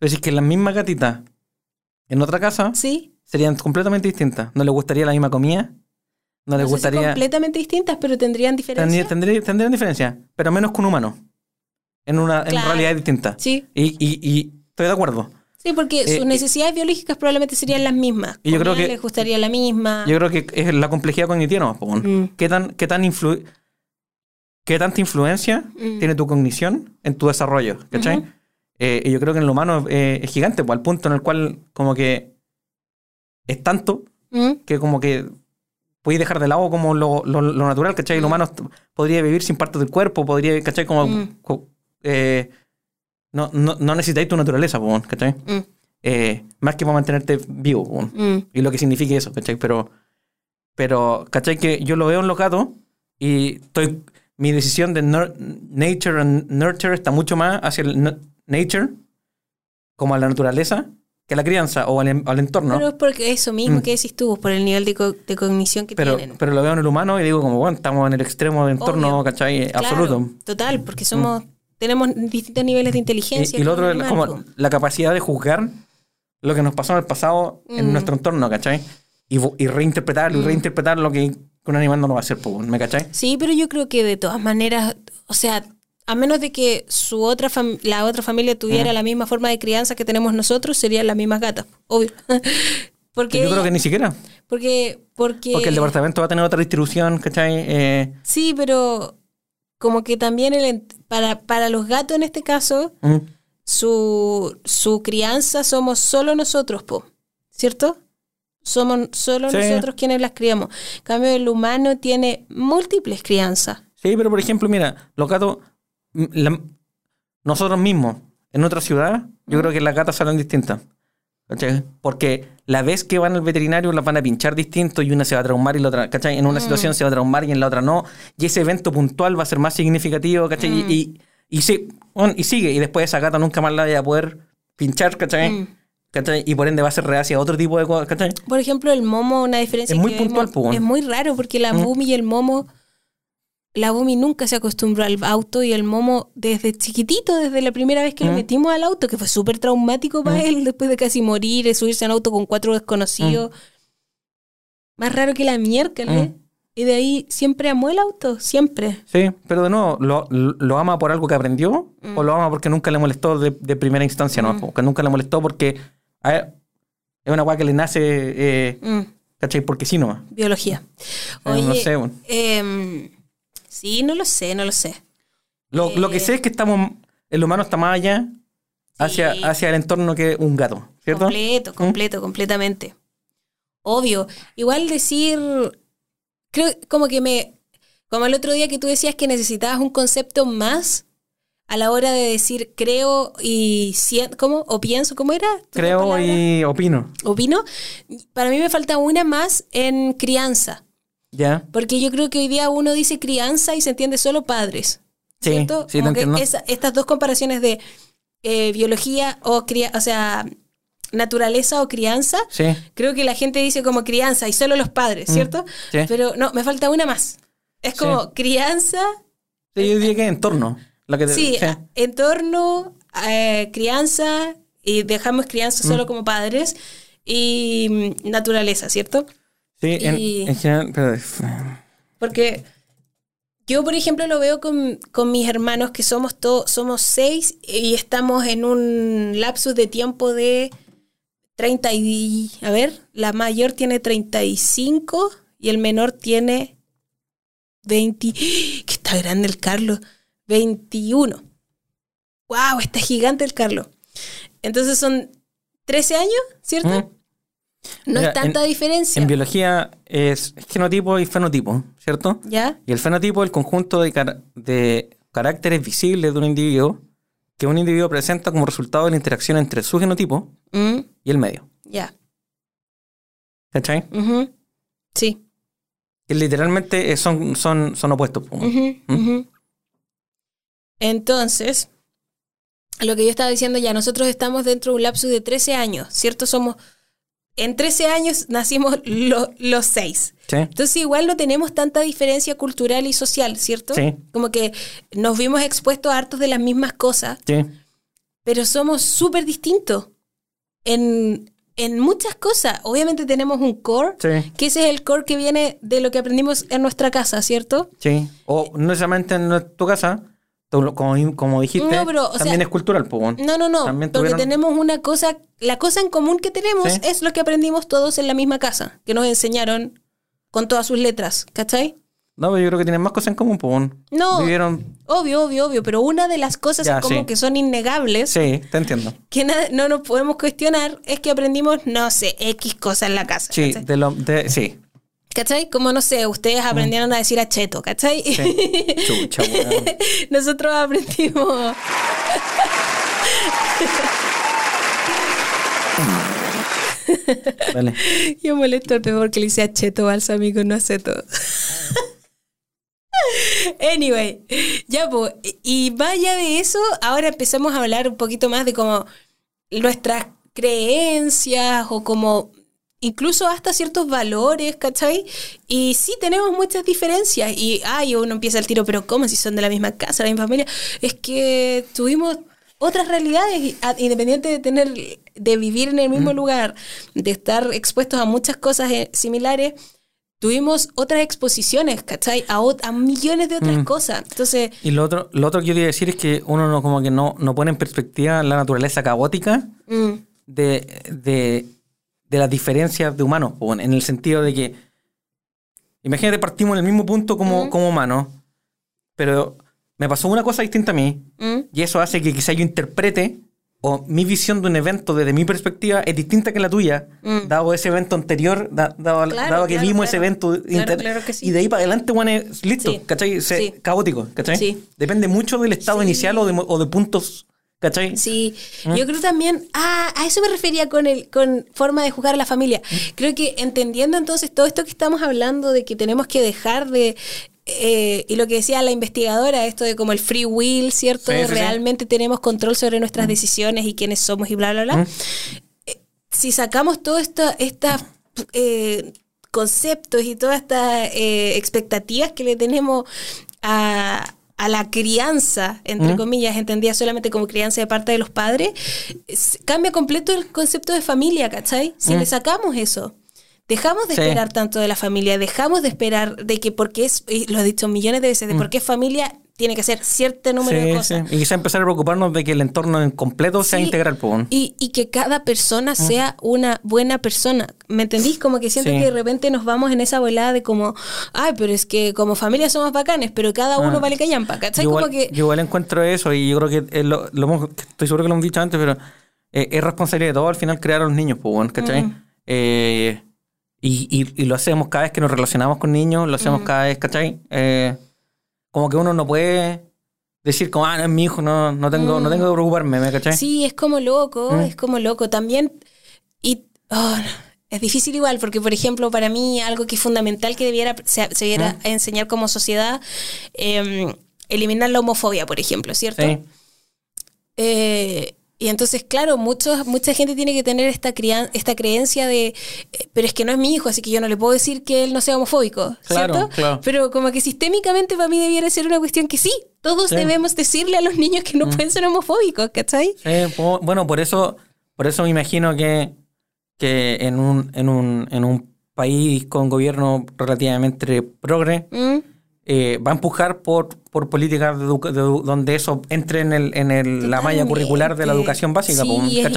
Tú decís que las mismas gatitas en otra casa sí. serían completamente distintas. ¿No les gustaría la misma comida? ¿No les No sé si gustaría...? completamente distintas, pero tendrían diferencia. Tendría- tendría- tendrían diferencia, pero menos que un humano. En una en Claro. realidad distinta. Sí, Y, y, y estoy de acuerdo. Sí, porque Eh, sus necesidades biológicas probablemente serían las mismas. Y yo creo que- les gustaría la misma. Yo creo que es la complejidad cognitiva, ¿no? Mm. ¿Qué, tan, qué, tan influ- ¿Qué tanta influencia Mm. tiene tu cognición en tu desarrollo? ¿Cachai? Eh, y yo creo que en lo humano eh, es gigante, pues, al punto en el cual como que es tanto ¿Mm? que como que podéis dejar de lado como lo, lo- lo natural, ¿cachai? El humano est- podría vivir sin parte del cuerpo, podría, ¿cachai? Como, Mm. co- eh, no, no, no necesitáis tu naturaleza, po, ¿cachai? Mm. Eh, más que para mantenerte vivo, po, Mm. y lo que signifique eso, ¿cachai? Pero, pero, ¿cachai? Que yo lo veo en los gatos y estoy, mi decisión de nature and nurture está mucho más hacia el nature, como a la naturaleza, que a la crianza o al, al entorno. Pero es porque eso mismo Mm. que decís tú, por el nivel de, co- de cognición que pero, tienen. pero lo veo en el humano y digo como, bueno, estamos en el extremo de entorno, Obvio. ¿cachai? Claro, Absoluto. Total, porque somos, tenemos distintos niveles de inteligencia. Y, y lo otro es como la capacidad de juzgar lo que nos pasó en el pasado en Mm. nuestro entorno, ¿cachai? Y, y reinterpretarlo y Mm. reinterpretar lo que un animal no lo va a hacer, ¿me cachai? Sí, pero yo creo que de todas maneras, o sea, a menos de que su otra la otra familia tuviera la misma forma de crianza que tenemos nosotros, serían las mismas gatas, obvio. porque Yo creo que ni siquiera. porque porque Porque el departamento va a tener otra distribución, ¿cachai? Eh, Sí, pero como que también el para para los gatos en este caso, mm, su su crianza somos solo nosotros, po. ¿Cierto? Somos solo Sí. nosotros quienes las criamos. En cambio, el humano tiene múltiples crianzas. Sí, pero por ejemplo, mira, los gatos, mm, la- nosotros mismos, en otra ciudad, yo creo que las gatas salen distintas. ¿Cachai? Porque la vez que van al veterinario las van a pinchar distinto y una se va a traumar y la otra, ¿cachai? En una situación se va a traumar y en la otra no. Y ese evento puntual va a ser más significativo, ¿cachai? Y, y, y sí, y sigue. Y después esa gata nunca más la vaya a poder pinchar, ¿cachai? Mm. ¿Cachai? Y por ende va a ser reacia a otro tipo de cosas, ¿cachai? Por ejemplo, el momo, una diferencia Es muy puntual, es muy raro porque la Mm. Bumi y el momo, la Bumi nunca se acostumbró al auto y el momo desde chiquitito, desde la primera vez que lo Mm. metimos al auto, que fue súper traumático para él después de casi morir, de subirse en auto con cuatro desconocidos. Más raro que la miércoles. Mm. Y de ahí siempre amó el auto, siempre. Sí, pero de nuevo, ¿lo, lo ama por algo que aprendió Mm. o lo ama porque nunca le molestó de, de primera instancia? No, porque nunca le molestó porque a es una weá que le nace, eh, Mm, ¿cachai? Porque sí, no. biología. Eh, Oye, no sé, bueno. Sí, no lo sé, no lo sé. Lo, lo que eh, sé es que estamos, el humano está más allá hacia, Sí. hacia el entorno que un gato, ¿cierto? Completo, completo, completamente. Obvio. Igual decir, creo como que me, como el otro día que tú decías que necesitabas un concepto más a la hora de decir creo y siento, ¿cómo? O pienso, ¿cómo era? ¿Tu Creo y opino. Opino. Para mí me falta una más en crianza. ¿Ya? Porque yo creo que hoy día uno dice crianza y se entiende solo padres. Sí, ¿cierto? sí, te Como que entiendo. esa- estas dos comparaciones de eh, biología o cría, o sea, naturaleza o crianza, Sí. creo que la gente dice como crianza y solo los padres, ¿cierto? Mm, sí. Pero no, me falta una más. Es Sí. como crianza, Sí, yo diría que entorno. La que te- sí, sí. entorno, eh, crianza, y dejamos crianza Mm. solo como padres, y mm, naturaleza, ¿cierto? Sí, en, general, pero- Porque yo, por ejemplo, lo veo con, con mis hermanos, que somos todos, somos seis y estamos en un lapsus de tiempo de 30 y... A ver, la mayor tiene 35 y el menor tiene 20... ¡Que está grande el Carlos! 21. ¡Wow! Está gigante el Carlos. Entonces son 13 años, ¿cierto? Mm. No Mira, es tanta en- diferencia. En biología es genotipo y fenotipo, ¿cierto? ¿Ya? Y el fenotipo es el conjunto de, car- de caracteres visibles de un individuo que un individuo presenta como resultado de la interacción entre su genotipo Mm, y el medio. Ya. ¿Cachai? Ujú. Sí. Que literalmente eh, son, son, son opuestos. ujú. Entonces, lo que yo estaba diciendo ya, nosotros estamos dentro de un lapso de 13 años, ¿cierto? Somos, en 13 años nacimos lo- los seis. ¿Sí? Entonces igual no tenemos tanta diferencia cultural y social, ¿cierto? Sí. Como que nos vimos expuestos a hartos de las mismas cosas, Sí. pero somos súper distintos en, en muchas cosas. Obviamente tenemos un core, que ese es el core que viene de lo que aprendimos en nuestra casa, ¿cierto? Sí. O no necesariamente en tu casa, como, como dijiste, No, pero, también sea, es cultural. po, weón. No, no, no, También porque tuvieron- tenemos una cosa, la cosa en común que tenemos Sí. es lo que aprendimos todos en la misma casa, que nos enseñaron con todas sus letras, ¿cachai? No, pero yo creo que tienen más cosas en común. po, weón. No. Vivieron... Obvio, obvio, obvio, pero una de las cosas Ya, común sí. que son innegables, Sí, te entiendo. que no nos podemos cuestionar, es que aprendimos, no sé, X cosas en la casa. Sí, de lo, de, sí. ¿Cachai? Como, no sé, ustedes aprendieron a decir acheto, ¿cachai? Chucha, weón. Nosotros aprendimos... Dale. Yo molesto al peor porque le hice acheto balsámico, no aceto. anyway, ya pues, y más allá de eso, ahora empezamos a hablar un poquito más de como nuestras creencias o como incluso hasta ciertos valores, ¿cachai? Y sí tenemos muchas diferencias y, ay, uno empieza el tiro, pero ¿cómo si son de la misma casa, la misma familia? Es que tuvimos otras realidades, y, a- independiente de tener, de vivir en el mismo lugar, de estar expuestos a muchas cosas eh, similares, tuvimos otras exposiciones, ¿cachai? A millones de otras cosas. Entonces, Y lo otro, lo otro que yo quería decir es que uno no como que no, no pone en perspectiva la naturaleza caótica mm, de, de, de las diferencias de humanos, en el sentido de que imagínate partimos en el mismo punto como, como humanos, pero me pasó una cosa distinta a mí mm, y eso hace que quizá yo interprete o mi visión de un evento desde mi perspectiva es distinta que la tuya, Mm. dado ese evento anterior, da- dado, Claro, dado que claro, vimos ese evento Claro, inter- que sí. y de ahí para adelante, bueno, es listo, Sí. ¿cachai? Se- Sí. Caótico, ¿cachai? Sí. Depende mucho del estado inicial o de, o de puntos, ¿cachai? Sí, yo creo también, ah, a eso me refería con el con forma de jugar a la familia. Creo que entendiendo entonces todo esto que estamos hablando de que tenemos que dejar de eh, y lo que decía la investigadora, esto de como el free will, ¿cierto? Sí, sí, sí. Realmente tenemos control sobre nuestras decisiones y quiénes somos y bla, bla, bla. Eh, Si sacamos todos estos conceptos y todas estas eh, expectativas que le tenemos a, a la crianza, entre comillas, entendida solamente como crianza de parte de los padres, es- cambia completo el concepto de familia, ¿cachai? Si le sacamos eso. Dejamos de Sí. esperar tanto de la familia, dejamos de esperar de que porque es, y lo he dicho millones de veces, de por qué familia tiene que ser cierto número de cosas. sí. Y quizá empezar a preocuparnos de que el entorno en completo sea Sí. integral, po. Y, y que cada persona sea una buena persona. ¿Me entendís? Como que siento que de repente nos vamos en esa volada de como, ay, pero es que como familia somos bacanes, pero cada uno Ah. vale callampa. ¿Cachai? Yo Como igual, que. yo igual encuentro eso y yo creo que lo, lo estoy seguro que lo hemos dicho antes, pero eh, es responsabilidad de todos al final crear a los niños, pues, ¿cachai? Mm. Eh, y, y- y lo hacemos cada vez que nos relacionamos con niños, lo Mm. hacemos cada vez, ¿cachai? Eh, como que uno no puede decir como, ah, no es mi hijo, no, no, tengo, no tengo que preocuparme, ¿me cachai? Mm. Sí, es como loco, Mm. es como loco. También. Y. oh, es difícil igual, porque por ejemplo, para mí algo que es fundamental que debiera, se, se debiera Mm. enseñar como sociedad, eh, eliminar la homofobia, por ejemplo, ¿cierto? Sí. Eh, y entonces, claro, muchos, mucha gente tiene que tener esta, crian- esta creencia de, eh, pero es que no es mi hijo, así que yo no le puedo decir que él no sea homofóbico, Claro, ¿cierto? claro. Pero como que sistémicamente para mí debiera ser una cuestión que sí, todos Sí. Mm. debemos decirle a los niños que no pueden ser homofóbicos, ¿cachai? Sí, po- bueno, por eso, por eso me imagino que, que en un, en un, en un país con gobierno relativamente progre, Mm, eh, va a empujar por, por políticas de de donde eso entre en, el, en el- la malla curricular de la Totalmente. educación básica,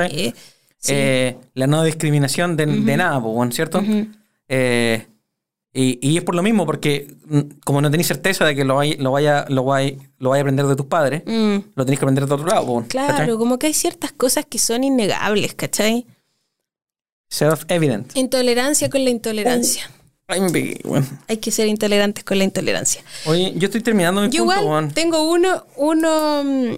eh, sí. Eh, la no discriminación de, de nada, ¿cierto? Eh, y, y es por lo mismo, porque mm, como no tenéis certeza de que lo vaya, lo vaya, lo vaya, lo vaya a aprender de tus padres, Mm, lo tenéis que aprender de otro lado, claro, como que hay ciertas cosas que son innegables, ¿cachai? Self-evident. Intolerancia con la intolerancia. Ay, me pegué, weón. Hay que ser intolerantes con la intolerancia. Oye, yo estoy terminando mi Yo punto, igual tengo uno, uno, mm,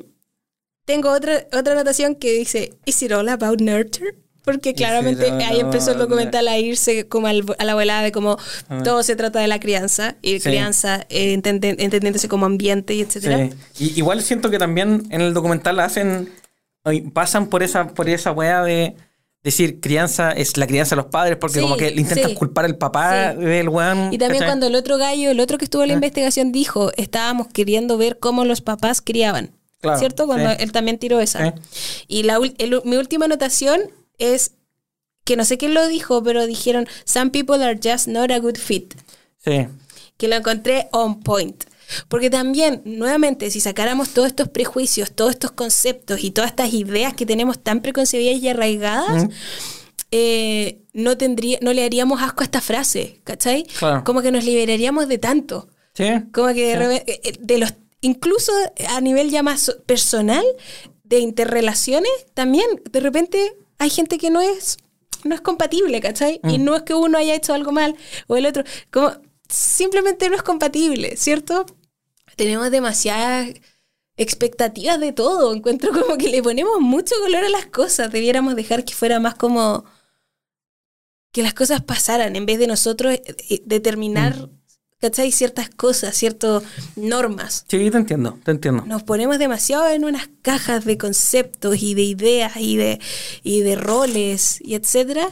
tengo otra, otra anotación que dice, ¿Is it all about nurture? Porque claramente ahí empezó el documental a irse como al- a la volada de cómo todo se trata de la crianza y. Sí. crianza eh, entende- entendiéndose como ambiente y etcétera. Sí. Y, igual siento que también en el documental hacen. pasan por esa, por esa weá de decir crianza es la crianza de los padres, porque Sí, como que le intentan sí. culpar al papá Sí. del weón. Y también ¿cachai? cuando el otro gallo, el otro que estuvo en la Ah. investigación dijo, estábamos queriendo ver cómo los papás criaban. Claro, ¿Cierto? Cuando él también tiró esa. Y la, el- mi última anotación es que no sé quién lo dijo, pero dijeron, some people are just not a good fit. Sí. Que lo encontré on point. Porque también, nuevamente, si sacáramos todos estos prejuicios, todos estos conceptos y todas estas ideas que tenemos tan preconcebidas y arraigadas, eh, no, tendría, no le haríamos asco a esta frase, ¿cachai? Claro. Como que nos liberaríamos de tanto. Sí. Como que de, Sí. eh, eh, de los, incluso a nivel ya más personal, de interrelaciones, también de repente hay gente que no es, no es compatible, ¿cachai? Y Mm. no es que uno haya hecho algo mal o el otro, como simplemente no es compatible, ¿cierto? Tenemos demasiadas expectativas de todo, encuentro como que le ponemos mucho color a las cosas, debiéramos dejar que fuera más como que las cosas pasaran en vez de nosotros eh, eh, determinar, ¿cachai? Ciertas cosas, ciertas normas. Sí, te entiendo, te entiendo. Nos ponemos demasiado en unas cajas de conceptos y de ideas y de, y de roles y etcétera,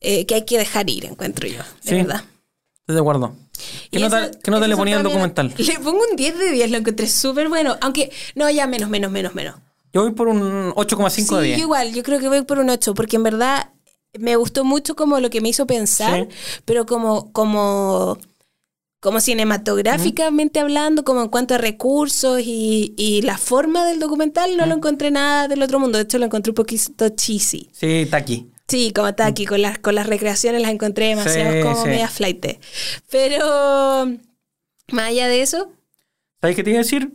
eh, que hay que dejar ir, encuentro yo, de Sí. verdad. Estoy de acuerdo. ¿Qué nota, qué nota le ponía al documental? Le pongo un 10 de 10, lo encontré súper bueno. Aunque, no, ya menos, menos, menos, menos. Yo voy por un 8,5 Sí, de yo 10. igual, yo creo que voy por un 8, porque en verdad me gustó mucho como lo que me hizo pensar, Sí. pero como, como, como cinematográficamente hablando, como en cuanto a recursos y, y la forma del documental, no lo encontré nada del otro mundo. De hecho, lo encontré un poquito cheesy. Sí, está aquí. Sí, como está aquí, con las, con las recreaciones las encontré demasiado Sí, como sí. media flight. Pero más allá de eso, ¿Sabes qué te iba a decir?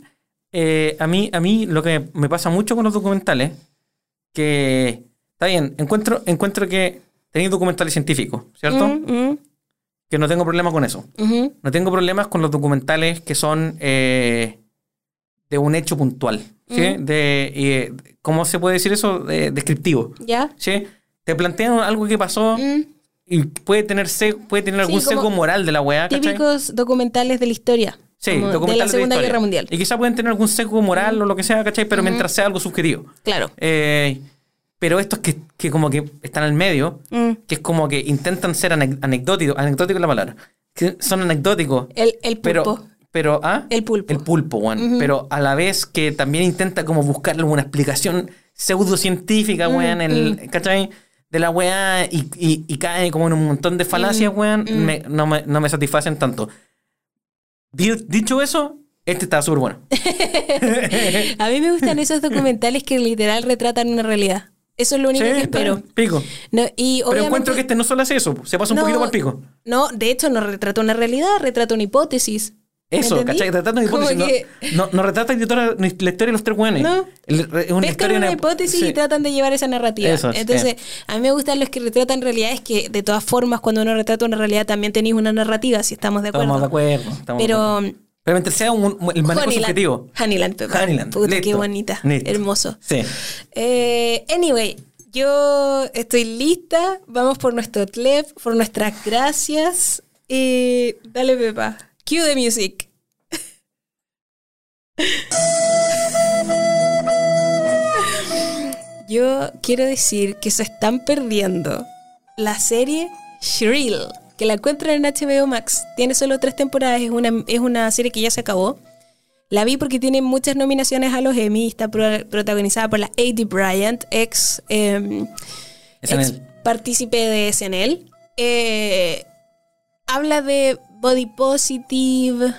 Eh, a, mí, a mí lo que me pasa mucho con los documentales, que está bien, encuentro, encuentro que tenéis documentales científicos, ¿cierto? mm, mm, Que no tengo problema con eso. No tengo problemas con los documentales que son eh, de un hecho puntual. ¿sí? Ujú. de, eh, ¿Cómo se puede decir eso? De- descriptivo. ¿ya? ¿sí? Te plantean algo que pasó Mm. y puede tener, se- puede tener Sí, algún como sesgo moral de la weá, ¿cachai? Típicos documentales de la historia. Sí, como de la documentales Segunda historia. Guerra Mundial. Y quizás pueden tener algún sesgo moral o lo que sea, ¿cachai? Pero mientras sea algo subjetivo. Claro. Eh, pero estos que, que como que están al medio, Mm. que es como que intentan ser ane- anecdóticos, anecdótico es la palabra, que son anecdóticos, El, el pero, pulpo. pero, ¿ah? El pulpo. El pulpo, weón. Pero a la vez que también intenta como buscar alguna explicación pseudocientífica, Mm, weón, el, ¿cachai? De la weá y, y- y cae como en un montón de falacias, weón, mm. me- no, me, no me satisfacen tanto. Di- Dicho eso, este está súper bueno. A mí me gustan esos documentales que literal retratan una realidad. Eso es lo único Sí, que espero. Pico. No, y Pero encuentro que este no solo hace eso, se pasa un No, poquito por pico. No, de hecho no retrata una realidad, retrata una hipótesis. ¿Me Eso? ¿cachai? Retrata una Como hipótesis. No, que no, no retrata la historia, la historia de los tres güeyes. No. Es una historia una de hipótesis sí. y tratan de llevar esa narrativa. Eso, sí. Entonces, a mí me gustan los que retratan realidades que, de todas formas, cuando uno retrata una realidad también tenéis una narrativa, si estamos de acuerdo. Estamos de acuerdo. estamos de Pero acuerdo. Pero mientras sea un, un- el manejo Honeyland- subjetivo. Honeyland, Pepa. Honeyland, Puta, qué listo. bonita. Listo. Hermoso. Sí. Eh, anyway, yo estoy lista. Vamos por nuestro tlep, por nuestras gracias. Y dale, Pepa. Cue the music. Yo quiero decir que se están perdiendo la serie Shrill, que la encuentran en HBO Max. Tiene solo tres temporadas, es una, es una serie que ya se acabó. La vi porque tiene muchas nominaciones a los Emmy. Está pro- protagonizada por la A.D. Bryant, ex, SNL. ex partícipe de SNL. Eh, habla de body positive,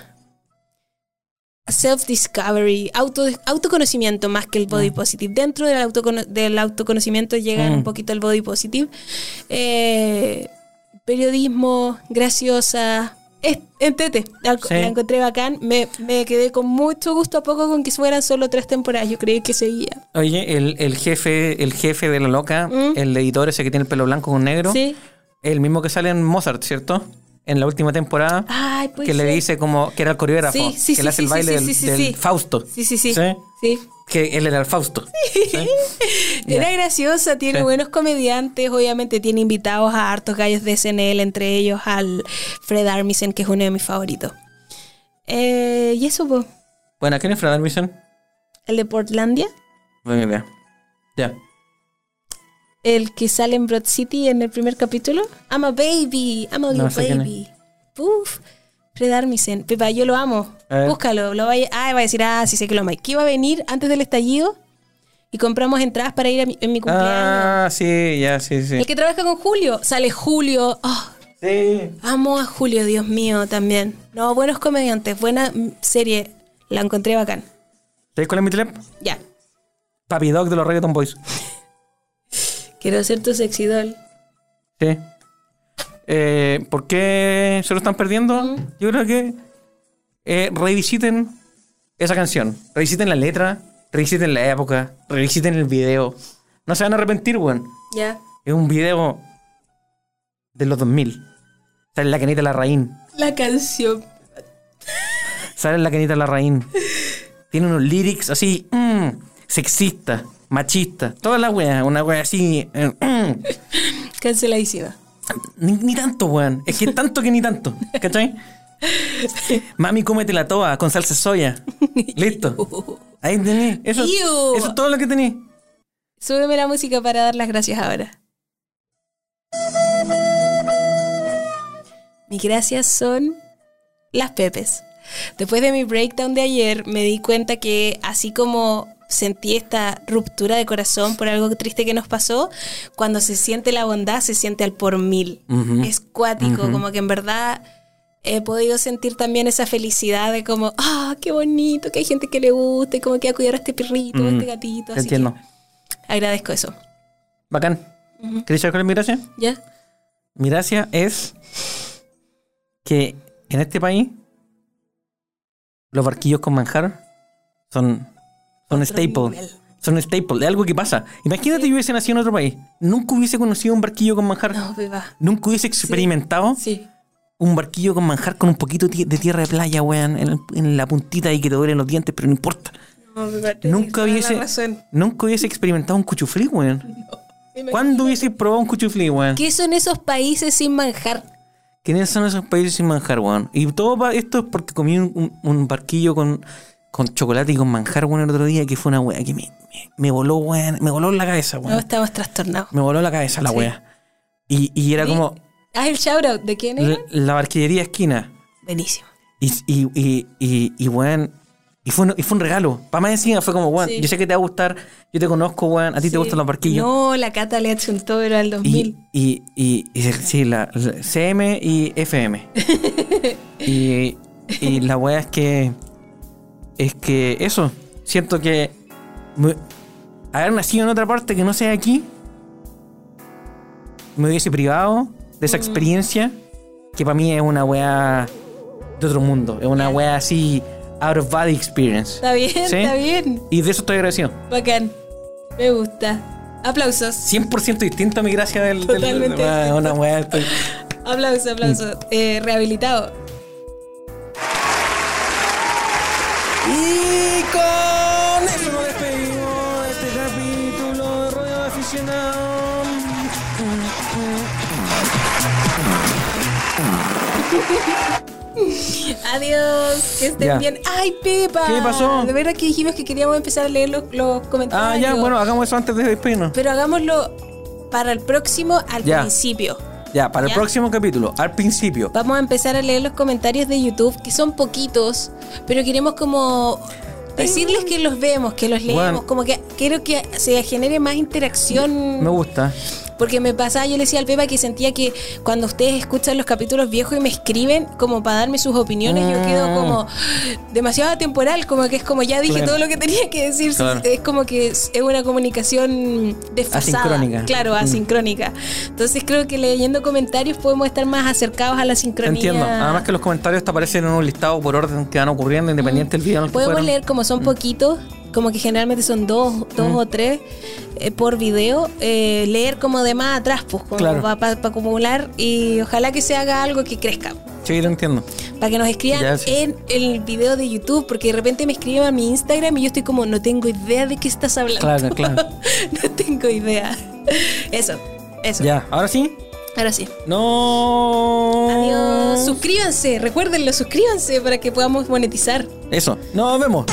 self-discovery, auto, autoconocimiento más que el body positive. Dentro del, autocono- del autoconocimiento llega Mm. un poquito el body positive. Eh, periodismo, graciosa. Entete, la, Sí. la encontré bacán. Me, me quedé con mucho gusto a poco con que fueran solo tres temporadas. Yo creí que seguía. Oye, el, el jefe, el jefe de la loca, Mm. el editor ese que tiene el pelo blanco con negro, Sí. el mismo que sale en Mozart, ¿cierto? En la última temporada, Ay, que le dice como que era el coreógrafo, Sí, sí, que le hace el baile del. Fausto. Sí, sí, sí. Que él era el Fausto. Era graciosa, tiene buenos comediantes, obviamente tiene invitados a hartos gallos de SNL, entre ellos al Fred Armisen, que es uno de mis favoritos. Eh, y eso, pues, Bueno, ¿quién es Fred Armisen? el de Portlandia, Buena idea. Ya. El que sale en Broad City en el primer capítulo. I'm a baby, I'm a No baby. Uf, Fred Armisen. Pepa, yo lo amo. Búscalo. Lo vaya, ah, va a decir, ah, sí sé que lo amo. Que iba a venir antes del estallido y compramos entradas para ir a mi- en mi cumpleaños. Ah, sí, ya, sí, sí. El que trabaja con Julio. Sale Julio. Oh, Sí. amo a Julio, Dios mío, también. No, buenos comediantes. Buena serie. La encontré bacán. ¿Sabes cuál es mi? Ya. Papi Dog de los Reggaeton Boys. Quiero ser tu sexy doll. Sí. Eh, ¿Por qué se lo están perdiendo? Yo creo que eh, revisiten esa canción. Revisiten la letra, revisiten la época, revisiten el video. No se van a arrepentir, weón. Ya. Es un video de los 2000. Sale la canita Larraín. La canción. Sale la canita Larraín. Tiene unos lyrics así, mm, sexista, machista. Toda la wea, una wea así. eh. Canceladísima. Ni, ni tanto, weón. Es que tanto que ni tanto. ¿Cachai? Mami, cómete la toa con salsa soya. Listo. Ahí tení. Eso, eso es todo lo que tení. Súbeme la música para dar las gracias ahora. Mis gracias son las pepes. Después de mi breakdown de ayer, me di cuenta que así como sentí esta ruptura de corazón por algo triste que nos pasó, cuando se siente la bondad, se siente al por mil. Es cuático, como que en verdad he podido sentir también esa felicidad de como, ah, qué bonito, que hay gente que le gusta y como que va a cuidar a este perrito, a Mm, este gatito. Así Entiendo. que agradezco eso. Bacán. ¿Querés saber cuál es mi gracia? ¿Ya? Mi gracia es que en este país los barquillos con manjar son, son staple. nivel. Son staple, es algo que pasa. Imagínate yo hubiese nacido en otro país. Nunca hubiese conocido un barquillo con manjar. No, beba. Nunca hubiese experimentado Sí. un barquillo con manjar con un poquito de tierra de playa, weón, en, la puntita y que te duelen los dientes, pero no importa. No, tenés Nunca hubiese, nunca hubiese experimentado un cuchuflí, weón. ¿Cuándo hubiese probado un cuchuflí, weón? ¿Qué son esos países sin manjar? ¿Quiénes son esos países sin manjar, weón? Y todo esto es porque comí un, un- un barquillo con, con chocolate y con manjar, weón, el otro día, que fue una weá que me, me, me voló, weón. Me voló la cabeza, No, weón. estamos trastornados. Me voló la cabeza la Sí. weá. Y, y era como Haz el shoutout. ¿De quién era? la, barquillería esquina. Buenísimo. Y, y, y, y, y, weón, y fue, un, y fue un regalo. Para más encima fue como, weón, Sí. yo sé que te va a gustar, yo te conozco, weón, a ti te gustan los barquillos. No, la Cata le achuntó, pero al 2000. Y, y, y, y- sí, la, la CM y FM. y, y la weá es que. Es que eso. Siento que. me- haber nacido en otra parte que no sea aquí. Me hubiese privado de Mm. esa experiencia. Que para mí es una weá de otro mundo. Es una weá así. Out of body experience. Está bien, ¿Sí? está bien. Y de eso estoy agradecido. Bacán. Me gusta. Aplausos. 100% distinto a mi gracia del. del- Totalmente weá, distinto. una weá. estoy- Aplausos, aplausos. Eh, rehabilitado. Y con eso nos despedimos de este capítulo de Radio Aficionado. Adiós. Que estén Ya. bien. ¡Ay, Pepa! ¿Qué pasó? De verdad que dijimos que queríamos empezar a leer los, los comentarios. Ah, ya, bueno, hagamos eso antes de despedirnos. Pero hagámoslo para el próximo al Ya. principio. Ya, para ¿Ya? el próximo capítulo, al principio. Vamos a empezar a leer los comentarios de YouTube, que son poquitos, pero queremos como decirles que los vemos, que los leemos, Bueno. como que quiero que se genere más interacción. Me gusta. Porque me pasaba, yo le decía al Pepa que sentía que cuando ustedes escuchan los capítulos viejos y me escriben como para darme sus opiniones, yo quedo Mm. como demasiado temporal, como que es como ya dije Claro. todo lo que tenía que decir. Claro. Es como que es una comunicación desfasada. Asincrónica. Claro, Mm. asincrónica. Entonces creo que leyendo comentarios podemos estar más acercados a la sincronía. entiendo. Además que los comentarios te aparecen en un listado por orden que van ocurriendo, independiente del video en el que Podemos fueron. leer como son poquitos, como que generalmente son dos, dos Mm. o tres eh, por video, eh, leer como de más atrás, pues, como Claro. para acumular y ojalá que se haga algo que crezca. Sí, te entiendo. Para que nos escriban Ya, sí. en el video de YouTube, porque de repente me escriben a mi Instagram y yo estoy como, no tengo idea de qué estás hablando. Claro, claro. no tengo idea. Eso, eso. Ya, ahora sí. Ahora sí. No. Adiós. Suscríbanse, recuérdenlo, suscríbanse para que podamos monetizar. Eso. Nos vemos.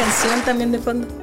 Canción también de fondo.